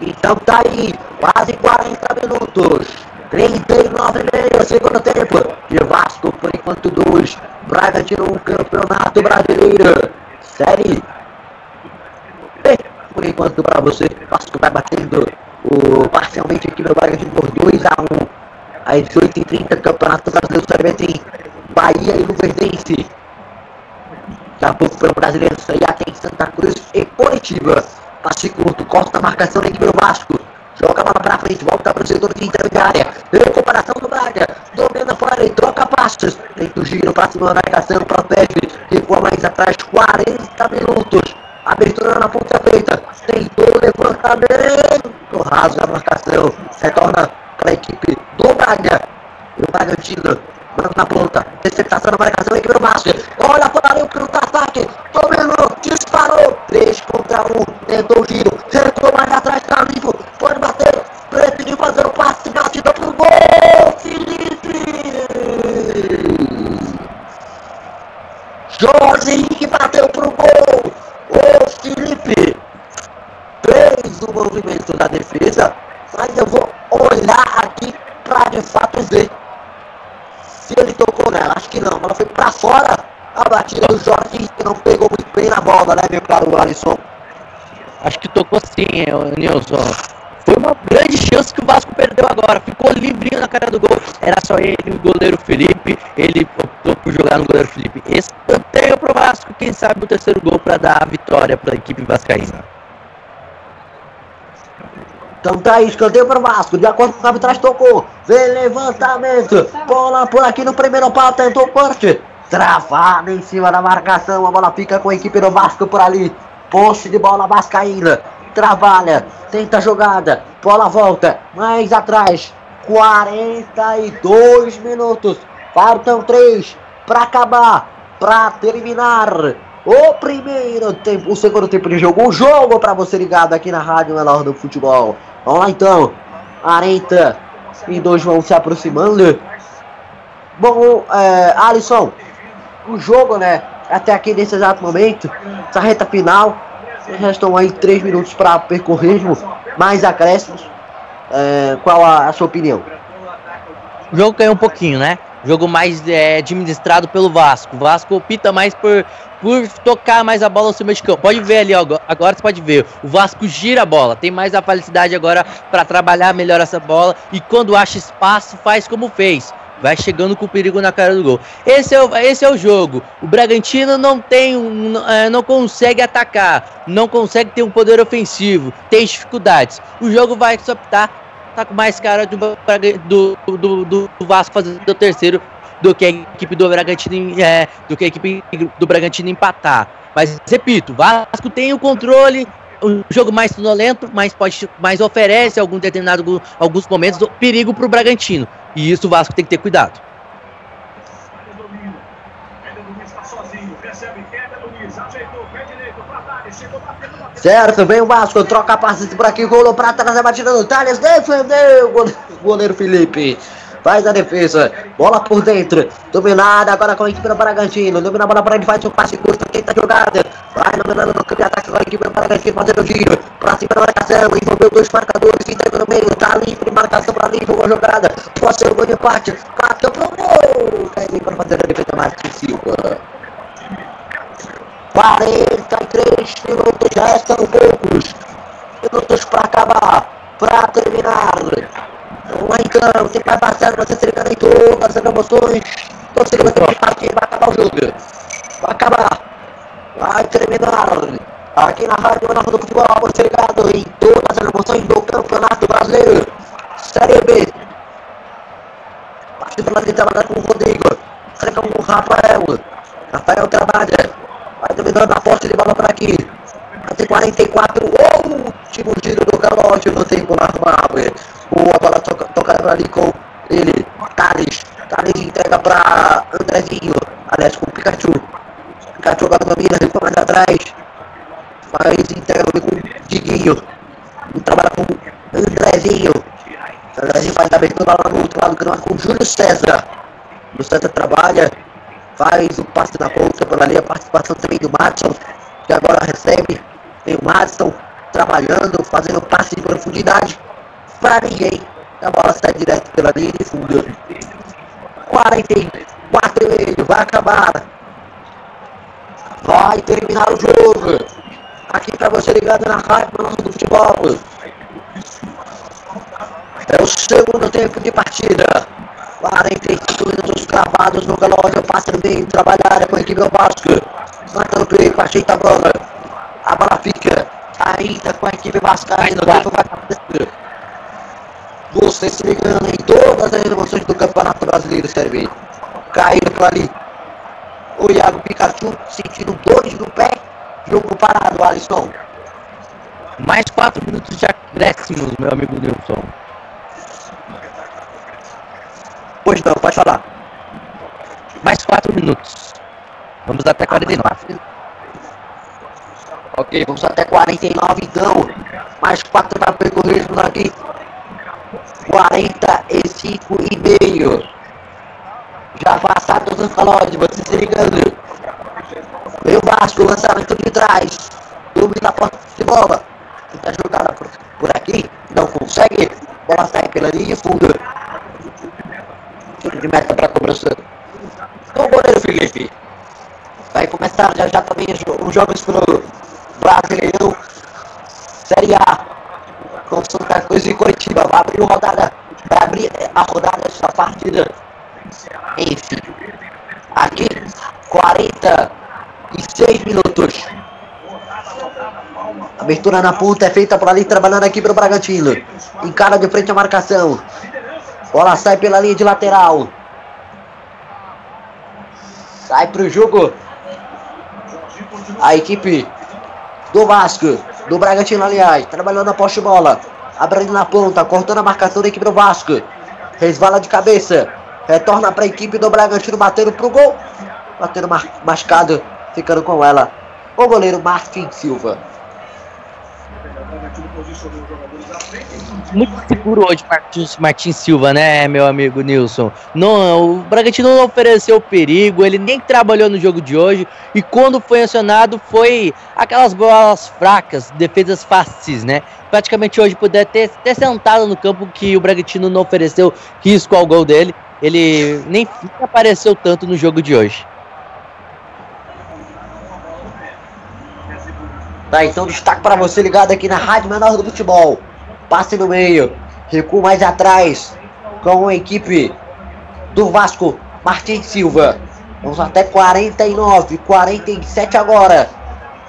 Então tá aí, quase 40 minutos. 39 e meio, segundo tempo. De Vasco, por enquanto, 2. Bragantino, um campeonato brasileiro. Série B, por enquanto, pra você. Vasco vai batendo o, parcialmente aqui no Bragantino por 2 a 1 Às 8h30, Campeonato Brasileiro Série B tem Bahia e Luverdense. Daqui a pouco pelo brasileiro sair aqui em Santa Cruz e Curitiba. Passe curto, corta a marcação da equipe do Vasco. Joga a bola pra frente, volta pro setor de intermediária. Recuperação do Braga. Domina fora e troca passos. Tenta o giro pra cima da marcação, protege. Recua mais atrás, 40 minutos. Abertura na ponta feita. Tentou o levantamento. Rasga a marcação. Retorna para a equipe do Braga. E o Bragantino manda na ponta. Receptação na marcação da equipe do Vasco. Olha por ali o contra-ataque. Dominou, disparou. 3 contra 1. Tentou o giro. Recuou mais atrás, tá limpo. Pode bater. Preferiu fazer o passe. Batida pro gol. Felipe. Jorge Henrique bateu pro gol. O Felipe fez o movimento da defesa. Mas eu vou olhar aqui pra de fato ver se ele tocou nela. Acho que não. Ela foi pra fora. A batida do Jorge não pegou muito bem na bola, né, meu caro Alisson? Acho que tocou sim, Nilson. Foi uma grande chance que o Vasco perdeu agora. Ficou livrinho na cara do gol. Era só ele, o goleiro Felipe. Ele optou por jogar no goleiro Felipe. Escanteio pro Vasco. Quem sabe o terceiro gol para dar a vitória para a equipe vascaína. Então tá aí, escanteio para o Vasco. De acordo com o arbitragem, tocou. Vem levantamento. Bola por aqui no primeiro pau. Tentou o corte. Travada em cima da marcação. A bola fica com a equipe do Vasco por ali. Poste de bola vascaína. Trabalha. Tenta a jogada. Bola volta. Mais atrás. 42 minutos. Faltam 3 para acabar. Para terminar. O primeiro tempo, o segundo tempo de jogo, o jogo para você ligado aqui na Rádio Melhor do Futebol. Vamos lá então. 42 vão se aproximando. Bom, é, Alisson, o jogo, né? Até aqui nesse exato momento, essa reta final, restam aí 3 minutos para percorrermos mais acréscimos. É, qual a, a, sua opinião? O jogo caiu um pouquinho, né? Jogo mais é, administrado pelo Vasco. O Vasco opta mais por, por tocar mais a bola no seu meio de campo. Pode ver ali, ó, agora você pode ver. O Vasco gira a bola, tem mais a felicidade agora para trabalhar melhor essa bola. E quando acha espaço, faz como fez. Vai chegando com perigo na cara do gol. Esse é o, esse é o jogo. O Bragantino não tem um, não consegue atacar, não consegue ter um poder ofensivo, tem dificuldades. O jogo vai se optar tá com mais cara do, do, do, do Vasco fazer o terceiro do que a equipe do Bragantino é, do que a equipe do Bragantino empatar. Mas repito, Vasco tem o controle, um jogo mais sonolento, mas pode, mais oferece algum determinado alguns momentos do perigo para o Bragantino. E isso o Vasco tem que ter cuidado. Certo, vem o Vasco, troca passes por aqui, rolou pra trás, a batida do Thales, defendeu o goleiro Felipe. Faz a defesa, bola por dentro, dominada agora com a equipe do Bragantino, domina a bola para ele, faz o passe curto, tenta jogada, vai dominando no campo de ataque com a equipe do Bragantino, fazendo o giro, pra cima da marcação, envolveu dois marcadores, se entrega no meio, tá livre, marcação pra livre, boa jogada, pode ser o gol de empate, bateu pro gol, caiu para fazer a defesa Martins Silva. 43 minutos, já são poucos. Minutos para acabar, para terminar. Então, você vai passando, você se ligando em todas as emoções. Você vai ter partida, vai acabar o jogo. Vai acabar. Vai terminar. Aqui na Rádio Nova do Futebol, você ligado em todas as emoções do Campeonato Brasileiro. Série B. Partida lá de trabalhar com o Rodrigo. Será com o Rafael. Rafael trabalha. Vai dominando a posse de bola por aqui. Vai quase 44. O último giro do relógio no tempo normal. Boa bola toca, tocada ali com ele. Thales. Thales entrega para Andrezinho. Aliás, com o Pikachu. Pikachu agora domina, ficou mais atrás. Mas entrega com o Diguinho. Trabalha com Andrezinho. Andrezinho faz a abertura lá no outro lado, que não é com o Júlio César. O César trabalha, faz o passe na ponta ali, a participação também do Matson, que agora recebe. Tem o Matson trabalhando, fazendo passe de profundidade para ninguém. A bola sai direto pela linha de fundo. 44 e meio, vai acabar. Vai terminar o jogo. Aqui para você ligado na rádio do futebol. É o segundo tempo de partida. 45 minutos cravados no relógio. Passa no meio, trabalhar com a equipe Vasco. Mata no peito, ajeita a bola. A bola fica ainda com a equipe vascaína. Vai. Você se ligando em todas as emoções do Campeonato Brasileiro Série. Caindo por ali. O Iago Pikachu sentindo dores no pé. Jogo parado, Alisson. Mais 4 minutos de acréscimos, meu amigo Nilson. Pois não, pode falar. Mais 4 minutos. Vamos até 49. Ok, vamos até 49 então. Mais 4 para percorrermos aqui. 45 e meio. Já passados os relógios, você se ligando. Veio Vasco, lançamento de trás. Domina a posse de bola. Tenta jogada por, por aqui, não consegue. Bola sai pela linha fundo. Tiro de meta para cobrança. O goleiro Felipe. Vai começar já já também os jogos pro Brasileirão Série A. Com Santa Cruz e Curitiba. Vai abrir rodada. Vai abrir a rodada dessa partida. Enfim. Aqui, 46 minutos. Abertura na ponta é feita por ali, trabalhando aqui pro Bragantino. Encara de frente a marcação. Bola sai pela linha de lateral. Sai pro jogo. A equipe do Vasco. Do Bragantino, aliás. Trabalhando a poste bola. Abrindo na ponta. Cortando a marcação da equipe do Vasco. Resvala de cabeça. Retorna para a equipe do Bragantino. Batendo pro gol. Batendo mar mascado. Ficando com ela. O goleiro Martin Silva. Muito seguro hoje Martins, Martins Silva, né, meu amigo Nilson? Não, o Bragantino não ofereceu perigo, ele nem trabalhou no jogo de hoje e quando foi acionado foi aquelas bolas fracas, defesas fáceis, né? Praticamente hoje poderia ter, ter sentado no campo que o Bragantino não ofereceu risco ao gol dele. Ele nem, nem apareceu tanto no jogo de hoje. Tá, então destaque para você ligado aqui na Rádio Menor do Futebol. Passe no meio, recuo mais atrás com a equipe do Vasco, Martins Silva. Vamos até 49, 47 agora.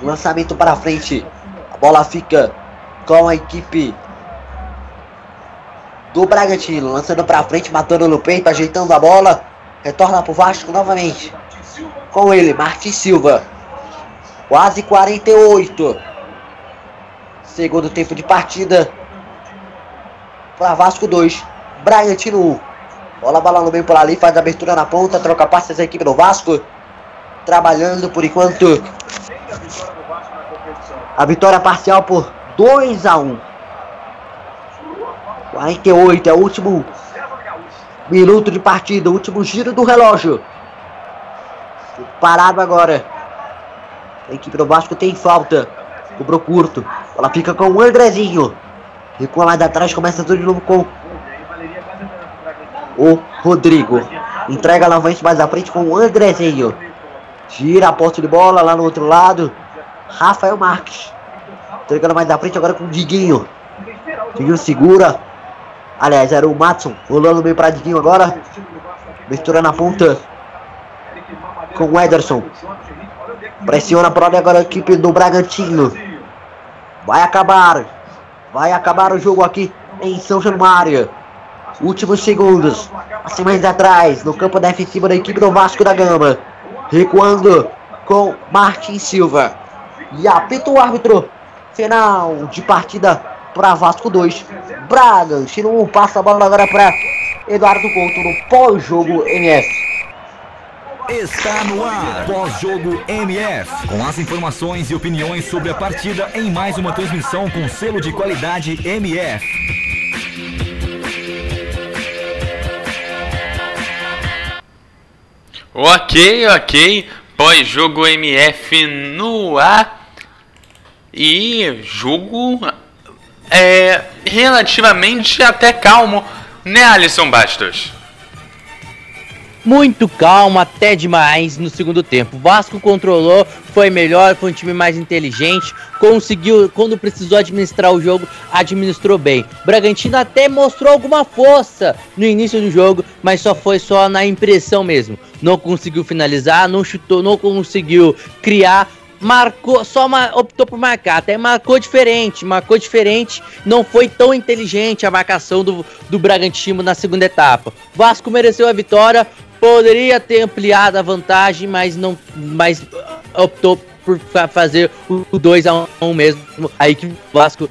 Lançamento para frente. A bola fica com a equipe do Bragantino. Lançando para frente, matando no peito, ajeitando a bola. Retorna para o Vasco novamente. Com ele, Martins Silva. Quase 48. Segundo tempo de partida. Para Vasco 2. Bragantino 1. Bola balando bem por ali. Faz abertura na ponta. Troca passes a equipe do Vasco. Trabalhando por enquanto. A vitória parcial por 2 a 1. 48 é o último minuto de partida. Último giro do relógio. Parado agora. A equipe do Vasco tem falta. Cobrou curto. Ela fica com o Andrezinho. Recua mais atrás, começa tudo de novo com o Rodrigo. Entrega novamente mais à frente com o Andrezinho. Gira a posse de bola lá no outro lado. Rafael Marques. Entregando mais à frente agora com o Diguinho. Diguinho segura. Aliás, era o Matson. Rolando meio para Diguinho agora. Mistura na ponta. Com o Ederson. Pressiona por ali agora a equipe do Bragantino. Vai acabar. Vai acabar o jogo aqui em São Januário. Últimos segundos. Mais atrás. No campo defensivo da equipe do Vasco da Gama. Recuando com Martin Silva. E apita o árbitro Final de partida para Vasco 2. Bragantino 1 passa a bola agora para Eduardo Couto no pós-jogo MF. Está no ar, pós-jogo MF, com as informações e opiniões sobre a partida em mais uma transmissão com selo de qualidade MF. Ok, ok. Pós-jogo MF no ar. E jogo é relativamente até calmo, né, Alisson Bastos? Muito calmo, até demais no segundo tempo. O Vasco controlou, foi melhor, foi um time mais inteligente, conseguiu, quando precisou administrar o jogo, administrou bem. Bragantino até mostrou alguma força no início do jogo, mas só foi só na impressão mesmo. Não conseguiu finalizar, não chutou, não conseguiu criar, marcou, só optou por marcar, até marcou diferente, marcou diferente, não foi tão inteligente a marcação do, do Bragantino na segunda etapa. Vasco mereceu a vitória, poderia ter ampliado a vantagem, mas não, mas optou por fazer o 2 a 1 um mesmo, aí que o Vasco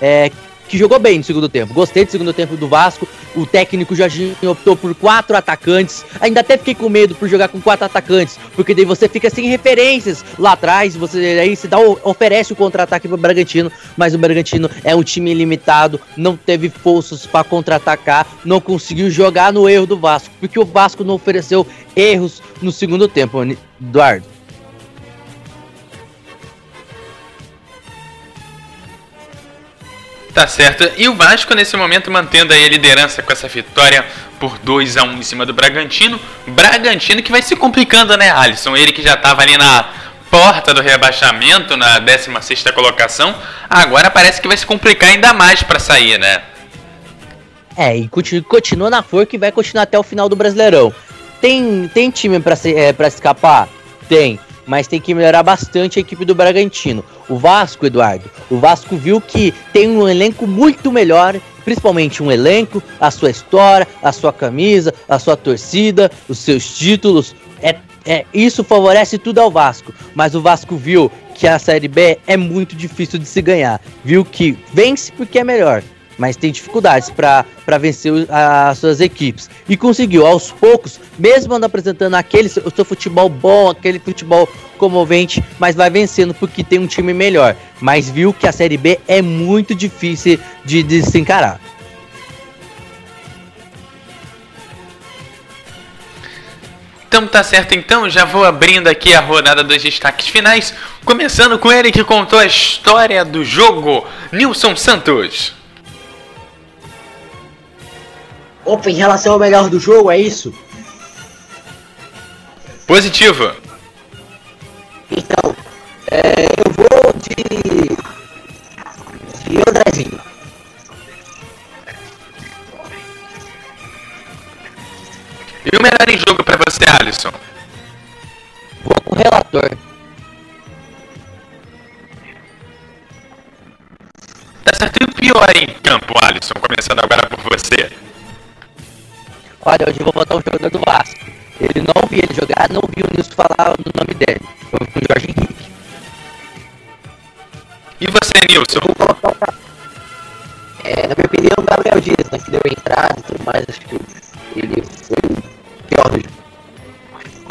é, que jogou bem no segundo tempo. Gostei do segundo tempo do Vasco. O técnico Jorginho optou por quatro atacantes. Ainda até fiquei com medo por jogar com quatro atacantes, porque daí você fica sem referências lá atrás. Você aí se dá oferece o contra-ataque para o Bragantino, mas o Bragantino é um time limitado, não teve forças para contra-atacar, não conseguiu jogar no erro do Vasco, porque o Vasco não ofereceu erros no segundo tempo, Eduardo. Tá certo. E o Vasco nesse momento mantendo aí a liderança com essa vitória por 2 a 1 em cima do Bragantino. Bragantino que vai se complicando, né, Alisson? Ele que já estava ali na porta do rebaixamento, na 16ª colocação, agora parece que vai se complicar ainda mais para sair, né? É, e continua na forca e vai continuar até o final do Brasileirão. Tem, tem time para é, pra escapar? Tem mas tem que melhorar bastante a equipe do Bragantino. O Vasco, Eduardo, o Vasco viu que tem um elenco muito melhor, principalmente um elenco, a sua história, a sua camisa, a sua torcida, os seus títulos. É, é, isso favorece tudo ao Vasco, mas o Vasco viu que a Série B é muito difícil de se ganhar. Viu que vence porque é melhor, mas tem dificuldades para vencer as suas equipes. E conseguiu, aos poucos, mesmo andando apresentando aquele o seu futebol bom, aquele futebol comovente, mas vai vencendo porque tem um time melhor. Mas viu que a Série B é muito difícil de, de se encarar. Então tá certo, então já vou abrindo aqui a rodada dos destaques finais, começando com ele que contou a história do jogo, Nilson Santos. Opa, em relação ao melhor do jogo, é isso? Positivo. Então, é, eu vou de. de Andrezinho. E o melhor em jogo para você, Alisson? Vou com o relator. Tá certo. E o pior em campo, Alisson? Começando agora por você. Olha, hoje eu vou botar um jogador do Vasco. Ele não vi ele jogar, não vi o Nilson falar no nome dele. Foi com o Jorge Henrique. E você, Nilson? Eu vou colocar o é, na minha opinião, o Gabriel Dias, né, que deu a entrada e tudo mais, acho que ele foi o pior do jogo.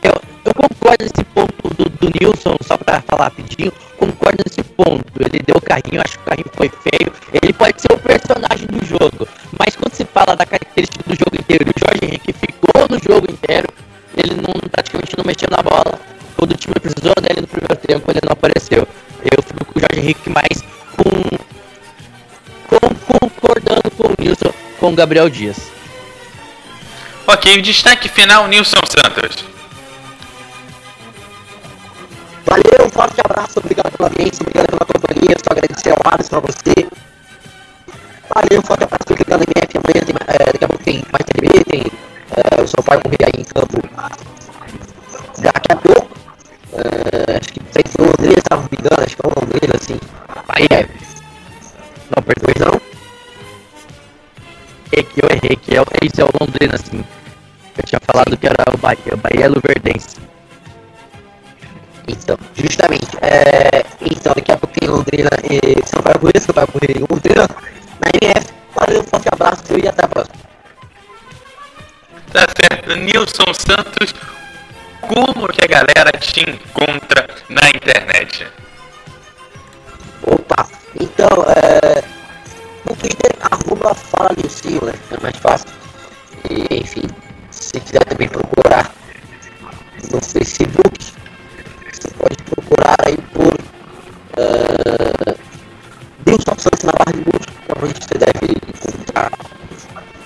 Eu, eu concordo nesse ponto do, do Nilson, só pra falar rapidinho, concordo nesse ponto. Ele deu o carrinho, acho que o carrinho foi feio. Ele pode ser o personagem do jogo, mas quando se fala da característica do jogo tempo, ele não apareceu. Eu fico com o Jorge Henrique mais com, com concordando com o Nilson, com o Gabriel Dias. Ok, destaque final, Nilson Santos. Valeu, um forte abraço, obrigado pela audiência, obrigado pela companhia, só agradecer ao Alisson, pra você. Valeu, um forte abraço, obrigado MF, amanhã tem, é, daqui a pouco tem mais TV, tem é, o seu pai correr aí em campo daqui a pouco. É, acho que não sei se foi o Londrina, estava me engano, acho que foi o Londrina, assim. Aí é. Não perdoe não. É que eu errei, que é, é isso é o Londrina, assim. Eu tinha falado que era o Bahia, o Bahia é Luverdense. Então, justamente, é, então daqui a pouco tem em Londrina, e Sampaio Correia, Sampaio Correia em Londrina, na MF. Valeu, um forte abraço e até a próxima. Tá certo, Nilson Santos, como que a galera te encontra na internet? Opa, então, é, no Twitter, arroba fala Nilcinho, né? É mais fácil. E, enfim, se quiser também procurar no Facebook, você pode procurar aí por uh, Nilson Santos na barra de busca. Provavelmente você deve encontrar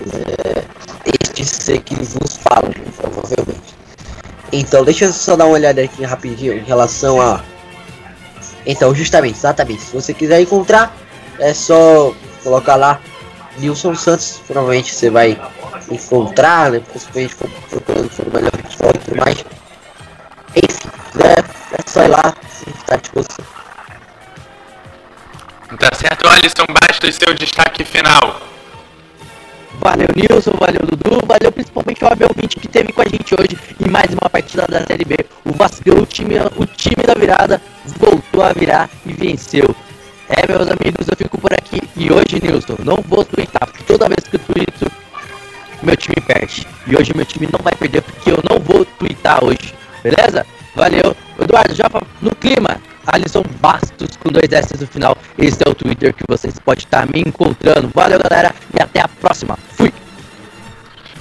é, este ser que vos fala, provavelmente. Então, deixa eu só dar uma olhada aqui rapidinho em relação a. Então, justamente, exatamente. Se você quiser encontrar, é só colocar lá Nilson Santos. Provavelmente você vai encontrar, né? Principalmente procurando por melhor futebol e tudo mais. Enfim, né? É só ir lá, está à disposição. Tá certo, Alisson Bastos, seu destaque final. Valeu Nilson, valeu Dudu, valeu principalmente o Abel 20 que teve com a gente hoje em mais uma partida da Série B. O Vasco, o time, o time da virada, voltou a virar e venceu. É, meus amigos, eu fico por aqui e hoje, Nilson, não vou twittar, porque toda vez que eu twito, meu time perde. E hoje meu time não vai perder porque eu não vou twittar hoje, beleza? Valeu, Eduardo, já no clima, Alisson Bastos com dois S no final. Esse é o Twitter que vocês podem estar me encontrando. Valeu, galera, e até a próxima. Fui!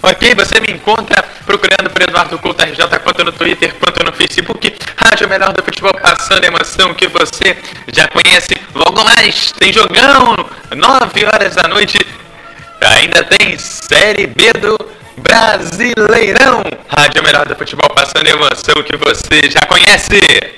Ok, você me encontra procurando por Eduardo Couto RJ, quanto no Twitter, quanto no Facebook. Rádio Melhor do Futebol, passando a emoção que você já conhece. Logo mais, tem jogão, 9 horas da noite. Ainda tem Série B do Brasileirão. Rádio Melhor do Futebol, passando a emoção que você já conhece.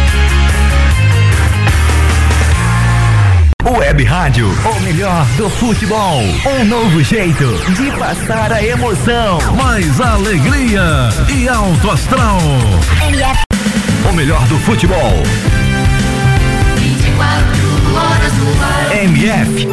Web Rádio, o melhor do futebol. Um novo jeito de passar a emoção. Mais alegria e alto astral. MF. O melhor do futebol. 24 horas no ar. MF.